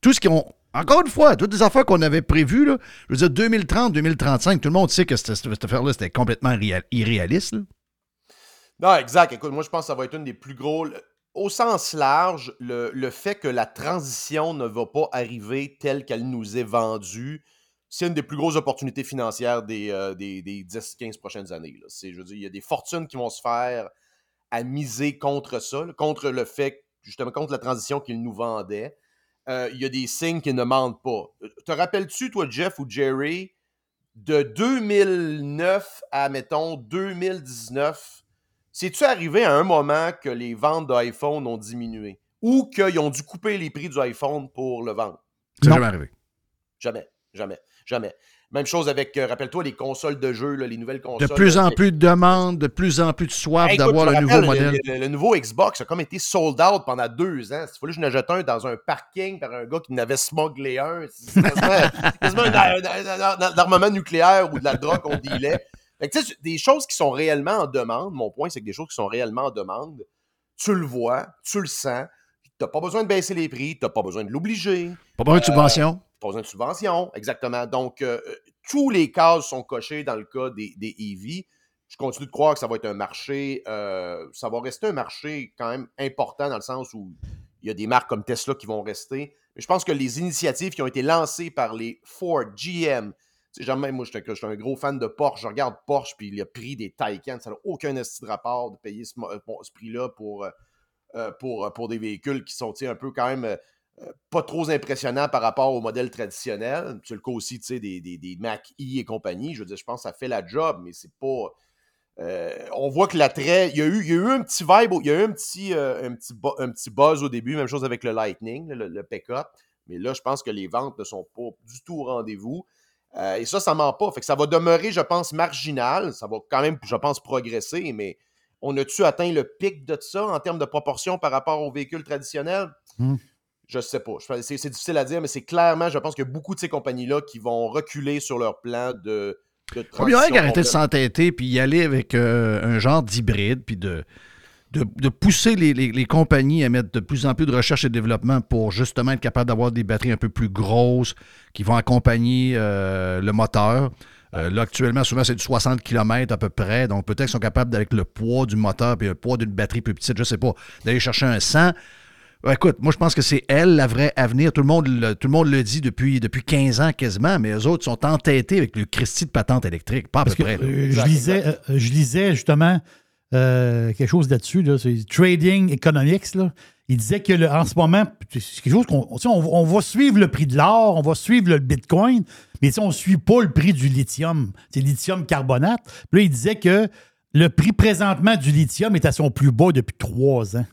Tout ce qui ont. Encore une fois, toutes les affaires qu'on avait prévues, là, je veux dire, 2030, 2035, tout le monde sait que cette, cette affaire-là, c'était complètement réa- irréaliste. Non, exact. Écoute, moi, je pense que ça va être une des plus gros. Au sens large, le, le fait que la transition ne va pas arriver telle qu'elle nous est vendue, c'est une des plus grosses opportunités financières des, euh, des, des 10-15 prochaines années. je veux dire, il y a des fortunes qui vont se faire à miser contre ça, contre le fait, justement, contre la transition qu'ils nous vendaient. Euh, il y a des signes qu'ils ne mentent pas. Te rappelles-tu, toi, Jeff ou Jerry, de 2009 à, mettons, 2019, c'est-tu arrivé à un moment que les ventes d'iPhone ont diminué ou qu'ils ont dû couper les prix du iPhone pour le vendre? C'est jamais arrivé. Jamais, jamais, jamais. Même chose avec, euh, rappelle-toi, les consoles de jeux, là, les nouvelles consoles. De plus là, en plus de demandes, de plus en plus de soif Hey, d'avoir le nouveau modèle. Le, le- le nouveau Xbox a comme été sold out pendant deux ans. Il fallait que je n'achète un dans un parking par un gars qui n'avait smugglé un. C'est quasiment, un, un- un- un armement nucléaire ou de la drogue qu'on dealait. Fait que, des choses qui sont réellement en demande. Mon point, c'est que des choses qui sont réellement en demande, tu le vois, tu le sens. Tu n'as pas besoin de baisser les prix, tu n'as pas besoin de l'obliger. Pas besoin de subvention. Besoin de subvention, exactement. Donc, euh, tous les cases sont cochés dans le cas des, EV. Je continue de croire que ça va être un marché, euh, ça va rester un marché quand même important dans le sens où il y a des marques comme Tesla qui vont rester. Mais je pense que les initiatives qui ont été lancées par les Ford, GM, jamais, moi, je suis un- gros fan de Porsche. Je regarde Porsche, puis le prix des Taycan, ça n'a aucun esti de rapport de payer ce, euh, prix-là pour, pour, pour des véhicules qui sont un peu quand même pas trop impressionnants par rapport au modèle traditionnel. C'est le cas aussi des, des, des Mac E et compagnie. Je veux dire, je pense que ça fait la job, mais c'est pas. euh, on voit que l'attrait. Il y, a eu, il y un petit vibe, il y a eu un petit, euh, un, petit buzz au début, même chose avec le Lightning, le, le. Mais là, je pense que les ventes ne sont pas du tout au rendez-vous. Euh, et ça, ça ment pas. Fait que ça va demeurer, je pense, marginal. Ça va quand même, je pense, progresser, mais on a-tu atteint le pic de ça en termes de proportion par rapport aux véhicules traditionnels? Hmm. Je sais pas. C'est difficile à dire, mais c'est clairement, je pense qu'il y a beaucoup de ces compagnies-là qui vont reculer sur leur plan de, de Il transition. faudrait arrêter de s'entêter puis y aller avec euh, un genre d'hybride puis de, de, de pousser les, les- les compagnies à mettre de plus en plus de recherche et développement pour justement être capable d'avoir des batteries un peu plus grosses qui vont accompagner euh, le moteur. Euh, là, actuellement, souvent, c'est du 60 km à peu près. Donc, peut-être qu'ils sont capables, avec le poids du moteur et le poids d'une batterie plus petite, je sais pas, d'aller chercher un 100. Ouais, Écoute, moi, je pense que c'est elle, la vraie avenir. Tout le monde le, tout le, monde le dit depuis, depuis 15 ans quasiment, mais eux autres sont entêtés avec le Christie de patente électrique. Pas à Parce peu que près. euh, je, lisais, euh, je lisais justement euh, quelque chose là-dessus, là, c'est Trading Economics. Là. Il disait que le- en ce moment, c'est quelque chose qu'on on, on va suivre le prix de l'or, on va suivre le Bitcoin, mais sais, on ne suit pas le prix du lithium. C'est lithium carbonate. Puis là, il disait que le prix présentement du lithium est à son plus bas depuis trois ans.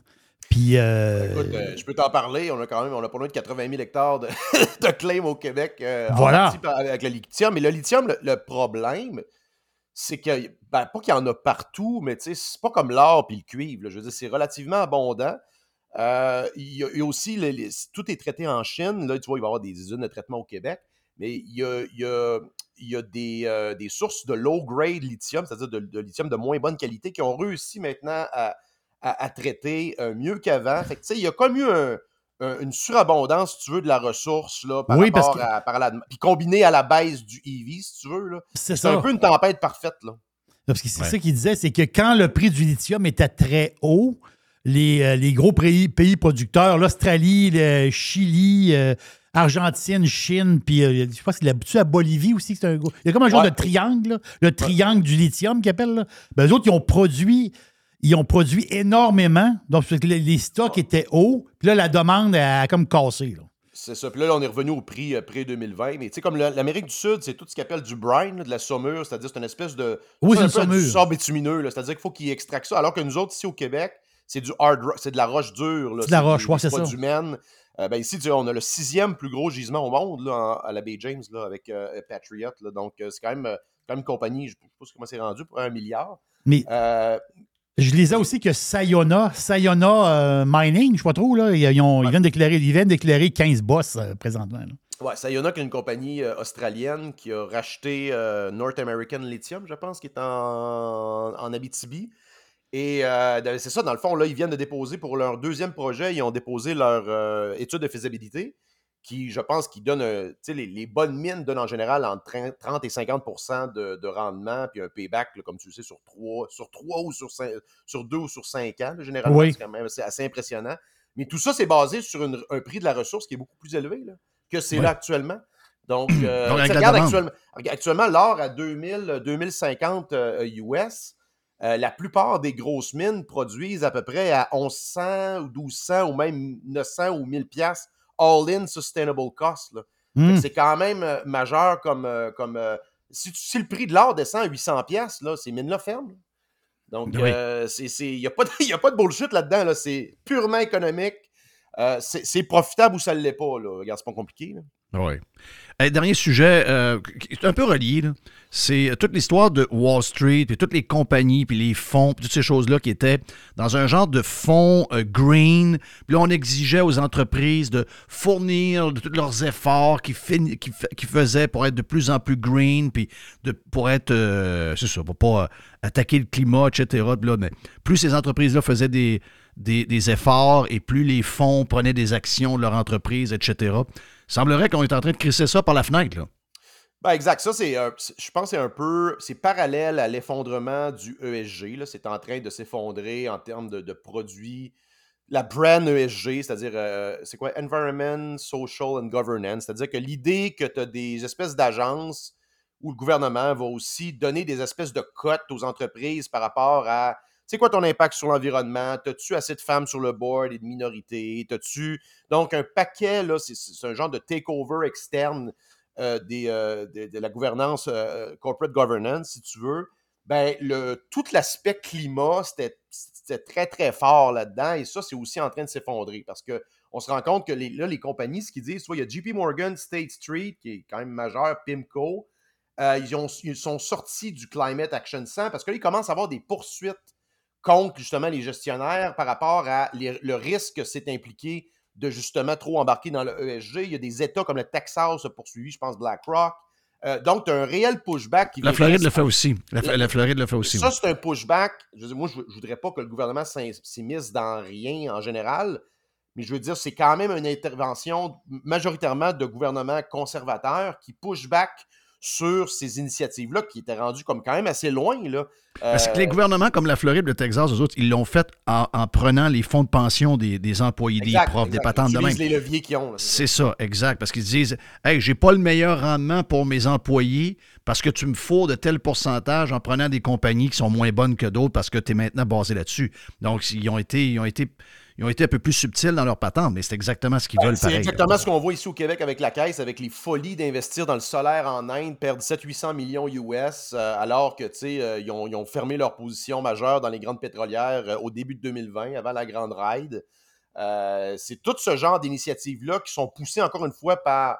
Puis. euh, Écoute, euh, je peux t'en parler. On a quand même, on a pas loin de 80 000 hectares de, <laughs> de claims au Québec euh, Voilà. avec le lithium. Mais le lithium, le, le problème, c'est que, ben, pas qu'il y en a partout, mais tu sais, c'est pas comme l'or puis le cuivre. là. Je veux dire, c'est relativement abondant. Il, y a, il y a aussi, les- les- tout est traité en Chine. Là, tu vois, il va y avoir des usines de traitement au Québec. Mais il y a, il y a- il y a des, des sources de low-grade lithium, c'est-à-dire de, de lithium de moins bonne qualité, qui ont réussi maintenant à, à- à traiter euh, mieux qu'avant. Fait que, tu sais, il y a comme eu un- un- une surabondance, si tu veux, de la ressource là, par Oui, parce rapport que- à, par la Puis combiné à la baisse du EV, si tu veux. là. C'est un peu une tempête parfaite. Là. Parce que c'est ça qu'il disait, c'est que quand le prix du lithium était très haut, les, euh, les gros pays, pays producteurs, l'Australie, le Chili, euh, Argentine, Chine, puis euh, je pense qu'il a la Bolivie aussi. c'est un gros- Il y a comme un genre Ouais. de triangle, là, le triangle du lithium qu'ils appellent. Là. Ben, eux autres, ils ont produit. Ils ont produit énormément. Donc, les, stocks étaient hauts. Puis là, la demande a, comme cassé. là. C'est ça. Puis là, on est revenu au prix euh, pré-2020. Mais tu sais, comme l'Amérique du Sud, c'est tout ce qu'ils appelle du brine, là, de la saumure, c'est-à-dire c'est une espèce de. Oui, c'est un peu du bitumineux, c'est-à-dire qu'il faut qu'ils extractent ça. Alors que nous autres, ici au Québec, c'est du hard rock, c'est de la roche dure. C'est de la roche, ouais, c'est pas ça. du humaine. Euh, ben ici, tu sais, on a le sixième plus gros gisement au monde là, en- à la baie James là, avec euh, Patriot. donc, euh, c'est quand même, euh, quand même une compagnie, je ne sais pas comment c'est rendu, pour un milliard. Mais Euh, je lisais aussi que Sayona, Sayona euh, Mining, je ne sais pas trop, là, ils, ils ont- ils viennent déclarer, ils viennent déclarer 15 boss euh, présentement. là. Ouais, Sayona, qui est une compagnie euh, australienne qui a racheté North American Lithium, je pense, qui est en, en Abitibi. Et de- c'est ça, dans le fond, là, ils viennent de déposer pour leur deuxième projet, ils ont déposé leur étude de faisabilité, qui, je pense, qui donne, euh, tu sais, les, les bonnes mines donnent en général entre 30 30 et 50 de, de rendement, puis un payback, là, comme tu le sais, sur 3, sur trois ou sur, cinq- sur 2 ou sur 5 ans, là, généralement. Oui. C'est quand même assez, assez impressionnant. Mais tout ça, c'est basé sur une- un prix de la ressource qui est beaucoup plus élevé là, que c'est Oui. là actuellement. Donc, euh, Donc, regarde actuellement, actuellement l'or à 2000, 2050 euh, US, euh, la plupart des grosses mines produisent à peu près à 1100 ou 1200 ou même 900 ou 1000 pièces all-in sustainable cost. Hmm. C'est quand même euh, majeur comme... euh, comme euh, si, si le prix de l'or descend à 800 pièces, là, ces mines-là ferment. Donc, Oui. il n'y a, pas de- <laughs> y a pas de bullshit là-dedans. Là. C'est purement économique. Euh, c'est profitable ou ça ne l'est pas. Là? Regarde, c'est pas compliqué. Oui. Dernier sujet, euh, qui est un peu relié, c'est toute l'histoire de Wall Street, puis toutes les compagnies, puis les fonds, puis toutes ces choses-là qui étaient dans un genre de fonds euh, green. Puis là, on exigeait aux entreprises de fournir de tous leurs efforts qu'ils faisaient pour être de plus en plus green, puis de, pour être, euh, c'est ça, pour pas euh, attaquer le climat, etc. Mais plus ces entreprises-là faisaient des, des, efforts et plus les fonds prenaient des actions de leur entreprise, etc. semblerait qu'on est en train de crisser ça par la fenêtre. Là. Ben, exact. Ça, c'est, je pense c'est un peu, c'est parallèle à l'effondrement du ESG. là. C'est en train de s'effondrer en termes de, de produits. La brand ESG, c'est-à-dire, euh, c'est quoi? Environment, Social and Governance. C'est-à-dire que l'idée que tu as des espèces d'agences où le gouvernement va aussi donner des espèces de cotes aux entreprises par rapport à, c'est quoi ton impact sur l'environnement? T'as-tu assez de femmes sur le board et de minorités? T'as-tu. Donc, un paquet, là, c'est, un genre de takeover externe euh, des, euh, de, la gouvernance, euh, corporate governance, si tu veux, ben, le, tout l'aspect climat, c'était, très, très fort là-dedans. Et ça, c'est aussi en train de s'effondrer parce qu'on se rend compte que les, là, les compagnies, ce qu'ils disent, soit il y a JP Morgan, State Street, qui est quand même majeur, PIMCO, ils, ont, ils sont sortis du Climate Action 100 parce que là, ils commencent à avoir des poursuites contre justement les gestionnaires par rapport à les- le risque que c'est impliqué de justement trop embarquer dans le ESG. Il y a des États comme le Texas a poursuivi, je pense BlackRock. Euh, donc, tu as un réel pushback qui La Floride le fait aussi. La, La- la Floride le fait aussi. ça, oui. c'est un pushback. Je veux dire, moi, je, je voudrais pas que le gouvernement s'immisce dans rien en général, mais je veux dire, c'est quand même une intervention majoritairement de gouvernements conservateurs qui push back sur ces initiatives-là qui étaient rendues comme quand même assez loin. Là. Parce que Euh, les gouvernements comme la Floride, le Texas, eux autres, ils l'ont fait en, en prenant les fonds de pension des, des employés, exact, des profs, des patentes de Ils même. les leviers qu'ils ont. C'est ça, exact. Parce qu'ils disent Hey, j'ai pas le meilleur rendement pour mes employés parce que tu me fous de tel pourcentage en prenant des compagnies qui sont moins bonnes que d'autres parce que tu es maintenant basé là-dessus. Donc, ils ont été, ils ont été, ils ont été un peu plus subtils dans leur patente, mais c'est exactement ce qu'ils veulent C'est pareil. exactement ce qu'on voit ici au Québec avec la caisse, avec les folies d'investir dans le solaire en Inde, perdre 700-800 millions US, euh, alors que, tu sais, euh, ils, ont, ils ont fermé leur position majeure dans les grandes pétrolières euh, au début de 2020, avant la grande ride. C'est tout ce genre d'initiatives-là qui sont poussées, encore une fois, par...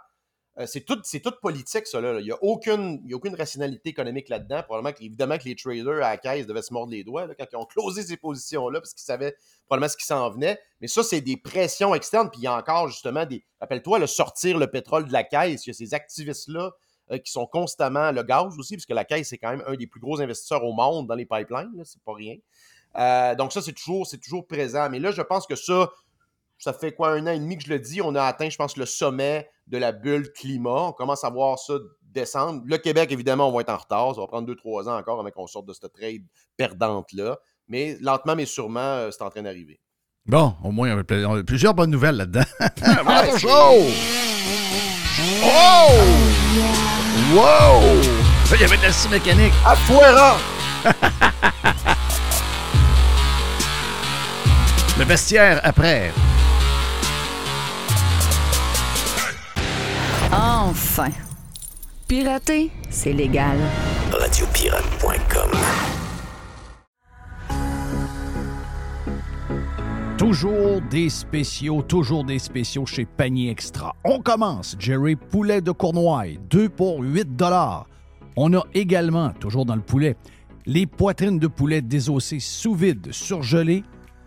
euh, c'est tout, c'est tout politique, ça. Là. Il n'y a, aucune- a aucune rationalité économique là-dedans. Probablement que, évidemment que les traders à la caisse devaient se mordre les doigts quand ils ont closé ces positions-là parce qu'ils savaient probablement ce qui s'en venait. Mais ça, c'est des pressions externes. Puis il y a encore justement des. Rappelle-toi, le sortir le pétrole de la caisse. Il y a ces activistes-là euh, qui sont constamment. Le gaz aussi, puisque la caisse, c'est quand même un des plus gros investisseurs au monde dans les pipelines. C'est pas rien. Euh, donc, ça, c'est toujours, c'est toujours présent. Mais là, je pense que ça, ça fait quoi, un an et demi que je le dis, on a atteint, je pense, le sommet de la bulle climat. On commence à voir ça descendre. Le Québec, évidemment, on va être en retard. Ça va prendre deux, trois ans encore avant qu'on sorte de cette trade perdante-là. Mais lentement, mais sûrement, euh, c'est en train d'arriver. Bon, au moins, on a plusieurs bonnes nouvelles là-dedans. <laughs> C'est- show! Oh! Wow! Ça, Il y avait de la scie mécanique. À Fouera! <laughs> Le vestiaire après. Enfin. Pirater, c'est légal. Radiopirate.com Toujours des spéciaux, toujours des spéciaux chez Panier Extra. On commence, Jerry, poulet de Cournoye, 2 pour 8 On a également, toujours dans le poulet, les poitrines de poulet désossées sous vide, surgelées,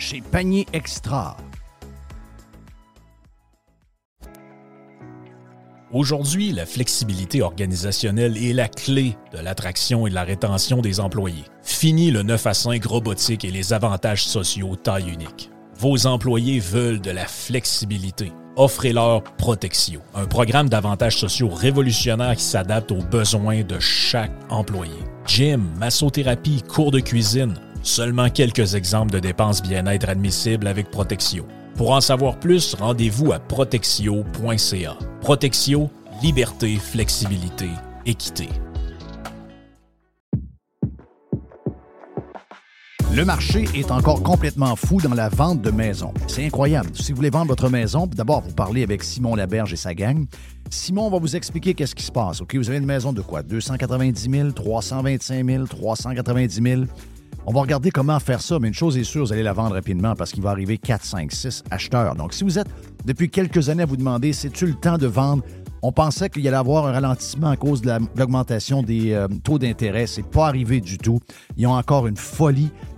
chez Panier Extra. Aujourd'hui, la flexibilité organisationnelle est la clé de l'attraction et de la rétention des employés. Fini le 9 à 5 robotique et les avantages sociaux taille unique. Vos employés veulent de la flexibilité. Offrez-leur Protexio, un programme d'avantages sociaux révolutionnaire qui s'adapte aux besoins de chaque employé. Gym, massothérapie, cours de cuisine, seulement quelques exemples de dépenses bien-être admissibles avec Protexio. Pour en savoir plus, rendez-vous à protexio.ca. Protexio, liberté, flexibilité, équité. Le marché est encore complètement fou dans la vente de maisons. C'est incroyable. Si vous voulez vendre votre maison, d'abord, vous parlez avec Simon Laberge et sa gang. Simon va vous expliquer qu'est-ce qui se passe. OK, vous avez une maison de quoi? 290 000, 325 000, 390 000. On va regarder comment faire ça, mais une chose est sûre, vous allez la vendre rapidement parce qu'il va arriver 4, 5, 6 acheteurs. Donc, si vous êtes depuis quelques années à vous demander, c'est-tu le temps de vendre? On pensait qu'il y allait avoir un ralentissement à cause de la- de l'augmentation des euh, taux d'intérêt. C'est pas arrivé du tout. Ils ont encore une folie.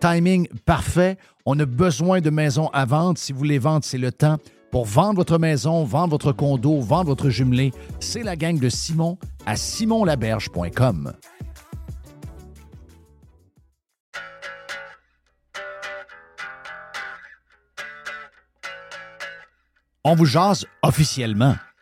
timing parfait. On a besoin de maisons à vendre. Si vous voulez vendre, c'est le temps. Pour vendre votre maison, vendre votre condo, vendre votre jumelé, c'est la gang de Simon à simonlaberge.com. On vous jase officiellement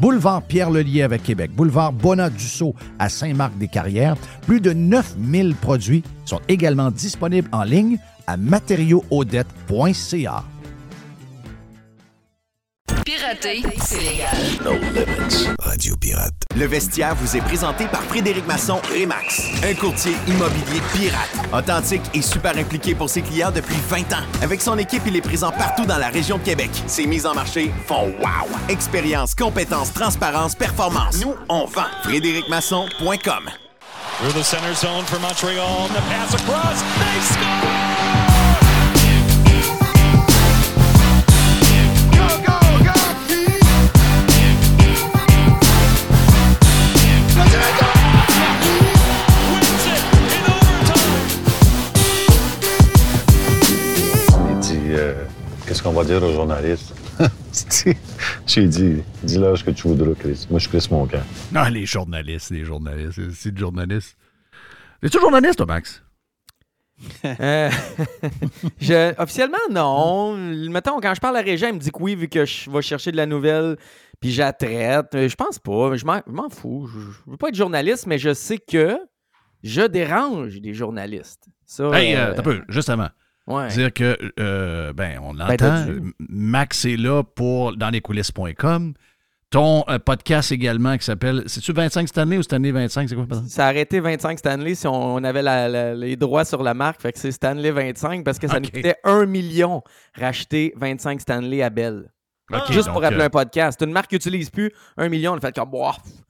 Boulevard Pierre-Lelier avec Québec. Boulevard Bonat-Dussault à Saint-Marc-des-Carrières. Plus de 9000 produits sont également disponibles en ligne à matériauxaudette.ca. Pirater, c'est légal. No limits. Radio Pirate. Le vestiaire vous est présenté par Frédéric Masson Remax, un courtier immobilier pirate, authentique et super impliqué pour ses clients depuis 20 ans. Avec son équipe, il est présent partout dans la région de Québec. Ses mises en marché font wow. Expérience, compétence, transparence, performance. Nous, on vend. FrédéricMasson.com. Through the center zone for Montreal. The pass across. They score! Qu'on va dire aux journalistes <laughs> J'ai dit Dis-leur ce que tu voudras, Chris. Moi, je Chris mon camp. Non, les journalistes, les journalistes. C'est de journalistes. Es-tu journaliste, toi, Max? Euh, <laughs> je- officiellement, non. Mettons, quand je parle à Régent, il me dit que oui, vu que je vais chercher de la nouvelle, puis je la traite. Euh, Je pense pas. Je m'en fous. Je, je veux pas être journaliste, mais je sais que je dérange des journalistes. Ça, Hey, euh, euh, t'as peu, justement. Ouais. Dire que, euh, ben, on Ben, l'entend. dû. Max est là pour dans les coulisses.com. Ton euh, podcast également qui s'appelle. C'est-tu 25 Stanley ou Stanley 25 C'est quoi, pardon? Ça a arrêté 25 Stanley si on, on avait la- la- les droits sur la marque. Fait que c'est Stanley 25 parce que ça nous coûtait 1 million racheter 25 Stanley à Bell. Ok, Juste pour appeler euh, un podcast. C'est une marque qui n'utilise plus 1 million. On a fait comme,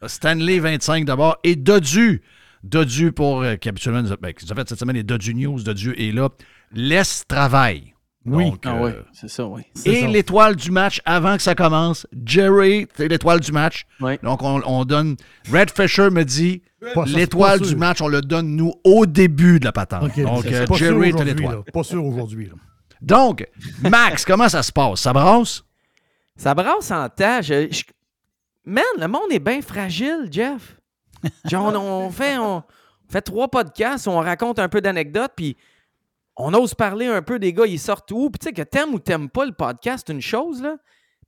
Stanley 25 d'abord et Dodu. Dodu pour, euh, qui habituellement, nous a- ben, qui nous a fait cette semaine les Dodu News. Dodu est là. Laisse travail. Oui. Donc, Ah euh, oui, c'est ça, oui. Et ça. l'étoile du match avant que ça commence. Jerry, c'est l'étoile du match. Oui. Donc, on, on donne. Red Fisher me dit Pas- ça, l'étoile du match, on le donne, nous, au début de la patente. OK, Donc, c'est euh, Jerry est aujourd'hui, l'étoile. là. Pas sûr aujourd'hui. là. Donc, Max, <laughs> comment ça se passe? Ça brasse? Ça brasse en tas. Je- je- Man, le monde est bien fragile, Jeff. Genre, on, on fait, on fait trois podcasts, on raconte un peu d'anecdotes, puis on ose parler un peu des gars, ils sortent où? Puis tu sais, que t'aimes ou t'aimes pas le podcast, une chose, là.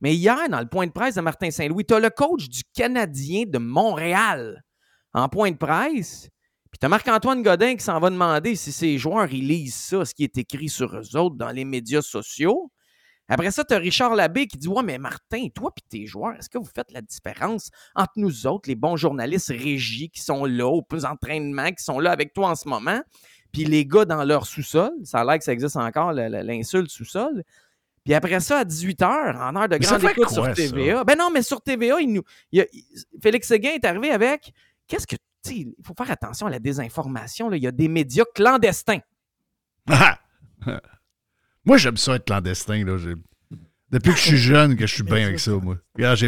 Mais hier, dans le point de presse de Martin Saint-Louis, t'as le coach du Canadien de Montréal en point de presse. Puis t'as Marc-Antoine Godin qui s'en va demander si ses joueurs, ils lisent ça, ce qui est écrit sur eux autres dans les médias sociaux. Après ça, tu Richard Labbé qui dit Ouais, mais Martin, toi et tes joueurs, est-ce que vous faites la différence entre nous autres, les bons journalistes régis qui sont là, aux entraînements, qui sont là avec toi en ce moment, puis les gars dans leur sous-sol Ça a l'air que ça existe encore, l'insulte sous-sol. Puis après ça, à 18h, en heure de grande écoute quoi, sur TVA. ça? Ben non, mais sur TVA, il nous, il y a- il- Félix Séguin est arrivé avec Qu'est-ce que. Il faut faire attention à la désinformation. là. Il y a des médias clandestins. Ah! <laughs> moi, j'aime ça être clandestin. Là. Depuis que je suis jeune, que je suis bien avec ça, moi. Regarde,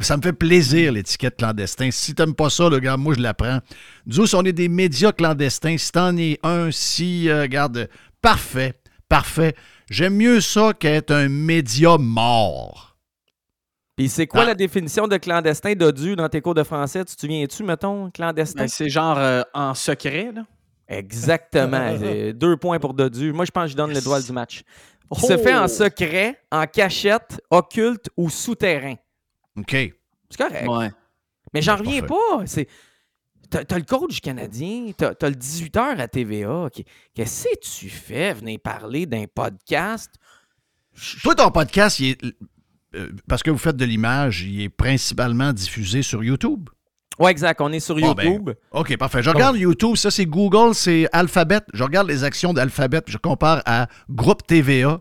Ça me fait plaisir, l'étiquette clandestin. Si t'aimes pas ça, là, regarde, moi, je la prends. Nous autres, si on est des médias clandestins, si t'en es un, si, euh, regarde, parfait, parfait. J'aime mieux ça qu'être un média mort. Puis c'est quoi Ah. la définition de clandestin dodu dans tes cours de français? Tu te souviens-tu, mettons, clandestin? Ben, c'est genre euh, en secret, là. Exactement. <laughs> Deux points pour dodu. Moi, je pense que je donne l'étoile du match. Qui se Oh! fait en secret, en cachette, occulte ou souterrain. OK. C'est correct. Ouais. Mais j'en reviens pas. C'est... T'as, t'as le coach canadien, t'as, t'as le 18h à TVA. OK. Qu'est-ce que tu fais? Venir parler d'un podcast? Toi, ton podcast, il est- euh, parce que vous faites de l'image, il est principalement diffusé sur YouTube. Ouais, exact. On est sur Bon, ben, YouTube. OK, parfait. Je regarde YouTube, ça c'est Google, c'est Alphabet. Je regarde les actions d'Alphabet, je compare à Groupe TVA.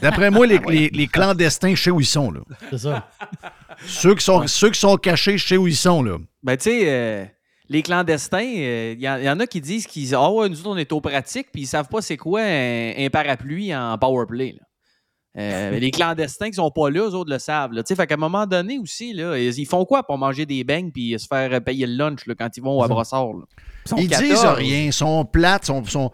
D'après moi, les, <laughs> les- les clandestins, je sais où ils sont. Là. C'est ça. Ceux, qui sont, ceux qui sont cachés, je sais où ils sont. Là. Ben, tu sais, euh, les clandestins, il y, en- y en a qui disent qu'ils Ah ouais, nous autres, on est au pratique, puis ils savent pas c'est quoi un, un parapluie en powerplay. Là. Euh, les clandestins qui sont pas là, eux autres le savent. Là. Tu sais, Fait qu'à un moment donné aussi, là, ils font quoi pour manger des beignes puis se faire payer le lunch là, quand ils vont à Brossard? là? sont Ils 14. disent rien, ils sont plates, sont. sont...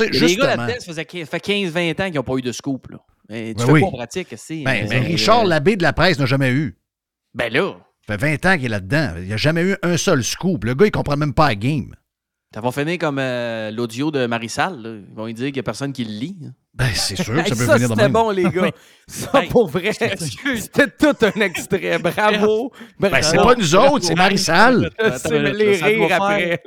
a des gars justement. là-dedans, ça fait 15-20 ans qu'ils n'ont pas eu de scoop. Là. Tu Ben fais oui. pas en pratique, c'est. Ben, euh, ben, euh, Richard Labbé de la presse n'a jamais eu. Ben là. Ça fait 20 ans qu'il est là-dedans. Il n'a jamais eu un seul scoop. Le gars, il comprend même pas la game. Ça va finir comme euh, l'audio de Marissal. là. Ils vont lui dire qu'il n'y a personne qui le lit. hein. Ben, c'est sûr que ça peut ça, venir de c'était bon, les gars. Oui. Ça, pour vrai, c'était tout un extrait. Bravo. Ben, c'est pas nous autres, c'est Marissal. Mais les rires après.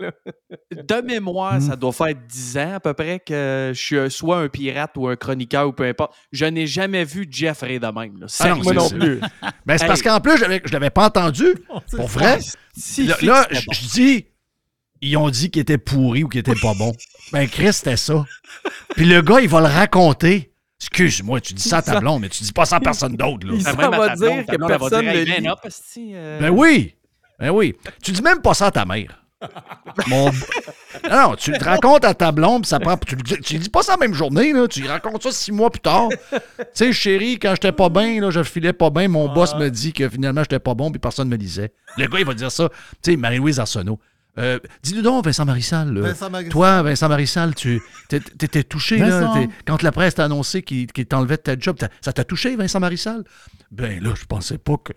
De mémoire, ça doit faire 10 ans à peu près que je suis soit un pirate ou un chroniqueur ou peu importe. Je n'ai jamais vu Jeff rire de même. là. Ah non, Sérieux. c'est- c'est- Ben, c'est parce qu'en plus, je l'avais pas entendu. <laughs> Pour vrai. Si Là, je dis, ils ont dit qu'il était pourri ou qu'il était pas bon. Ben, Chris, c'était ça. Puis le gars, il va le raconter. Excuse-moi, tu dis ça à ta blonde, mais tu dis pas ça à personne d'autre. Ben, à va dire que blonde, elle va personne dire, ne euh. Ben oui. Ben oui. Tu dis même pas ça à ta mère. Mon... Non, non, tu le racontes à ta blonde, puis ça prend. Tu, le dis- tu dis pas ça la même journée, là. Tu racontes ça six mois plus tard. tu sais, chérie, quand j'étais pas bien, là, je filais pas bien, mon boss me dit que finalement j'étais pas bon, puis personne me lisait. Le gars, il va dire ça. Tu sais, Marie-Louise Arsenault. Euh, Dis-nous donc, Vincent Marissal. Vincent Marissal. Toi, Vincent Marissal, tu t'étais touché, là. Quand la presse t'a annoncé qu'il t'enlevait de ta job, ça t'a touché, Vincent Marissal? Ben là, je pensais pas que.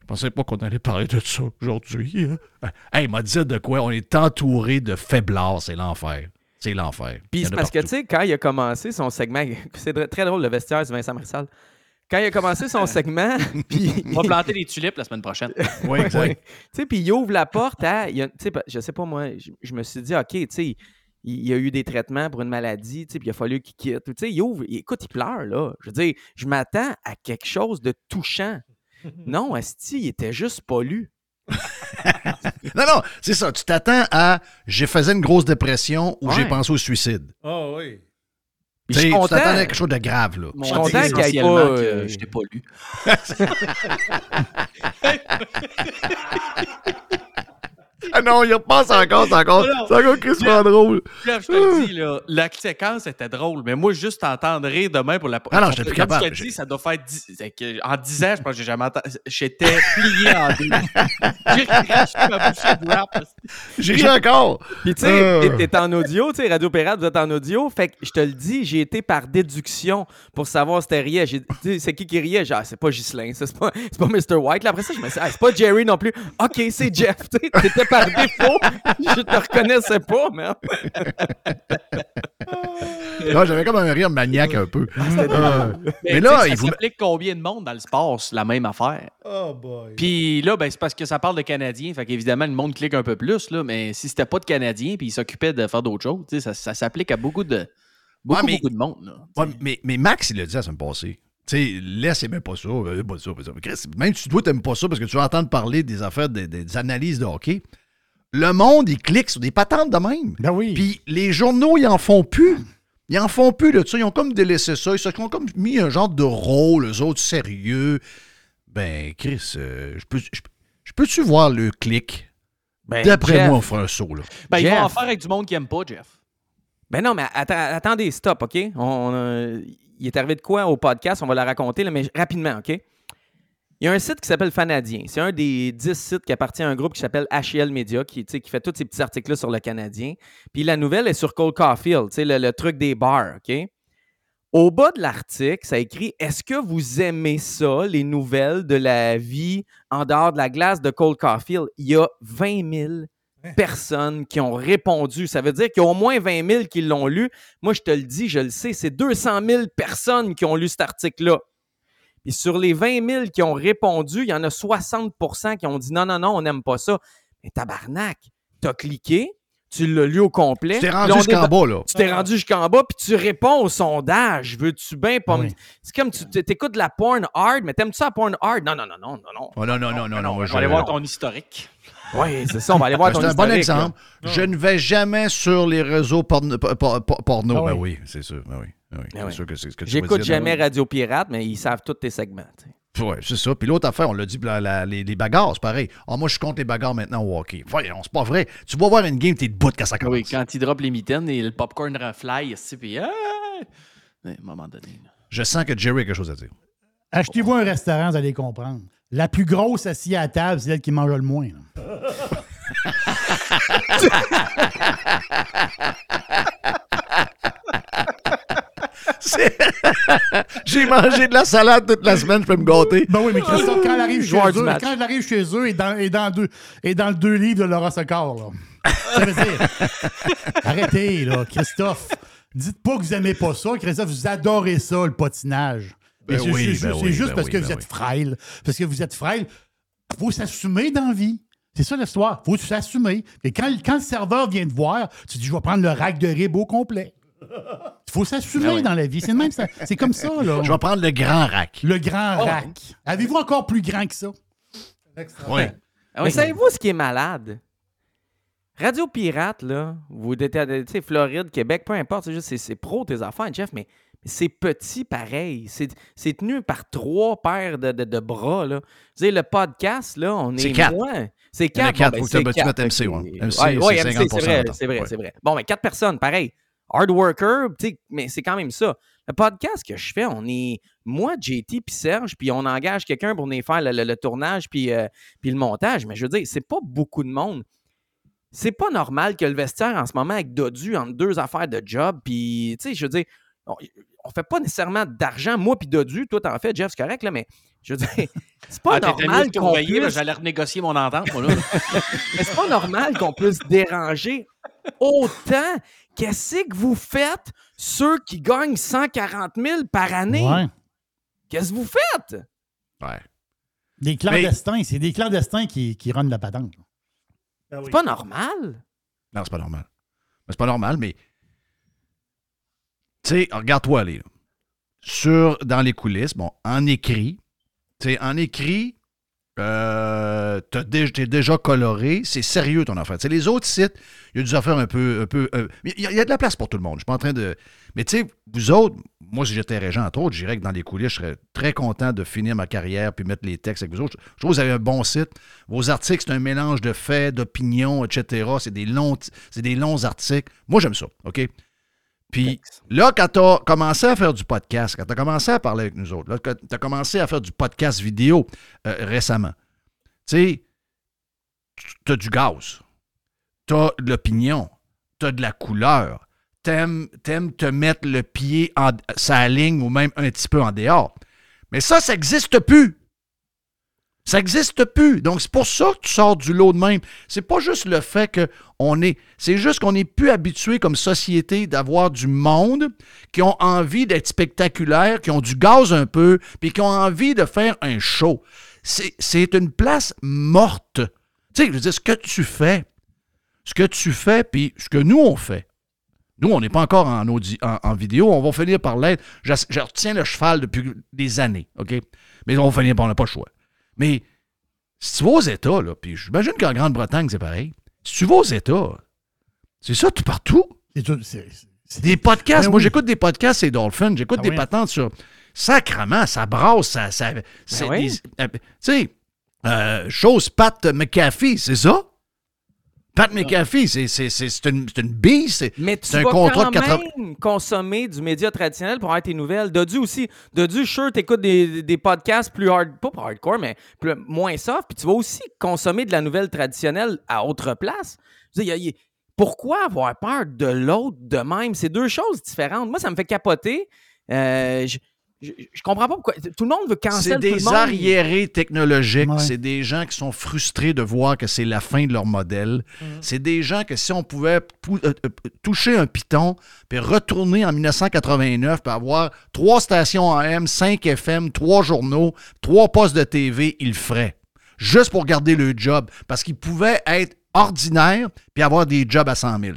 Je pensais pas qu'on allait parler de ça aujourd'hui. hein. Hey, il m'a dit de quoi? On est entouré de faiblards, c'est l'enfer. C'est l'enfer. Puis parce que, tu sais, quand il a commencé son segment, <laughs> c'est très drôle le vestiaire de Vincent Marissal. Quand il a commencé son <laughs> segment, puis. On va planter des tulipes la semaine prochaine. Oui, exact. Ouais. Tu sais, puis il ouvre la porte à. il a- tu sais, je sais pas moi, je, je me suis dit, OK, tu sais, il, il y a eu des traitements pour une maladie, tu sais, puis il a fallu qu'il quitte. Tu sais, il ouvre, il- écoute, il pleure, là. Je veux dire, je m'attends à quelque chose de touchant. <laughs> Non, Asti, il était juste pas lu. <laughs> Non, non, c'est ça. Tu t'attends à j'ai faisais une grosse dépression ou j'ai pensé au suicide. Ah oui. Je suis content. à quelque chose de grave, là. Je suis content qu'il ait essentiellement pas. que euh, je t'ai pas lu. <laughs> <laughs> Ah non, il repasse encore, c'est encore, c'est encore crissement drôle. Je te le dis, là, la séquence était drôle, mais moi, juste t'entendre rire demain pour la Ah non, j'étais plus capable. Je te dis, ça doit faire 10... c'est que En 10 ans, je pense que j'ai jamais entendu... J'étais plié en deux. <laughs> J'ai craché ma bouchée de rap. J'ai ri encore. Puis tu sais, Euh. t'es- en audio, tu sais, Radio Pirate, vous êtes en audio. Fait que je te le dis, j'ai été par déduction pour savoir si c'était riait. C'est qui qui riait? Genre, ah, c'est pas Ghislain, c'est pas, c'est pas Mr. White. Là, après ça, je me suis dit, ah, c'est pas Jerry non plus. OK, c'est Jeff. T'étais par défaut. Je te reconnaissais pas, man. <laughs> Là, j'avais comme un rire maniaque un peu. Euh, mais là, sais, il ça vous. s'applique combien de monde dans le sport, c'est la même affaire? Oh boy. Puis là, ben, c'est parce que ça parle de Canadiens. Fait qu'évidemment, le monde clique un peu plus. Là, mais si c'était pas de Canadiens puis il s'occupait de faire d'autres choses, tu sais, ça, ça s'applique à beaucoup de, beaucoup, Ouais, mais- beaucoup de monde. là. Ouais, mais, mais Max, il l'a dit la semaine passée. Tu sais, laisse aimer pas ça, euh, pas ça, pas ça. Chris, Même si toi, t'aimes pas ça parce que tu vas entendre parler des affaires, des, des analyses de hockey. Le monde, il clique sur des patentes de même. Ben oui. Puis les journaux, ils en font plus. Ils en font plus de ça. Ils ont comme délaissé ça. Ils se sont comme mis un genre de rôle, eux autres, sérieux. Ben, Chris, euh, je peux, je, je peux-tu voir le clic? Ben, D'après moi, on fera un saut, là. Ben, ils vont en faire avec du monde qui aime pas, Jeff. Ben non, mais attendez, stop, OK? On, euh, il est arrivé de quoi au podcast? On va la raconter, là, mais rapidement, OK? Il y a un site qui s'appelle Fanadien. C'est un des dix sites qui appartient à un groupe qui s'appelle HL Media, qui, fait tous ces petits articles-là sur le Canadien. Puis la nouvelle est sur Cole Caulfield, le truc des bars, OK? Au bas de l'article, ça écrit Est-ce que vous aimez ça, les nouvelles de la vie en dehors de la glace de Cole Caulfield? Il y a 20 000 personnes qui ont répondu. Ça veut dire qu'il y a au moins 20 000 qui l'ont lu. Moi, je te le dis, je le sais, c'est 200 000 personnes qui ont lu cet article-là. Puis sur les 20 000 qui ont répondu, il y en a 60% qui ont dit non, non, non, on n'aime pas ça. Mais tabarnak, t'as cliqué, tu l'as lu au complet. Tu t'es rendu jusqu'en bas, là. Tu t'es rendu jusqu'en bas, puis tu réponds au sondage. Veux-tu bien pas me-. C'est comme tu écoutes de la porn hard, mais t'aimes-tu la porn hard? Non, non, non, non, non, non. Oh, non, non, non, non, non. je- va aller voir ton historique. Oui, c'est ça, on va aller voir ton C'est un bon exemple. là. Je ne vais jamais sur les réseaux porno. por- por- por- porno. Ah ben oui. oui, c'est sûr. Ben oui. Ben oui. Ben c'est oui. sûr que c'est ce que J'écoute jamais ben Radio Pirate, mais ils savent tous tes segments. oui. Ouais, c'est ça. Puis l'autre affaire, on l'a dit, la- la- les, les bagarres, c'est pareil. Ah, moi, je compte les bagarres maintenant au hockey. Voyons, c'est pas vrai. Tu vas voir une game, t'es debout quand ça commence. Oui, quand il drop les mitaines et le popcorn fly, ici, puis ah! À un moment donné. là. Je sens que Jerry a quelque chose à dire. Achetez-vous un restaurant, vous allez comprendre. La plus grosse assise à la table, c'est elle qui mange le moins. <laughs> J'ai mangé de la salade toute la semaine, je peux me gâter. Ben oui, mais Christophe, quand elle arrive chez eux, quand elle arrive chez eux, et dans, et dans, deux, et dans le deux livres de Laura Secor, là. Ça veut dire. Arrêtez, là, Christophe. Dites pas que vous aimez pas ça. Christophe, vous adorez ça, le patinage. Ben c'est oui, ben oui, juste ben parce oui, que ben vous êtes oui. frêle. Parce que vous êtes frêle. faut s'assumer dans la vie. C'est ça l'histoire. faut s'assumer. Et quand, quand le serveur vient te voir, tu dis Je vais prendre le rack de rib au complet. Il faut s'assumer Ben oui. dans la vie. C'est le même, ça- c'est comme ça, là. Je vais prendre le grand rack. Le grand Oh. rack. Avez-vous encore plus grand que ça? Oui. Mais savez-vous ce qui est malade? Radio Pirate, là, vous êtes, à- tu sais, Floride, Québec, peu importe, c'est juste, c'est- c'est pro tes affaires, Jeff, mais c'est petit pareil. C'est c'est tenu par trois paires de, de- de bras, là. Vous savez, le podcast, là, on est. C'est quatre. moins. C'est en a quatre. quatre, bon, ben, tu c'est quatre, MC, ouais. MC, ouais, c'est MC, 50% c'est vrai, c'est vrai, Ouais. c'est vrai. Bon, mais quatre personnes, pareil. Hard worker, mais c'est quand même ça. Le podcast que je fais, on est moi, JT puis Serge, puis on engage quelqu'un pour venir faire le, le- le tournage puis, euh, puis le montage. Mais je veux dire, c'est pas beaucoup de monde. C'est pas normal que le vestiaire en ce moment avec Dodu entre deux affaires de job, puis tu sais, je veux dire, on, on fait pas nécessairement d'argent, moi puis Dodu, toi t'en fais, Jeff, c'est correct, là, mais je veux dire, <laughs> c'est pas Ah, normal qu'on puisse... J'allais renégocier mon entente, moi, là. <laughs> Mais c'est pas normal qu'on puisse déranger autant. Qu'est-ce que vous faites, ceux qui gagnent 140 000 par année? Ouais. Qu'est-ce que vous faites? Ouais. Des clandestins. C'est des clandestins qui, qui runnent la patente. C'est pas normal. Non, c'est pas normal. Mais C'est pas normal, mais. Tu regarde-toi aller. dans les coulisses, bon, en écrit, tu en écrit, euh, déjà coloré, c'est sérieux ton affaire. Les autres sites, il y a des affaires un peu. Un peu euh, il y, a- de la place pour tout le monde. Je suis pas en train de. Mais tu sais, vous autres, moi, si j'étais régent, entre autres, je dirais que dans les coulisses, je serais très content de finir ma carrière puis mettre les textes avec vous autres. Je trouve que vous avez un bon site. Vos articles, c'est un mélange de faits, d'opinions, etc. C'est des longs, c'est des longs articles. Moi, j'aime ça, OK? Puis là, quand tu as commencé à faire du podcast, quand tu as commencé à parler avec nous autres, là, quand tu as commencé à faire du podcast vidéo euh, récemment, tu sais, tu as du gaz, tu as de l'opinion, tu as de la couleur, t'aimes aimes te mettre le pied en sa ligne ou même un petit peu en dehors. Mais ça, ça n'existe plus. Ça n'existe plus. Donc, c'est pour ça que tu sors du lot de même. C'est pas juste le fait qu'on est. C'est juste qu'on n'est plus habitué comme société d'avoir du monde qui ont envie d'être spectaculaires, qui ont du gaz un peu, puis qui ont envie de faire un show. C'est une place morte. Tu sais, je veux dire, ce que tu fais, ce que tu fais, puis ce que nous, on fait. Nous, on n'est pas encore en, en, vidéo. On va finir par l'être. Je, je retiens le cheval depuis des années, OK? Mais on va finir par, on pas le choix. Mais si tu vas aux États, là, puis j'imagine qu'en Grande-Bretagne, c'est pareil. Si tu vas aux États, c'est ça tout partout. C'est tout. c'est- c'est- Des podcasts. Ben Moi, oui. j'écoute des podcasts, c'est Dolphin. J'écoute Ah des oui. patentes sur. Sacrement, ça brasse, ça. ça c'est oui. euh, Tu sais, euh, chose Pat McAfee, c'est ça? Pat McAfee, c'est une, une bille, c'est Mais tu c'est un vas contrat quand de 80. même consommer du média traditionnel pour avoir tes nouvelles. Dodu aussi. Dodu, sure, t'écoutes des, des podcasts plus hard, pas hardcore, mais plus- moins soft. Puis tu vas aussi consommer de la nouvelle traditionnelle à autre place. Je veux dire, il y a- il y a- pourquoi avoir peur de l'autre de même? C'est deux choses différentes. Moi, ça me fait capoter. Euh, je, je, je comprends pas pourquoi. Tout le monde veut cancel C'est tout le des monde. arriérés technologiques. Ouais. C'est des gens qui sont frustrés de voir que c'est la fin de leur modèle. Mm. C'est des gens que si on pouvait pou- euh, euh, toucher un piton, puis retourner en 1989, puis avoir trois stations AM, 5 FM, trois journaux, trois postes de TV, ils le feraient. Juste pour garder le job. Parce qu'ils pouvaient être ordinaires puis avoir des jobs à 100 000.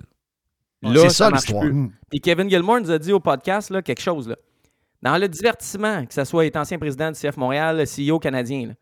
Là, C'est ça l'histoire. plus. Puis Kevin Gilmore nous a dit au podcast là, quelque chose. Là. Dans le divertissement, que ce soit être ancien président du CF Montréal, CEO canadien,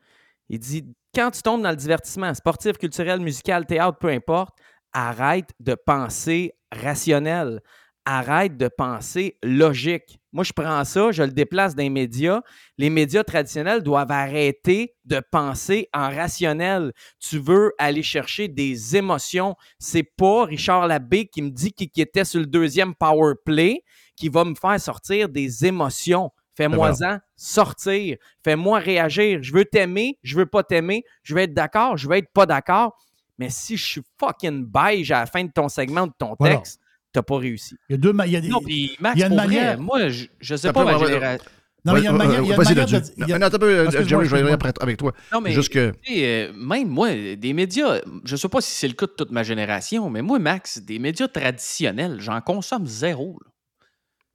il dit quand tu tombes dans le divertissement, sportif, culturel, musical, théâtre, peu importe, arrête de penser rationnel. Arrête de penser logique. Moi, je prends ça, je le déplace dans les médias. Les médias traditionnels doivent arrêter de penser en rationnel. Tu veux aller chercher des émotions. C'est pas Richard Labbé qui me dit qu'il était sur le deuxième power play qui va me faire sortir des émotions. Fais-moi-en sortir. Fais-moi réagir. Je veux t'aimer, je veux pas t'aimer. Je veux être d'accord, je veux être pas d'accord. Mais si je suis fucking beige à la fin de ton segment de ton Voilà. texte, t'as pas réussi. Il y a deux. Il y a des, Non, puis Max, il y a une pour vrai, manière. moi, je, je sais pas ma génération. Non, mais il y a une manière, il y a une vas-y, manière Dodu. de. il y a- Non, attends un peu, Jerry, je vais après avec toi. Non, mais Juste que. tu sais, euh, même moi, des médias, je sais pas si c'est le cas de toute ma génération, mais moi, Max, des médias traditionnels, j'en consomme zéro. là.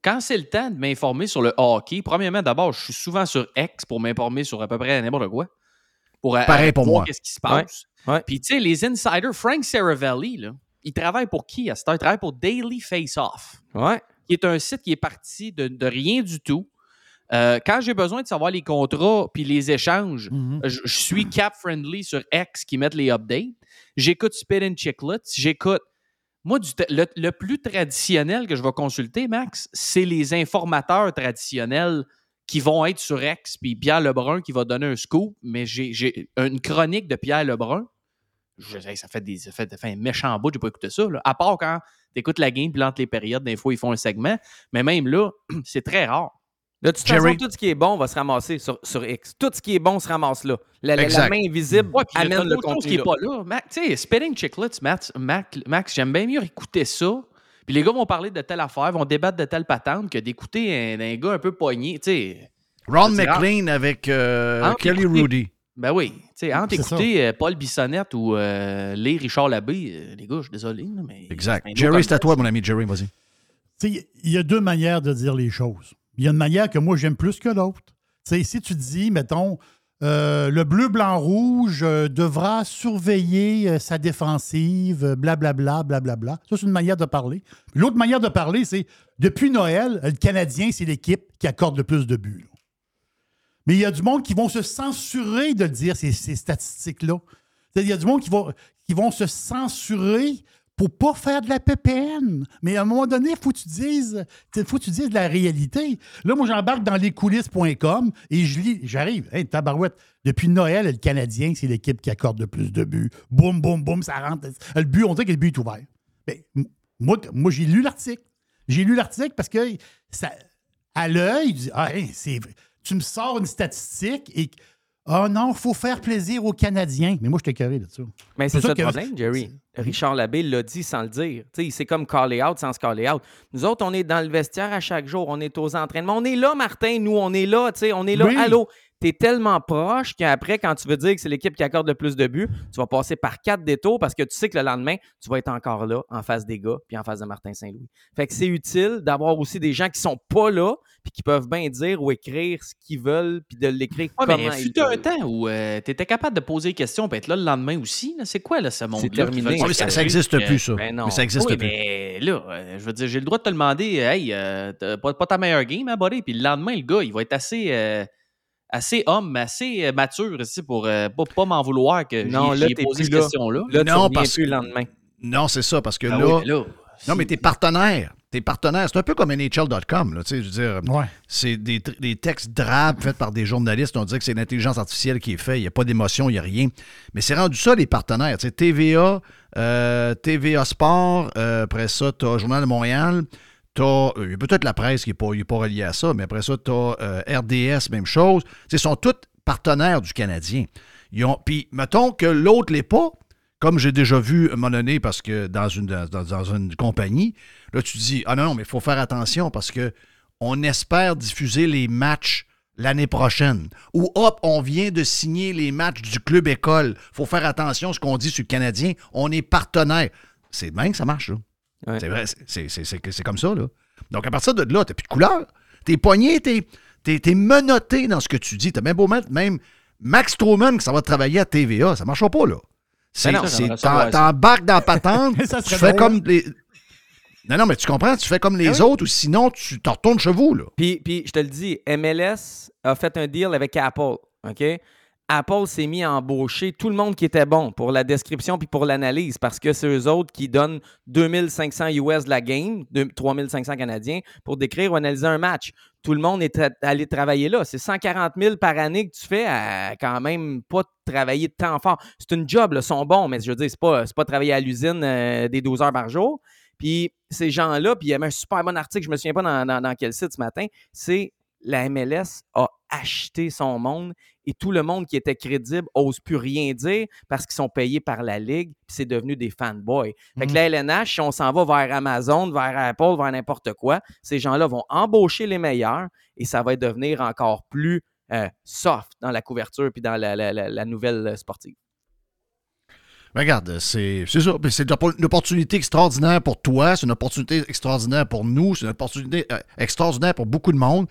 Quand c'est le temps de m'informer sur le hockey, premièrement, d'abord, je suis souvent sur X pour m'informer sur à peu près n'importe quoi. Pour, euh, Pareil pour voir moi. Qu'est-ce qui se passe. Puis, tu sais, les insiders, Frank Saravelli, là, il travaille pour qui à cette heure? Il travaille pour Daily Face Off. Ouais. Qui est un site qui est parti de, de rien du tout. Euh, quand j'ai besoin de savoir les contrats puis les échanges, Mhm. je, je suis cap friendly sur X qui mettent les updates. J'écoute Spit and Chicklets. J'écoute. Moi, le, plus traditionnel que je vais consulter, Max, c'est les informateurs traditionnels qui vont être sur X, puis Pierre Lebrun qui va donner un scoop, mais j'ai une chronique de Pierre Lebrun. Je- hey, ça, fait des, ça, fait, ça fait un méchant bout, j'ai pas écouté ça. À part quand tu écoutes la game, puis entre les périodes, des fois, ils font un segment. Mais même là, <clears throat> c'est très rare. De toute façon, tout ce qui est bon va se ramasser sur, sur X. Tout ce qui est bon se ramasse là. La, la- la Exact. main invisible Ouais, amène le contenu qui n'est pas là. Mac- Tu sais, Spitting Chicklets, Max, Max, j'aime bien mieux écouter ça. Puis les gars vont parler de telle affaire, vont débattre de telle patente que d'écouter un, un gars un peu poigné. Tu sais. Ron McLean avec euh, Kelly écouter- Rudy. Ben oui. Tu sais, entre écouter euh, Paul Bissonnette ou euh, les Richard Labbé, euh, les gars, je suis désolé, mais. Exact. Jerry, c'est à toi, mon ami. Jerry, vas-y. Il y a deux manières de dire les choses. Il y a une manière que moi j'aime plus que l'autre. Si tu dis, mettons, euh, le bleu, blanc, rouge euh, devra surveiller euh, sa défensive, blablabla, blablabla. Ça, c'est une manière de parler. L'autre manière de parler, c'est depuis Noël, le Canadien, c'est l'équipe qui accorde le plus de buts. Mais il y a du monde qui vont se censurer de dire, ces, statistiques-là. Il y a du monde qui, va, qui vont se censurer pour pas faire de la PPN. Mais à un moment donné, il faut que tu dises, faut que tu dises la réalité. Là, moi, j'embarque dans lescoulisses.com et je lis, j'arrive, hey, tabarouette, depuis Noël, le Canadien, c'est l'équipe qui accorde le plus de buts. Boum, boum, boum, ça rentre. Le but, on dirait que le but est ouvert. M- moi, j'ai lu l'article. J'ai lu l'article parce que ça, à l'œil, ah, hey. Tu me sors une statistique et oh non, il faut faire plaisir aux Canadiens. Mais moi, je t'ai carré là-dessus. Mais c'est ça que- le problème, Jerry. Richard Labbé l'a dit sans le dire. Tu sais, il s'est comme callé out sans se caller out. Nous autres, on est dans le vestiaire à chaque jour. On est aux entraînements. On est là, Martin. Nous, on est là. tu sais, On est là. Oui. Allô? Tu es tellement proche qu'après, quand tu veux dire que c'est l'équipe qui accorde le plus de buts, tu vas passer par quatre détours parce que tu sais que le lendemain, tu vas être encore là, en face des gars, puis en face de Martin Saint-Louis. Fait que c'est utile d'avoir aussi des gens qui sont pas là, puis qui peuvent bien dire ou écrire ce qu'ils veulent, puis de l'écrire Ouais, comment mais ils fut un veulent. temps où tu étais capable de poser des questions et être là le lendemain aussi. C'est quoi là, ce monde-là? terminé. mais ça- ça cacher? existe Euh, plus, ça. Ben non. Mais ça existe oui, plus. mais là, euh, je veux dire, j'ai le droit de te demander, hey, euh, t'as pas, pas ta meilleure game, hein, buddy? Puis le lendemain, le gars, il va être assez, euh, assez homme, assez euh, mature ici pour euh, pas, pas m'en vouloir que Non, j'y- là, j'y ai t'es posé cette là. question-là. Là, tu Non, parce plus le lendemain. Non, c'est ça, parce que Ah là, oui, mais là, Non, mais tes partenaires. Tes partenaires, c'est un peu comme NHL.com. Là, tu sais, je veux dire, Ouais. c'est des, textes drabes faits par des journalistes. On dirait que c'est l'intelligence artificielle qui est fait. Il n'y a pas d'émotion, il n'y a rien. Mais c'est rendu ça, les partenaires. Tu sais, TVA, euh, TVA Sport, euh, après ça, tu as Journal de Montréal. Tu as peut-être la presse qui n'est pas, il reliée à ça, mais après ça, tu as RDS, même chose. Ils sont tous partenaires du Canadien. Puis, mettons que l'autre ne l'est pas, comme j'ai déjà vu à un moment donné, parce que dans une, compagnie, là, tu dis Ah non, non, mais il faut faire attention parce que on espère diffuser les matchs l'année prochaine. Ou hop, on vient de signer les matchs du club école. faut faire attention à ce qu'on dit sur le Canadien. On est partenaire. C'est de même que ça marche, là. C'est vrai, c'est- comme ça, là. Donc, à partir de là, t'as plus de couleur. T'es poigné, t'es t'es- t'es menotté dans ce que tu dis. T'as même beau mettre même Max Stroman qui ça va travailler à TVA. Ça marchera pas, là. Ben. T'embarques dans la <laughs> patente, tu fais comme les... Non, non, mais tu comprends, tu fais comme les autres ou sinon tu t'en retournes chez vous, là. Puis, puis je te le dis, MLS a fait un deal avec Apple. OK? Apple s'est mis à embaucher tout le monde qui était bon pour la description puis pour l'analyse parce que c'est eux autres qui donnent 2500 US de la game, de- 3500 Canadiens, pour décrire ou analyser un match. Tout le monde est allé travailler là. C'est 140 000 par année que tu fais à quand même pas travailler de temps fort. C'est une job, ils sont bons, mais je veux dire, c'est pas, pas travailler à l'usine euh, des 12 heures par jour. Puis ces gens-là, puis il y avait un super bon article, je me souviens pas dans quel site ce matin, c'est la MLS a acheté son monde et tout le monde qui était crédible ose plus rien dire parce qu'ils sont payés par la Ligue, puis c'est devenu des fanboys. Fait que Mhm. la LNH, si on s'en va vers Amazon, vers Apple, vers n'importe quoi, ces gens-là vont embaucher les meilleurs et ça va devenir encore plus euh, soft dans la couverture puis dans la, la- la- la nouvelle euh, sportive. Regarde, c'est ça. C'est une oppo- une opportunité extraordinaire pour toi, c'est une opportunité extraordinaire pour nous, c'est une opportunité euh, extraordinaire pour beaucoup de monde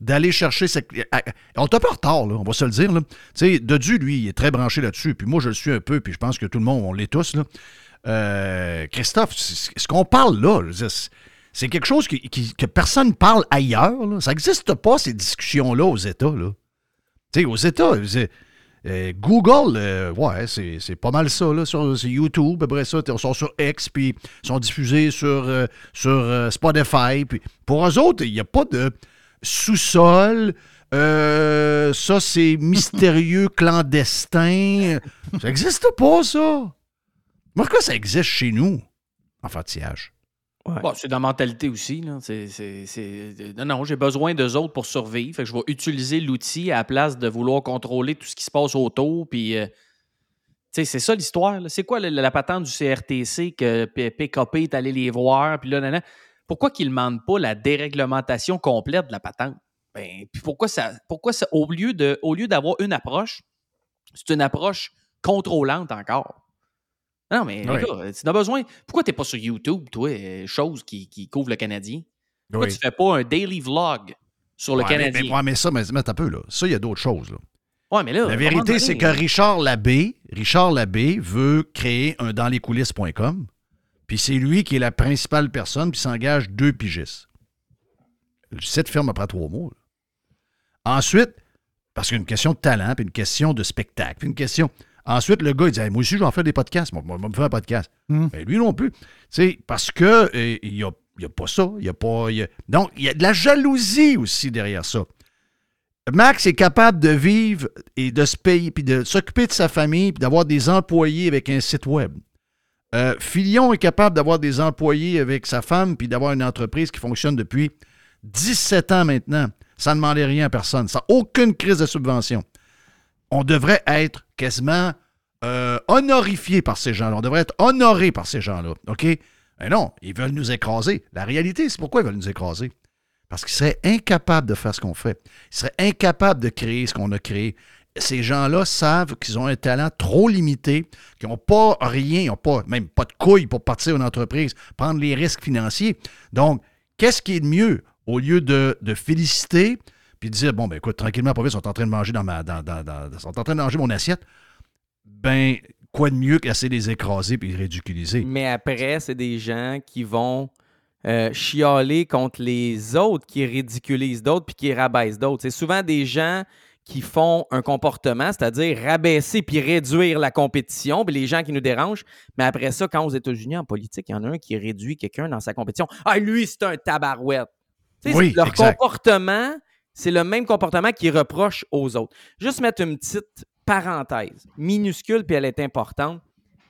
d'aller chercher cette. euh, euh, On est un peu en retard, on va se le dire. là. Sais, Dodu, lui, il est très branché là-dessus, puis moi, je le suis un peu, puis je pense que tout le monde, on l'est tous. Là. Christophe, ce qu'on parle là, c'est- quelque chose que personne parle ailleurs. Ça n'existe pas, ces discussions-là, aux États. Là. Tu sais, aux États, euh, Google, euh, ouais, c'est pas mal ça, là, sur, sur YouTube. Après ça, ils sont sur X, puis ils sont diffusés sur, euh, sur Spotify. Puis pour eux autres, il n'y a pas de sous-sol. ça, c'est <laughs> mystérieux, clandestin. Ça n'existe pas, ça. Pourquoi ça existe chez nous, Bon, c'est dans la mentalité aussi. Là. Non, non, j'ai besoin d'eux autres pour survivre. Fait que je vais utiliser l'outil à la place de vouloir contrôler tout ce qui se passe autour. Puis, euh, c'est ça l'histoire. C'est quoi la, patente du CRTC que PKP est allé les voir? Puis là, pourquoi qu'ils ne demandent pas la déréglementation complète de la patente? Ben, puis pourquoi ça, pourquoi ça, au lieu d'avoir une approche, c'est une approche contrôlante encore. Non, mais Ouais. gars, tu as besoin. Pourquoi tu n'es pas sur YouTube, toi, euh, chose qui, qui couvre le Canadien? Pourquoi Oui. tu fais pas un daily vlog sur le Ouais, mais- Canadien? Mais, ouais, mais ça, mais, mais un peu, là. Ça, il y a d'autres choses, là. Ouais, mais là, La vérité, c'est que Richard Labbé, Richard Labbé veut créer un danslescoulisses.com, puis c'est lui qui est la principale personne, puis s'engage deux pigistes. Le site ferme après trois mois. là. Ensuite, parce qu'il y a une question de talent, puis une question de spectacle, puis une question. Ensuite, le gars, il dit Hey, Moi aussi, je vais en faire des podcasts. Moi, je vais me faire un podcast. Mais lui non plus. Sais, parce que euh, il n'y a, y a pas ça. Il y a pas. il y a- Donc, il y a de la jalousie aussi derrière ça. Max est capable de vivre et de se payer, puis de s'occuper de sa famille, puis d'avoir des employés avec un site web. Euh, Filion est capable d'avoir des employés avec sa femme, puis d'avoir une entreprise qui fonctionne depuis 17 ans maintenant, sans demander rien à personne, sans aucune crise de subvention. On devrait être quasiment euh, honorifié par ces gens-là. On devrait être honoré par ces gens-là. OK? Mais non, ils veulent nous écraser. La réalité, c'est pourquoi ils veulent nous écraser? Parce qu'ils seraient incapables de faire ce qu'on fait. Ils seraient incapables de créer ce qu'on a créé. Ces gens-là savent qu'ils ont un talent trop limité, qu'ils n'ont pas rien, ils n'ont pas, même pas de couilles pour partir une entreprise, prendre les risques financiers. Donc, qu'est-ce qui est de mieux? Au lieu de féliciter puis dire bon, ben écoute, tranquillement, pas vite, ils sont en train de manger dans ma. Dans, dans- sont en train de manger mon assiette. Ben, quoi de mieux qu'essayer de les écraser puis les ridiculiser? Mais après, c'est des gens qui vont euh, chialer contre les autres, qui ridiculisent d'autres puis qui rabaissent d'autres. C'est souvent des gens qui font un comportement, c'est-à-dire rabaisser puis réduire la compétition, puis les gens qui nous dérangent. Mais après ça, quand aux États-Unis, en politique, il y en a un qui réduit quelqu'un dans sa compétition. Ah, lui, c'est un tabarouette. Tu sais, Oui, c'est- leur exact. comportement, c'est le même comportement qu'ils reprochent aux autres. Juste mettre une petite parenthèse, minuscule, puis elle est importante.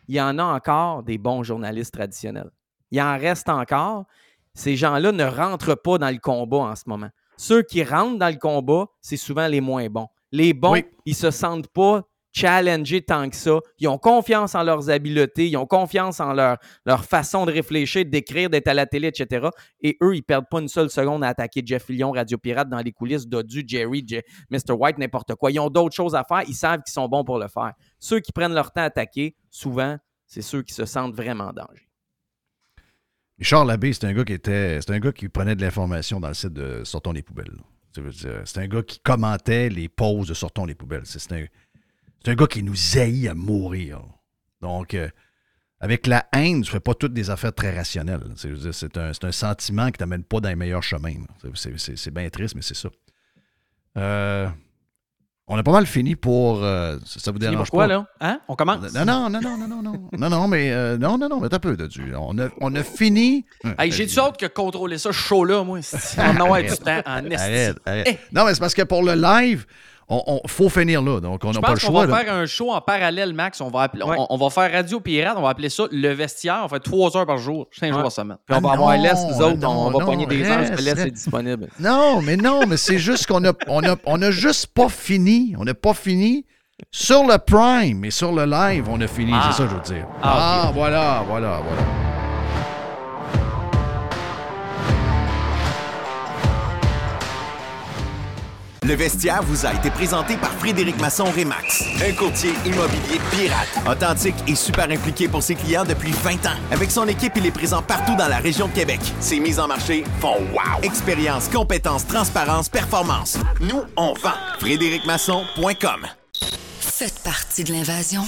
Il y en a encore des bons journalistes traditionnels. Il en reste encore. Ces gens-là ne rentrent pas dans le combat en ce moment. Ceux qui rentrent dans le combat, c'est souvent les moins bons. Les bons, Oui. ils se sentent pas challengés tant que ça. Ils ont confiance en leurs habiletés, ils ont confiance en leur, leur façon de réfléchir, d'écrire, d'être à la télé, etc. Et eux, ils perdent pas une seule seconde à attaquer Jeff Fillion, Radio Pirate, dans les coulisses, Dodu, Jerry, Mr. White, n'importe quoi. Ils ont d'autres choses à faire, ils savent qu'ils sont bons pour le faire. Ceux qui prennent leur temps à attaquer, souvent, c'est ceux qui se sentent vraiment en danger. Richard Labbé, c'est un gars qui était. C'est un gars qui prenait de l'information dans le site de Sortons les poubelles. C'est un gars qui commentait les pauses de Sortons les poubelles. C'est un, c'est un gars qui nous haït à mourir. Donc, euh, avec la haine, tu ne fais pas toutes des affaires très rationnelles. C'est- un, c'est un sentiment qui ne t'amène pas dans les meilleurs chemins. C'est- c'est- C'est c'est bien triste, mais c'est ça. Euh, on a pas mal fini pour. euh, ça, vous dérange pour quoi, pas? là? Hein? On commence? Non, non, non, non, non, non, non. non, non, mais euh, non, non, non, mais t'as peu de Dieu. On a, on a fini. Hey, J'ai du hâte que contrôler ça chaud là, moi. On en a du temps en. Arrête, arrête. Eh. Non, mais c'est parce que pour le live, on, on- faut finir là. Donc, on n'a pas le pense qu'on choix. va là. faire un show en parallèle, Max. On va, appeler- Ouais. on, on va faire Radio Pirate, on va appeler ça le vestiaire. On fait trois heures par jour, cinq jours Ouais. par semaine. Puis on va Ah avoir non, l'Est, nous autres. non, on va non, pogner des heures, l'Est est disponible. <laughs> Non, mais non, mais c'est juste qu'on a, on a, on a juste pas fini. On n'a pas fini. Sur le Prime et sur le live, on a fini. Ah. C'est ça que je veux dire. Ah, Ah, voilà, voilà, voilà. Le vestiaire vous a été présenté par Frédéric Masson Rémax, un courtier immobilier pirate, authentique et super impliqué pour ses clients depuis 20 ans. Avec son équipe, il est présent partout dans la région de Québec. Ses mises en marché font wow! Expérience, compétence, transparence, performance. Nous, on vend. FrédéricMasson.com Faites partie de l'invasion.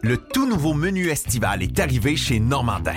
Le tout nouveau menu estival est arrivé chez Normandin.